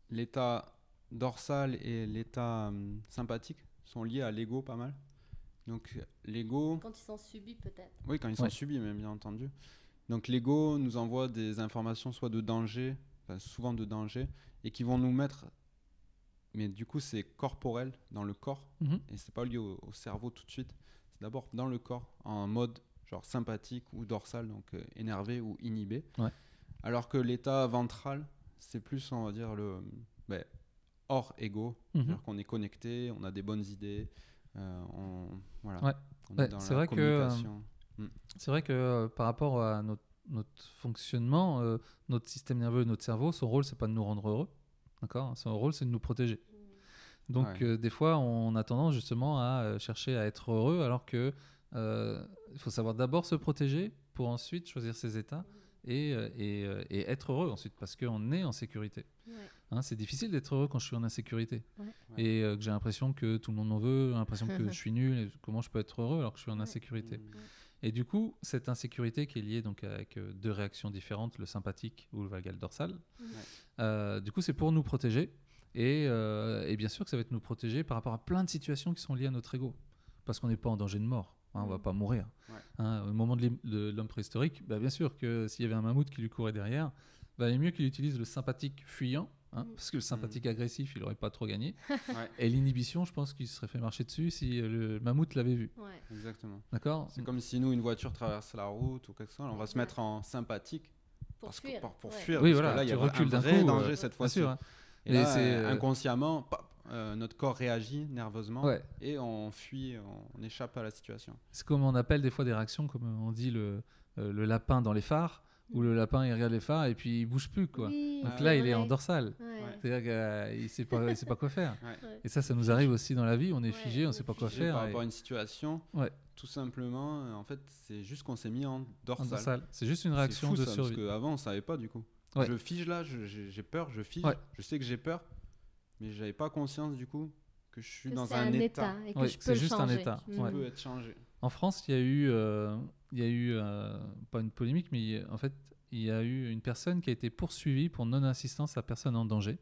[SPEAKER 1] l'état dorsal et l'état hum, sympathique sont liés à l'ego pas mal. Donc, l'ego,
[SPEAKER 2] Quand ils sont subis, peut-être.
[SPEAKER 1] oui, quand ils sont
[SPEAKER 3] Ouais.
[SPEAKER 1] subis, même bien entendu. Donc, l'ego nous envoie des informations soit de danger, enfin, souvent de danger, et qui vont nous mettre. Mais du coup, c'est corporel dans le corps
[SPEAKER 3] Mhm.
[SPEAKER 1] et c'est pas lié au, au cerveau tout de suite. C'est d'abord dans le corps, en mode genre sympathique ou dorsal, donc euh, énervé ou inhibé.
[SPEAKER 3] Ouais.
[SPEAKER 1] Alors que l'état ventral, c'est plus, on va dire, le ben, hors ego.
[SPEAKER 3] Mhm.
[SPEAKER 1] C'est-à-dire qu'on est connecté, on a des bonnes idées, on, voilà,
[SPEAKER 3] Ouais.
[SPEAKER 1] on
[SPEAKER 3] Ouais,
[SPEAKER 1] est dans
[SPEAKER 3] c'est
[SPEAKER 1] la
[SPEAKER 3] vrai que, euh. C'est vrai que euh, par rapport à notre, notre fonctionnement, euh, notre système nerveux, notre cerveau, son rôle, c'est pas de nous rendre heureux. D'accord Son rôle, c'est de nous protéger. Donc,
[SPEAKER 1] Ouais.
[SPEAKER 3] euh, des fois, on a tendance justement à euh, chercher à être heureux, alors que euh, il faut savoir d'abord se protéger pour ensuite choisir ses états et, euh, et, euh, et être heureux ensuite, parce qu'on est en sécurité.
[SPEAKER 2] Ouais.
[SPEAKER 3] Hein, c'est difficile d'être heureux quand je suis en insécurité
[SPEAKER 2] Ouais.
[SPEAKER 3] Et euh, que j'ai l'impression que tout le monde m'en veut, l'impression que je suis nul. Et comment je peux être heureux alors que je suis en insécurité
[SPEAKER 1] Mm.
[SPEAKER 3] Et du coup, cette insécurité qui est liée donc avec euh, deux réactions différentes, le sympathique ou le vagal dorsal, euh, du coup, c'est pour nous protéger. Et, euh, et bien sûr que ça va être nous protéger par rapport à plein de situations qui sont liées à notre ego. Parce qu'on n'est pas en danger de mort. hein, on va
[SPEAKER 2] Mm.
[SPEAKER 3] pas mourir.
[SPEAKER 1] Ouais.
[SPEAKER 3] Hein, au moment de l'hom- de l'homme préhistorique, bah, bien sûr que s'il y avait un mammouth qui lui courait derrière, valait mieux qu'il utilise le sympathique fuyant, hein,
[SPEAKER 2] Mm.
[SPEAKER 3] parce que le sympathique agressif, il n'aurait pas trop gagné.
[SPEAKER 1] Ouais,
[SPEAKER 3] Et l'inhibition, je pense qu'il se serait fait marcher dessus si euh, le mammouth l'avait vu.
[SPEAKER 2] Ouais.
[SPEAKER 1] exactement.
[SPEAKER 3] D'accord
[SPEAKER 1] C'est comme si nous, une voiture traverse la route ou quelque chose, on va se mettre en sympathique
[SPEAKER 2] Pour
[SPEAKER 1] parce que-
[SPEAKER 2] fuir.
[SPEAKER 1] pour, pour
[SPEAKER 2] ouais.
[SPEAKER 1] fuir.
[SPEAKER 3] Oui,
[SPEAKER 1] parce que
[SPEAKER 3] voilà,
[SPEAKER 1] là, il y a un vrai
[SPEAKER 3] coup,
[SPEAKER 1] danger
[SPEAKER 3] euh,
[SPEAKER 1] cette fois-ci.
[SPEAKER 3] sûr. hein.
[SPEAKER 1] Et
[SPEAKER 3] c'est,
[SPEAKER 1] euh,
[SPEAKER 3] euh,
[SPEAKER 1] inconsciemment, pop, euh, notre corps réagit nerveusement
[SPEAKER 3] Ouais.
[SPEAKER 1] et on fuit, on échappe à la situation.
[SPEAKER 3] C'est comme on appelle des fois des réactions, comme on dit le, euh, le lapin dans les phares, où le lapin il regarde les phares et puis il bouge plus. quoi.
[SPEAKER 2] Oui,
[SPEAKER 3] Donc
[SPEAKER 1] Ah
[SPEAKER 3] là, il est en dorsale.
[SPEAKER 2] Ouais.
[SPEAKER 3] C'est-à-dire qu'il ne sait pas, il sait pas quoi faire.
[SPEAKER 2] Ouais.
[SPEAKER 3] Et ça, ça nous arrive aussi dans la vie. On est figé, on
[SPEAKER 2] on
[SPEAKER 3] ne sait pas quoi
[SPEAKER 2] figé
[SPEAKER 3] faire.
[SPEAKER 1] Par
[SPEAKER 3] et-
[SPEAKER 1] rapport à une situation,
[SPEAKER 3] Ouais.
[SPEAKER 1] tout simplement, euh, en fait, c'est juste qu'on s'est mis en
[SPEAKER 3] en
[SPEAKER 1] dorsale.
[SPEAKER 3] dorsale. C'est juste une réaction
[SPEAKER 1] fou,
[SPEAKER 3] de
[SPEAKER 1] ça,
[SPEAKER 3] survie.
[SPEAKER 1] Parce qu'avant, on savait pas du coup.
[SPEAKER 3] Ouais.
[SPEAKER 1] Je fige là, j'ai peur, je fige.
[SPEAKER 3] Ouais.
[SPEAKER 1] Je sais que j'ai peur, mais j'avais pas conscience du coup que je suis
[SPEAKER 2] Que
[SPEAKER 1] dans un, état,
[SPEAKER 2] et que
[SPEAKER 3] Oui,
[SPEAKER 2] je peux
[SPEAKER 3] c'est
[SPEAKER 2] le
[SPEAKER 3] juste un état,
[SPEAKER 1] qui
[SPEAKER 3] ouais.
[SPEAKER 1] peut être changé.
[SPEAKER 3] En France, il y a eu, euh, il y a eu euh, pas une polémique, mais il y a- en fait, il y a eu une personne qui a été poursuivie pour non-assistance à personne en danger,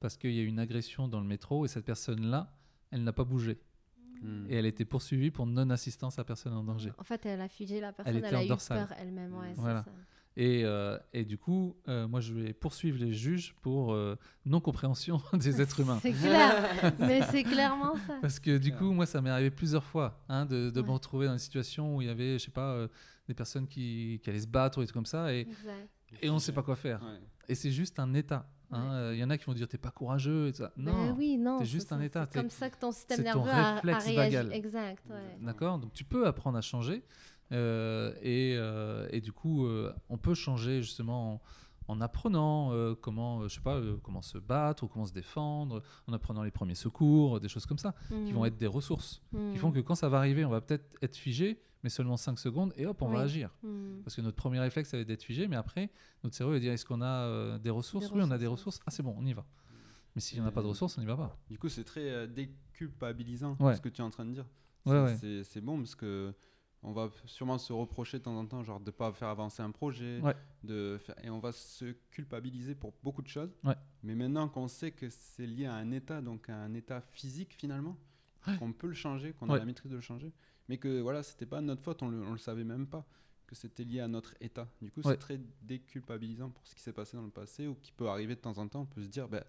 [SPEAKER 3] parce qu'il y a eu une agression dans le métro et cette personne-là, elle n'a pas bougé.
[SPEAKER 1] Hmm.
[SPEAKER 3] Et elle a été poursuivie pour non-assistance à personne en danger.
[SPEAKER 2] En fait, elle a figé la personne, elle,
[SPEAKER 3] en
[SPEAKER 2] a eu
[SPEAKER 3] dorsale.
[SPEAKER 2] peur elle-même. Ouais, c'est
[SPEAKER 3] Voilà.
[SPEAKER 2] ça.
[SPEAKER 3] Et, euh, et du coup, euh, moi, je vais poursuivre les juges pour euh, non-compréhension des êtres humains.
[SPEAKER 2] C'est clair, mais c'est clairement ça.
[SPEAKER 3] Parce que du coup, moi, ça m'est arrivé plusieurs fois hein, de, de me retrouver dans une situation où il y avait, je sais pas, euh, des personnes qui, qui allaient se battre ou des trucs comme ça, et,
[SPEAKER 2] Exact.
[SPEAKER 3] et on ne sait pas quoi faire.
[SPEAKER 1] Ouais.
[SPEAKER 3] Et c'est juste un état. hein.
[SPEAKER 2] Ouais.
[SPEAKER 3] Euh, Il y en a qui vont dire t'es pas courageux et tout ça. Non.
[SPEAKER 2] Ben oui, non.
[SPEAKER 3] c'est
[SPEAKER 2] c'est
[SPEAKER 3] juste un état,
[SPEAKER 2] C'est
[SPEAKER 3] t'es-
[SPEAKER 2] comme ça que ton système
[SPEAKER 3] c'est ton
[SPEAKER 2] nerveux a, a
[SPEAKER 3] réflexe
[SPEAKER 2] réagi.
[SPEAKER 3] vagal.
[SPEAKER 2] Exact, ouais.
[SPEAKER 3] D'accord Donc tu peux apprendre à changer. Euh, et, euh, et du coup, euh, on peut changer justement en, en apprenant euh, comment, euh, je sais pas, euh, comment se battre ou comment se défendre, en apprenant les premiers secours, des choses comme ça, qui vont être des ressources, qui font que quand ça va arriver, on va peut-être être figé, mais seulement 5 secondes, et hop, on va agir.
[SPEAKER 2] Mm.
[SPEAKER 3] Parce que notre premier réflexe, ça va être d'être figé, mais après, notre cerveau va dire est-ce qu'on a euh, des ressources? Oui, on a des
[SPEAKER 2] ressources.
[SPEAKER 3] Ah, c'est bon, on y va. Mais s'il n'y en a pas de ressources, on n'y va pas.
[SPEAKER 1] Du coup, c'est très euh, déculpabilisant
[SPEAKER 3] Ouais.
[SPEAKER 1] ce que tu es en train de dire.
[SPEAKER 3] Ouais,
[SPEAKER 1] C'est-
[SPEAKER 3] ouais.
[SPEAKER 1] c'est- C'est bon parce que on va sûrement se reprocher de temps en temps, genre de pas faire avancer un projet,
[SPEAKER 3] Ouais.
[SPEAKER 1] de faire- et on va se culpabiliser pour beaucoup de choses.
[SPEAKER 3] Ouais.
[SPEAKER 1] Mais maintenant qu'on sait que c'est lié à un état, donc à un état physique finalement, qu'on peut le changer, qu'on a la maîtrise de le changer, mais que voilà, c'était pas notre faute, on le, on le savait même pas que c'était lié à notre état. Du coup, c'est très déculpabilisant pour ce qui s'est passé dans le passé ou qui peut arriver de temps en temps. On peut se dire, ben,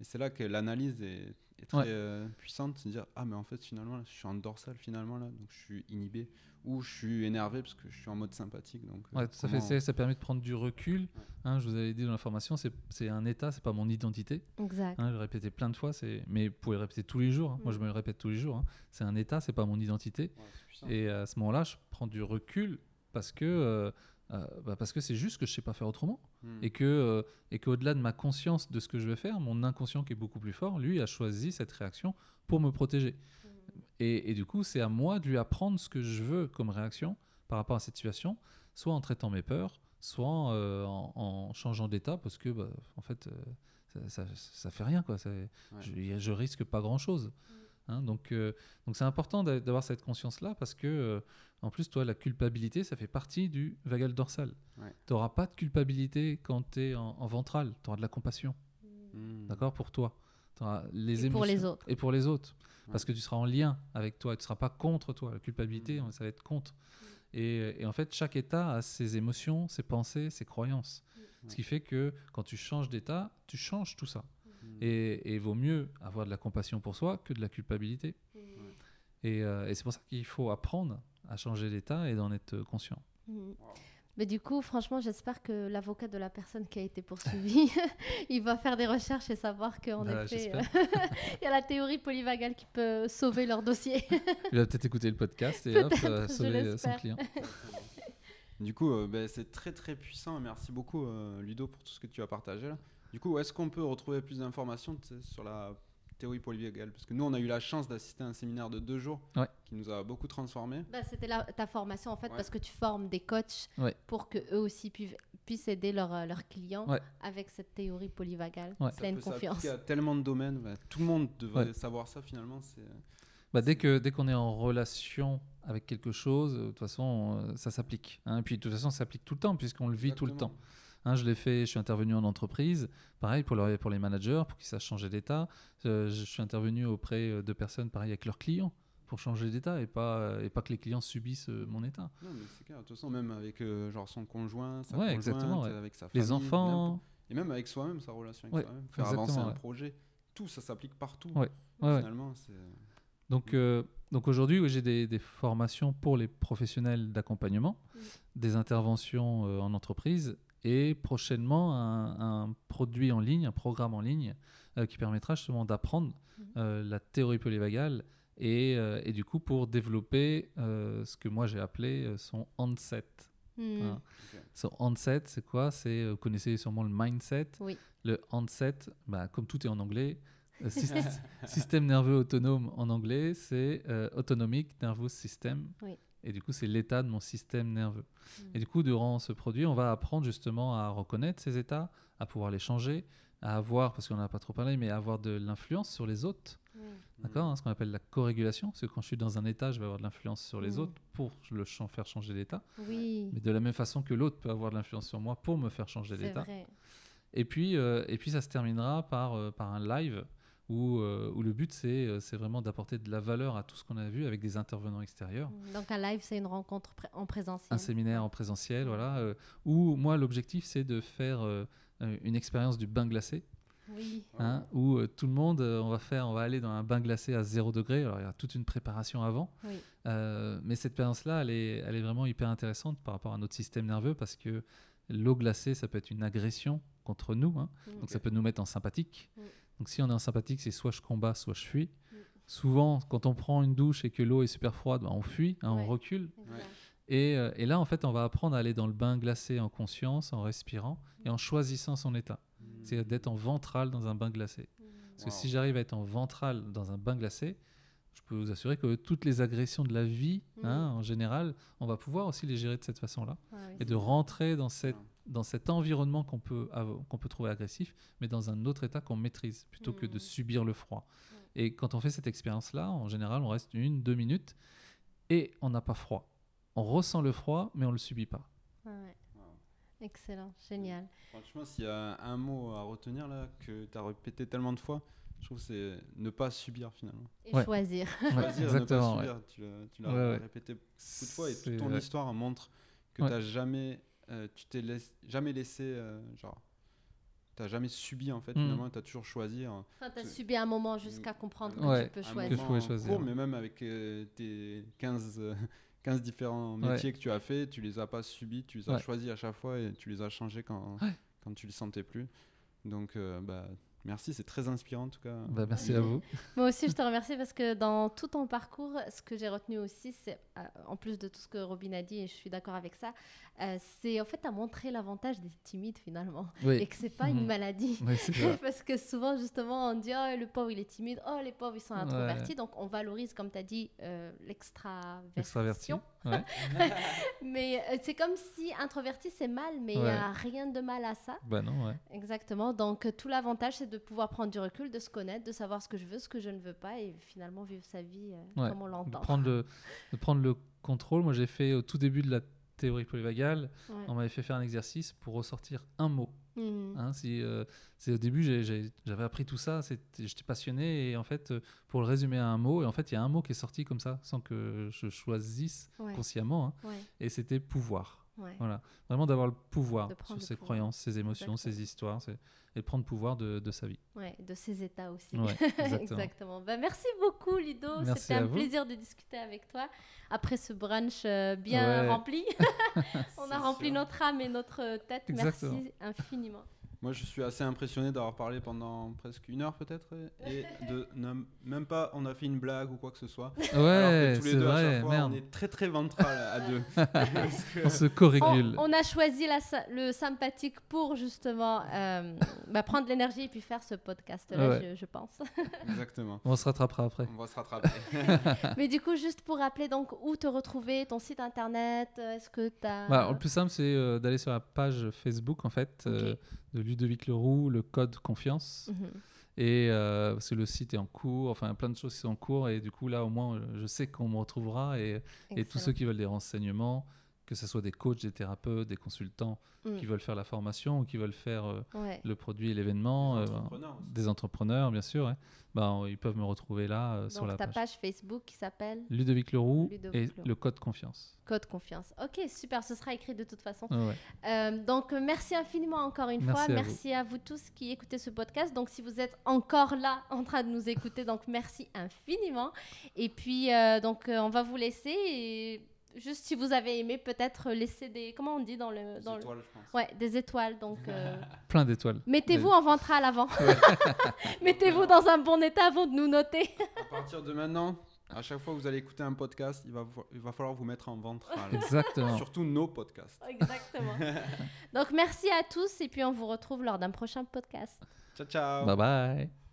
[SPEAKER 1] et c'est là que l'analyse est, est très
[SPEAKER 3] Ouais.
[SPEAKER 1] euh, puissante, c'est de dire ah mais en fait finalement là, je suis en dorsale finalement là, donc je suis inhibé ou je suis énervé parce que je suis en mode sympathique. Donc euh,
[SPEAKER 3] Ouais, tout fait. Ça permet de prendre du recul. Hein, je vous avais dit dans l'information, c'est c'est un état, c'est pas mon identité.
[SPEAKER 2] Exact.
[SPEAKER 3] Hein, je répété plein de fois, c'est- mais vous pouvez le répéter tous les jours. hein. Moi, je
[SPEAKER 2] Mm.
[SPEAKER 3] me le répète tous les jours. hein. C'est un état, c'est pas mon identité.
[SPEAKER 1] Ouais.
[SPEAKER 3] Et à ce moment-là, je prends du recul parce que euh, euh, bah, parce que c'est juste que je sais pas faire autrement
[SPEAKER 1] Hmm.
[SPEAKER 3] et que euh, et qu'au-delà de ma conscience de ce que je vais faire, mon inconscient qui est beaucoup plus fort, lui a choisi cette réaction pour me protéger. Et, et du coup, c'est à moi de lui apprendre ce que je veux comme réaction par rapport à cette situation, soit en traitant mes peurs, soit euh, en, en changeant d'état parce que bah, en fait euh, ça, ça, ça fait rien quoi. Je, je risque pas grand chose. Hein, donc euh, donc c'est important d'a- d'avoir cette conscience là parce que euh, en plus toi la culpabilité ça fait partie du vagal dorsal.
[SPEAKER 1] Ouais.
[SPEAKER 3] Tu n'auras pas de culpabilité quand tu es en, en ventral, tu auras de la compassion,
[SPEAKER 1] Hmm.
[SPEAKER 3] d'accord? Pour toi. Les
[SPEAKER 2] Et pour les autres.
[SPEAKER 3] et pour les autres.
[SPEAKER 1] Ouais.
[SPEAKER 3] Parce que tu seras en lien avec toi, tu ne seras pas contre toi. La culpabilité,
[SPEAKER 1] Mm.
[SPEAKER 3] ça va être contre. Et, et en fait, chaque état a ses émotions, ses pensées, ses croyances. Ce qui fait que quand tu changes d'état, tu changes tout ça.
[SPEAKER 1] Hmm.
[SPEAKER 3] Et il vaut mieux avoir de la compassion pour soi que de la culpabilité. Et, euh, et c'est pour ça qu'il faut apprendre à changer d'état et d'en être conscient.
[SPEAKER 2] Mhm. Mais du coup, franchement, j'espère que l'avocat de la personne qui a été poursuivie, il va faire des recherches et savoir qu'en
[SPEAKER 3] Voilà,
[SPEAKER 2] effet, il y a la théorie polyvagale qui peut sauver leur dossier.
[SPEAKER 3] Il va peut-être écouter le podcast et hop, euh, sauver euh, son client.
[SPEAKER 1] Du coup, euh, ben, c'est très très puissant. Merci beaucoup, euh, Ludo, pour tout ce que tu as partagé. Là. Du coup, où est-ce qu'on peut retrouver plus d'informations sur la théorie polyvagale Parce que nous, on a eu la chance d'assister à un séminaire de deux jours
[SPEAKER 3] Ouais.
[SPEAKER 1] qui nous a beaucoup transformés.
[SPEAKER 2] Bah, C'était ta formation en fait,
[SPEAKER 1] Ouais.
[SPEAKER 2] parce que tu formes des coachs
[SPEAKER 3] Ouais.
[SPEAKER 2] pour que eux aussi puissent, puissent aider leurs euh, clients
[SPEAKER 3] Ouais.
[SPEAKER 2] avec cette théorie polyvagale, pleine confiance.
[SPEAKER 1] s'appliquer à tellement de domaines. Ben, tout le monde devrait
[SPEAKER 3] Ouais.
[SPEAKER 1] savoir ça finalement. C'est
[SPEAKER 3] Bah, dès que dès qu'on est en relation avec quelque chose, euh, de toute façon, euh, ça s'applique. hein. Et puis de toute façon, ça s'applique tout le temps puisqu'on le vit tout le temps. Hein, je l'ai fait, je suis intervenu en entreprise, pareil pour, leur- pour les managers, pour qu'ils sachent changer d'état. Euh, je suis intervenu auprès euh, de personnes, pareil avec leurs clients, pour changer d'état et pas, et pas que les clients subissent euh, mon état.
[SPEAKER 1] Non, mais c'est clair. De toute façon, même avec euh, genre son conjoint, sa
[SPEAKER 3] Ouais,
[SPEAKER 1] conjointe,
[SPEAKER 3] exactement, ouais.
[SPEAKER 1] avec sa famille.
[SPEAKER 3] Les enfants.
[SPEAKER 1] Et même avec soi-même, sa relation avec
[SPEAKER 3] Ouais,
[SPEAKER 1] soi-même. Faire avancer un projet. Tout, ça s'applique partout.
[SPEAKER 3] Ouais, ouais, ouais.
[SPEAKER 1] Finalement, c'est.
[SPEAKER 3] Donc, euh, donc aujourd'hui, oui, j'ai des, des formations pour les professionnels d'accompagnement, des interventions euh, en entreprise et prochainement un, un produit en ligne, un programme en ligne euh, qui permettra justement d'apprendre
[SPEAKER 2] Mm.
[SPEAKER 3] euh, la théorie polyvagale et, euh, et du coup pour développer euh, ce que moi j'ai appelé son handset.
[SPEAKER 2] Hmm.
[SPEAKER 3] Hein. Son handset, c'est quoi? C'est, vous connaissez sûrement le mindset.
[SPEAKER 2] Oui.
[SPEAKER 3] Le handset, bah, comme tout est en anglais, syst- système nerveux autonome en anglais, c'est euh, Autonomic Nervous System.
[SPEAKER 2] Oui.
[SPEAKER 3] Et du coup, c'est l'état de mon système nerveux.
[SPEAKER 2] Mm.
[SPEAKER 3] Et du coup, durant ce produit, on va apprendre justement à reconnaître ces états, à pouvoir les changer, à avoir, parce qu'on n'en a pas trop parlé, mais à avoir de l'influence sur les autres.
[SPEAKER 2] Oui.
[SPEAKER 3] D'accord hein, Ce qu'on appelle la co-régulation. Parce que quand je suis dans un état, je vais avoir de l'influence sur les
[SPEAKER 2] Mm.
[SPEAKER 3] autres pour le faire changer d'état.
[SPEAKER 2] Oui,
[SPEAKER 3] Mais de la même façon que l'autre peut avoir de l'influence sur moi pour me faire changer d'état. Et puis, euh, et puis ça se terminera par, euh, par un live où, euh, où le but c'est euh, c'est vraiment d'apporter de la valeur à tout ce qu'on a vu avec des intervenants extérieurs.
[SPEAKER 2] Donc un live, c'est une rencontre en présentiel.
[SPEAKER 3] Un séminaire en présentiel, voilà, euh, où moi l'objectif c'est de faire euh, une expérience du bain glacé,
[SPEAKER 2] Oui.
[SPEAKER 3] hein, où euh, tout le monde, euh, on va faire, on va aller dans un bain glacé à 0 degré. Alors il y a toute une préparation avant,
[SPEAKER 2] Oui.
[SPEAKER 3] Euh, mais cette expérience-là, elle est, elle est vraiment hyper intéressante par rapport à notre système nerveux parce que l'eau glacée, ça peut être une agression contre nous. hein. Donc ça peut nous mettre en sympathique.
[SPEAKER 2] Mm.
[SPEAKER 3] Donc si on est en sympathique, c'est soit je combats, soit je fuis.
[SPEAKER 2] Mm.
[SPEAKER 3] Souvent, quand on prend une douche et que l'eau est super froide, ben, on fuit, hein,
[SPEAKER 2] Ouais.
[SPEAKER 3] on recule. Et, euh, et là, en fait, on va apprendre à aller dans le bain glacé en conscience, en respirant et en choisissant son état. C'est d'être en ventral dans un bain glacé.
[SPEAKER 2] Mm.
[SPEAKER 3] Parce que si j'arrive à être en ventral dans un bain glacé, je peux vous assurer que toutes les agressions de la vie,
[SPEAKER 2] Mm.
[SPEAKER 3] hein, en général, on va pouvoir aussi les gérer de cette façon-là.
[SPEAKER 2] Ah oui,
[SPEAKER 3] Et de rentrer dans, cette. Dans cet environnement qu'on peut, qu'on peut trouver agressif, mais dans un autre état qu'on maîtrise, plutôt que de
[SPEAKER 2] Mm.
[SPEAKER 3] subir le froid. Et quand on fait cette expérience-là, en général, on reste une, deux minutes, et on n'a pas froid. On ressent le froid, mais on ne le subit pas.
[SPEAKER 2] Ouais. Excellent, génial.
[SPEAKER 1] Franchement, s'il y a un mot à retenir là, que tu as répété tellement de fois, je trouve que c'est ne pas subir finalement.
[SPEAKER 2] Et
[SPEAKER 3] Ouais.
[SPEAKER 2] choisir.
[SPEAKER 3] Ouais,
[SPEAKER 1] Choisir,
[SPEAKER 3] exactement.
[SPEAKER 1] ne
[SPEAKER 3] ouais.
[SPEAKER 1] pas subir. Tu l'as- Tu l'as
[SPEAKER 3] Ouais, ouais.
[SPEAKER 1] répété beaucoup de fois et toute ton
[SPEAKER 3] vrai.
[SPEAKER 1] histoire montre que
[SPEAKER 3] Ouais.
[SPEAKER 1] t'as jamais, euh, tu t'es laiss- jamais laissé, euh, genre, t'as jamais subi en fait.
[SPEAKER 3] Mhm.
[SPEAKER 1] Finalement, t'as toujours choisi. un-
[SPEAKER 2] Enfin, tu as
[SPEAKER 1] C'est-
[SPEAKER 2] subi un moment jusqu'à comprendre que
[SPEAKER 3] Ouais.
[SPEAKER 2] tu peux
[SPEAKER 1] un
[SPEAKER 2] choisir.
[SPEAKER 3] Que je choisir,
[SPEAKER 1] court, mais même avec euh, tes 15, euh, 15 différents
[SPEAKER 3] Ouais.
[SPEAKER 1] métiers que tu as fait, tu les as pas subis, tu les as
[SPEAKER 3] Ouais.
[SPEAKER 1] choisis à chaque fois et tu les as changés quand, quand tu les sentais plus. Donc, euh, bah, merci, c'est très inspirant en tout cas.
[SPEAKER 3] Bah, merci à vous.
[SPEAKER 2] Moi aussi, je te remercie parce que dans tout ton parcours, ce que j'ai retenu aussi, c'est, euh, en plus de tout ce que Robin a dit, et je suis d'accord avec ça, euh, c'est en fait à montrer l'avantage des timides finalement. Et que c'est pas une
[SPEAKER 3] Mhm.
[SPEAKER 2] maladie.
[SPEAKER 3] Oui,
[SPEAKER 2] parce que souvent, justement, on dit Oh, le pauvre, il est timide. Oh, les pauvres, ils sont
[SPEAKER 3] Ouais.
[SPEAKER 2] introvertis. Donc, on valorise, comme tu as dit, euh, l'extraversion.
[SPEAKER 3] Ouais.
[SPEAKER 2] Mais euh, c'est comme si introverti, c'est mal, mais il n'y
[SPEAKER 3] Ouais.
[SPEAKER 2] a rien de mal à ça.
[SPEAKER 3] Bah non, ouais.
[SPEAKER 2] Exactement. Donc, euh, tout l'avantage, c'est de pouvoir prendre du recul, de se connaître, de savoir ce que je veux, ce que je ne veux pas, et finalement vivre sa vie euh, comme on
[SPEAKER 3] de
[SPEAKER 2] l'entend.
[SPEAKER 3] prendre le, de prendre le contrôle. Moi, j'ai fait au tout début de la théorie polyvagale,
[SPEAKER 2] Ouais.
[SPEAKER 3] on m'avait fait faire un exercice pour ressortir un mot.
[SPEAKER 2] Mhm.
[SPEAKER 3] Hein, si, euh, c'est au début, j'avais appris tout ça, j'étais passionné et en fait, euh, pour le résumer à un mot, et en fait, il y a un mot qui est sorti comme ça, sans que je choisisse
[SPEAKER 2] Ouais.
[SPEAKER 3] consciemment, hein,
[SPEAKER 2] Ouais.
[SPEAKER 3] et c'était pouvoir.
[SPEAKER 2] Ouais.
[SPEAKER 3] Voilà, vraiment d'avoir le pouvoir sur ses
[SPEAKER 2] pouvoir.
[SPEAKER 3] croyances, ses émotions, ses histoires, et de prendre pouvoir de, de sa vie.
[SPEAKER 2] Ouais, de ses états aussi.
[SPEAKER 3] Ouais, exactement.
[SPEAKER 2] Exactement. Ben, merci beaucoup, Ludo. C'était un
[SPEAKER 3] vous.
[SPEAKER 2] plaisir de discuter avec toi. Après ce brunch euh, bien
[SPEAKER 3] Ouais.
[SPEAKER 2] rempli, on a rempli
[SPEAKER 1] sûr.
[SPEAKER 2] notre âme et notre tête.
[SPEAKER 3] Exactement.
[SPEAKER 2] Merci infiniment.
[SPEAKER 1] Moi, je suis assez impressionné d'avoir parlé pendant presque une heure peut-être et de ne- même pas on a fait une blague ou quoi que ce soit. Alors
[SPEAKER 3] Ouais,
[SPEAKER 1] que tous les
[SPEAKER 3] c'est
[SPEAKER 1] deux à
[SPEAKER 3] vrai,
[SPEAKER 1] chaque fois,
[SPEAKER 3] merde.
[SPEAKER 1] on est très très ventral à deux. Que-
[SPEAKER 3] On se
[SPEAKER 2] On,
[SPEAKER 3] co-régule.
[SPEAKER 2] on a choisi la le sympathique pour justement euh, bah, prendre l'énergie et puis faire ce podcast-là,
[SPEAKER 3] Ouais.
[SPEAKER 2] je, je pense.
[SPEAKER 1] Exactement.
[SPEAKER 3] On se rattrapera après.
[SPEAKER 1] On va se rattraper.
[SPEAKER 2] Mais du coup, juste pour rappeler donc où te retrouver, ton site internet, euh, est-ce que tu as...
[SPEAKER 3] Bah, le plus simple, c'est euh, d'aller sur la page Facebook en fait euh. De Ludovic Leroux, le code confiance.
[SPEAKER 2] Mhm.
[SPEAKER 3] Et euh, parce que le site est en cours, enfin plein de choses qui sont en cours. Et du coup, là, au moins, je sais qu'on me retrouvera. Et, et tous ceux qui veulent des renseignements, que ce soit des coachs, des thérapeutes, des consultants
[SPEAKER 2] Mm.
[SPEAKER 3] qui veulent faire la formation ou qui veulent faire euh,
[SPEAKER 2] Ouais.
[SPEAKER 3] le produit et l'événement,
[SPEAKER 1] Des
[SPEAKER 3] euh,
[SPEAKER 1] entrepreneurs
[SPEAKER 3] des entrepreneurs, bien sûr, ben, ils peuvent me retrouver là euh, sur
[SPEAKER 2] Donc
[SPEAKER 3] la
[SPEAKER 2] ta
[SPEAKER 3] page.
[SPEAKER 2] page Facebook qui s'appelle
[SPEAKER 3] Ludovic Leroux
[SPEAKER 2] Ludovic
[SPEAKER 3] et
[SPEAKER 2] Leroux.
[SPEAKER 3] le code confiance.
[SPEAKER 2] Code Confiance. Ok, super, ce sera écrit de toute façon.
[SPEAKER 3] Ouais.
[SPEAKER 2] Euh, donc, euh, merci infiniment encore une
[SPEAKER 3] Merci
[SPEAKER 2] fois.
[SPEAKER 3] à vous.
[SPEAKER 2] Merci à vous tous qui écoutez ce podcast. Donc, si vous êtes encore là en train de nous écouter, donc merci infiniment. Et puis, euh, donc, euh, on va vous laisser. Et juste si vous avez aimé, peut-être laisser des. Comment on dit dans le.
[SPEAKER 1] Des
[SPEAKER 2] Dans le-
[SPEAKER 1] étoiles, je pense.
[SPEAKER 2] Ouais, des étoiles. Donc, euh,
[SPEAKER 3] Plein d'étoiles.
[SPEAKER 2] mettez-vous en ventre à l'avant. mettez-vous dans un bon état avant de nous noter.
[SPEAKER 1] À partir de maintenant, à chaque fois que vous allez écouter un podcast, il va, il va falloir vous mettre en ventral.
[SPEAKER 3] Exactement.
[SPEAKER 1] Surtout nos podcasts.
[SPEAKER 2] Exactement. donc, merci à tous. Et puis, on vous retrouve lors d'un prochain podcast.
[SPEAKER 1] Ciao, ciao.
[SPEAKER 3] Bye bye.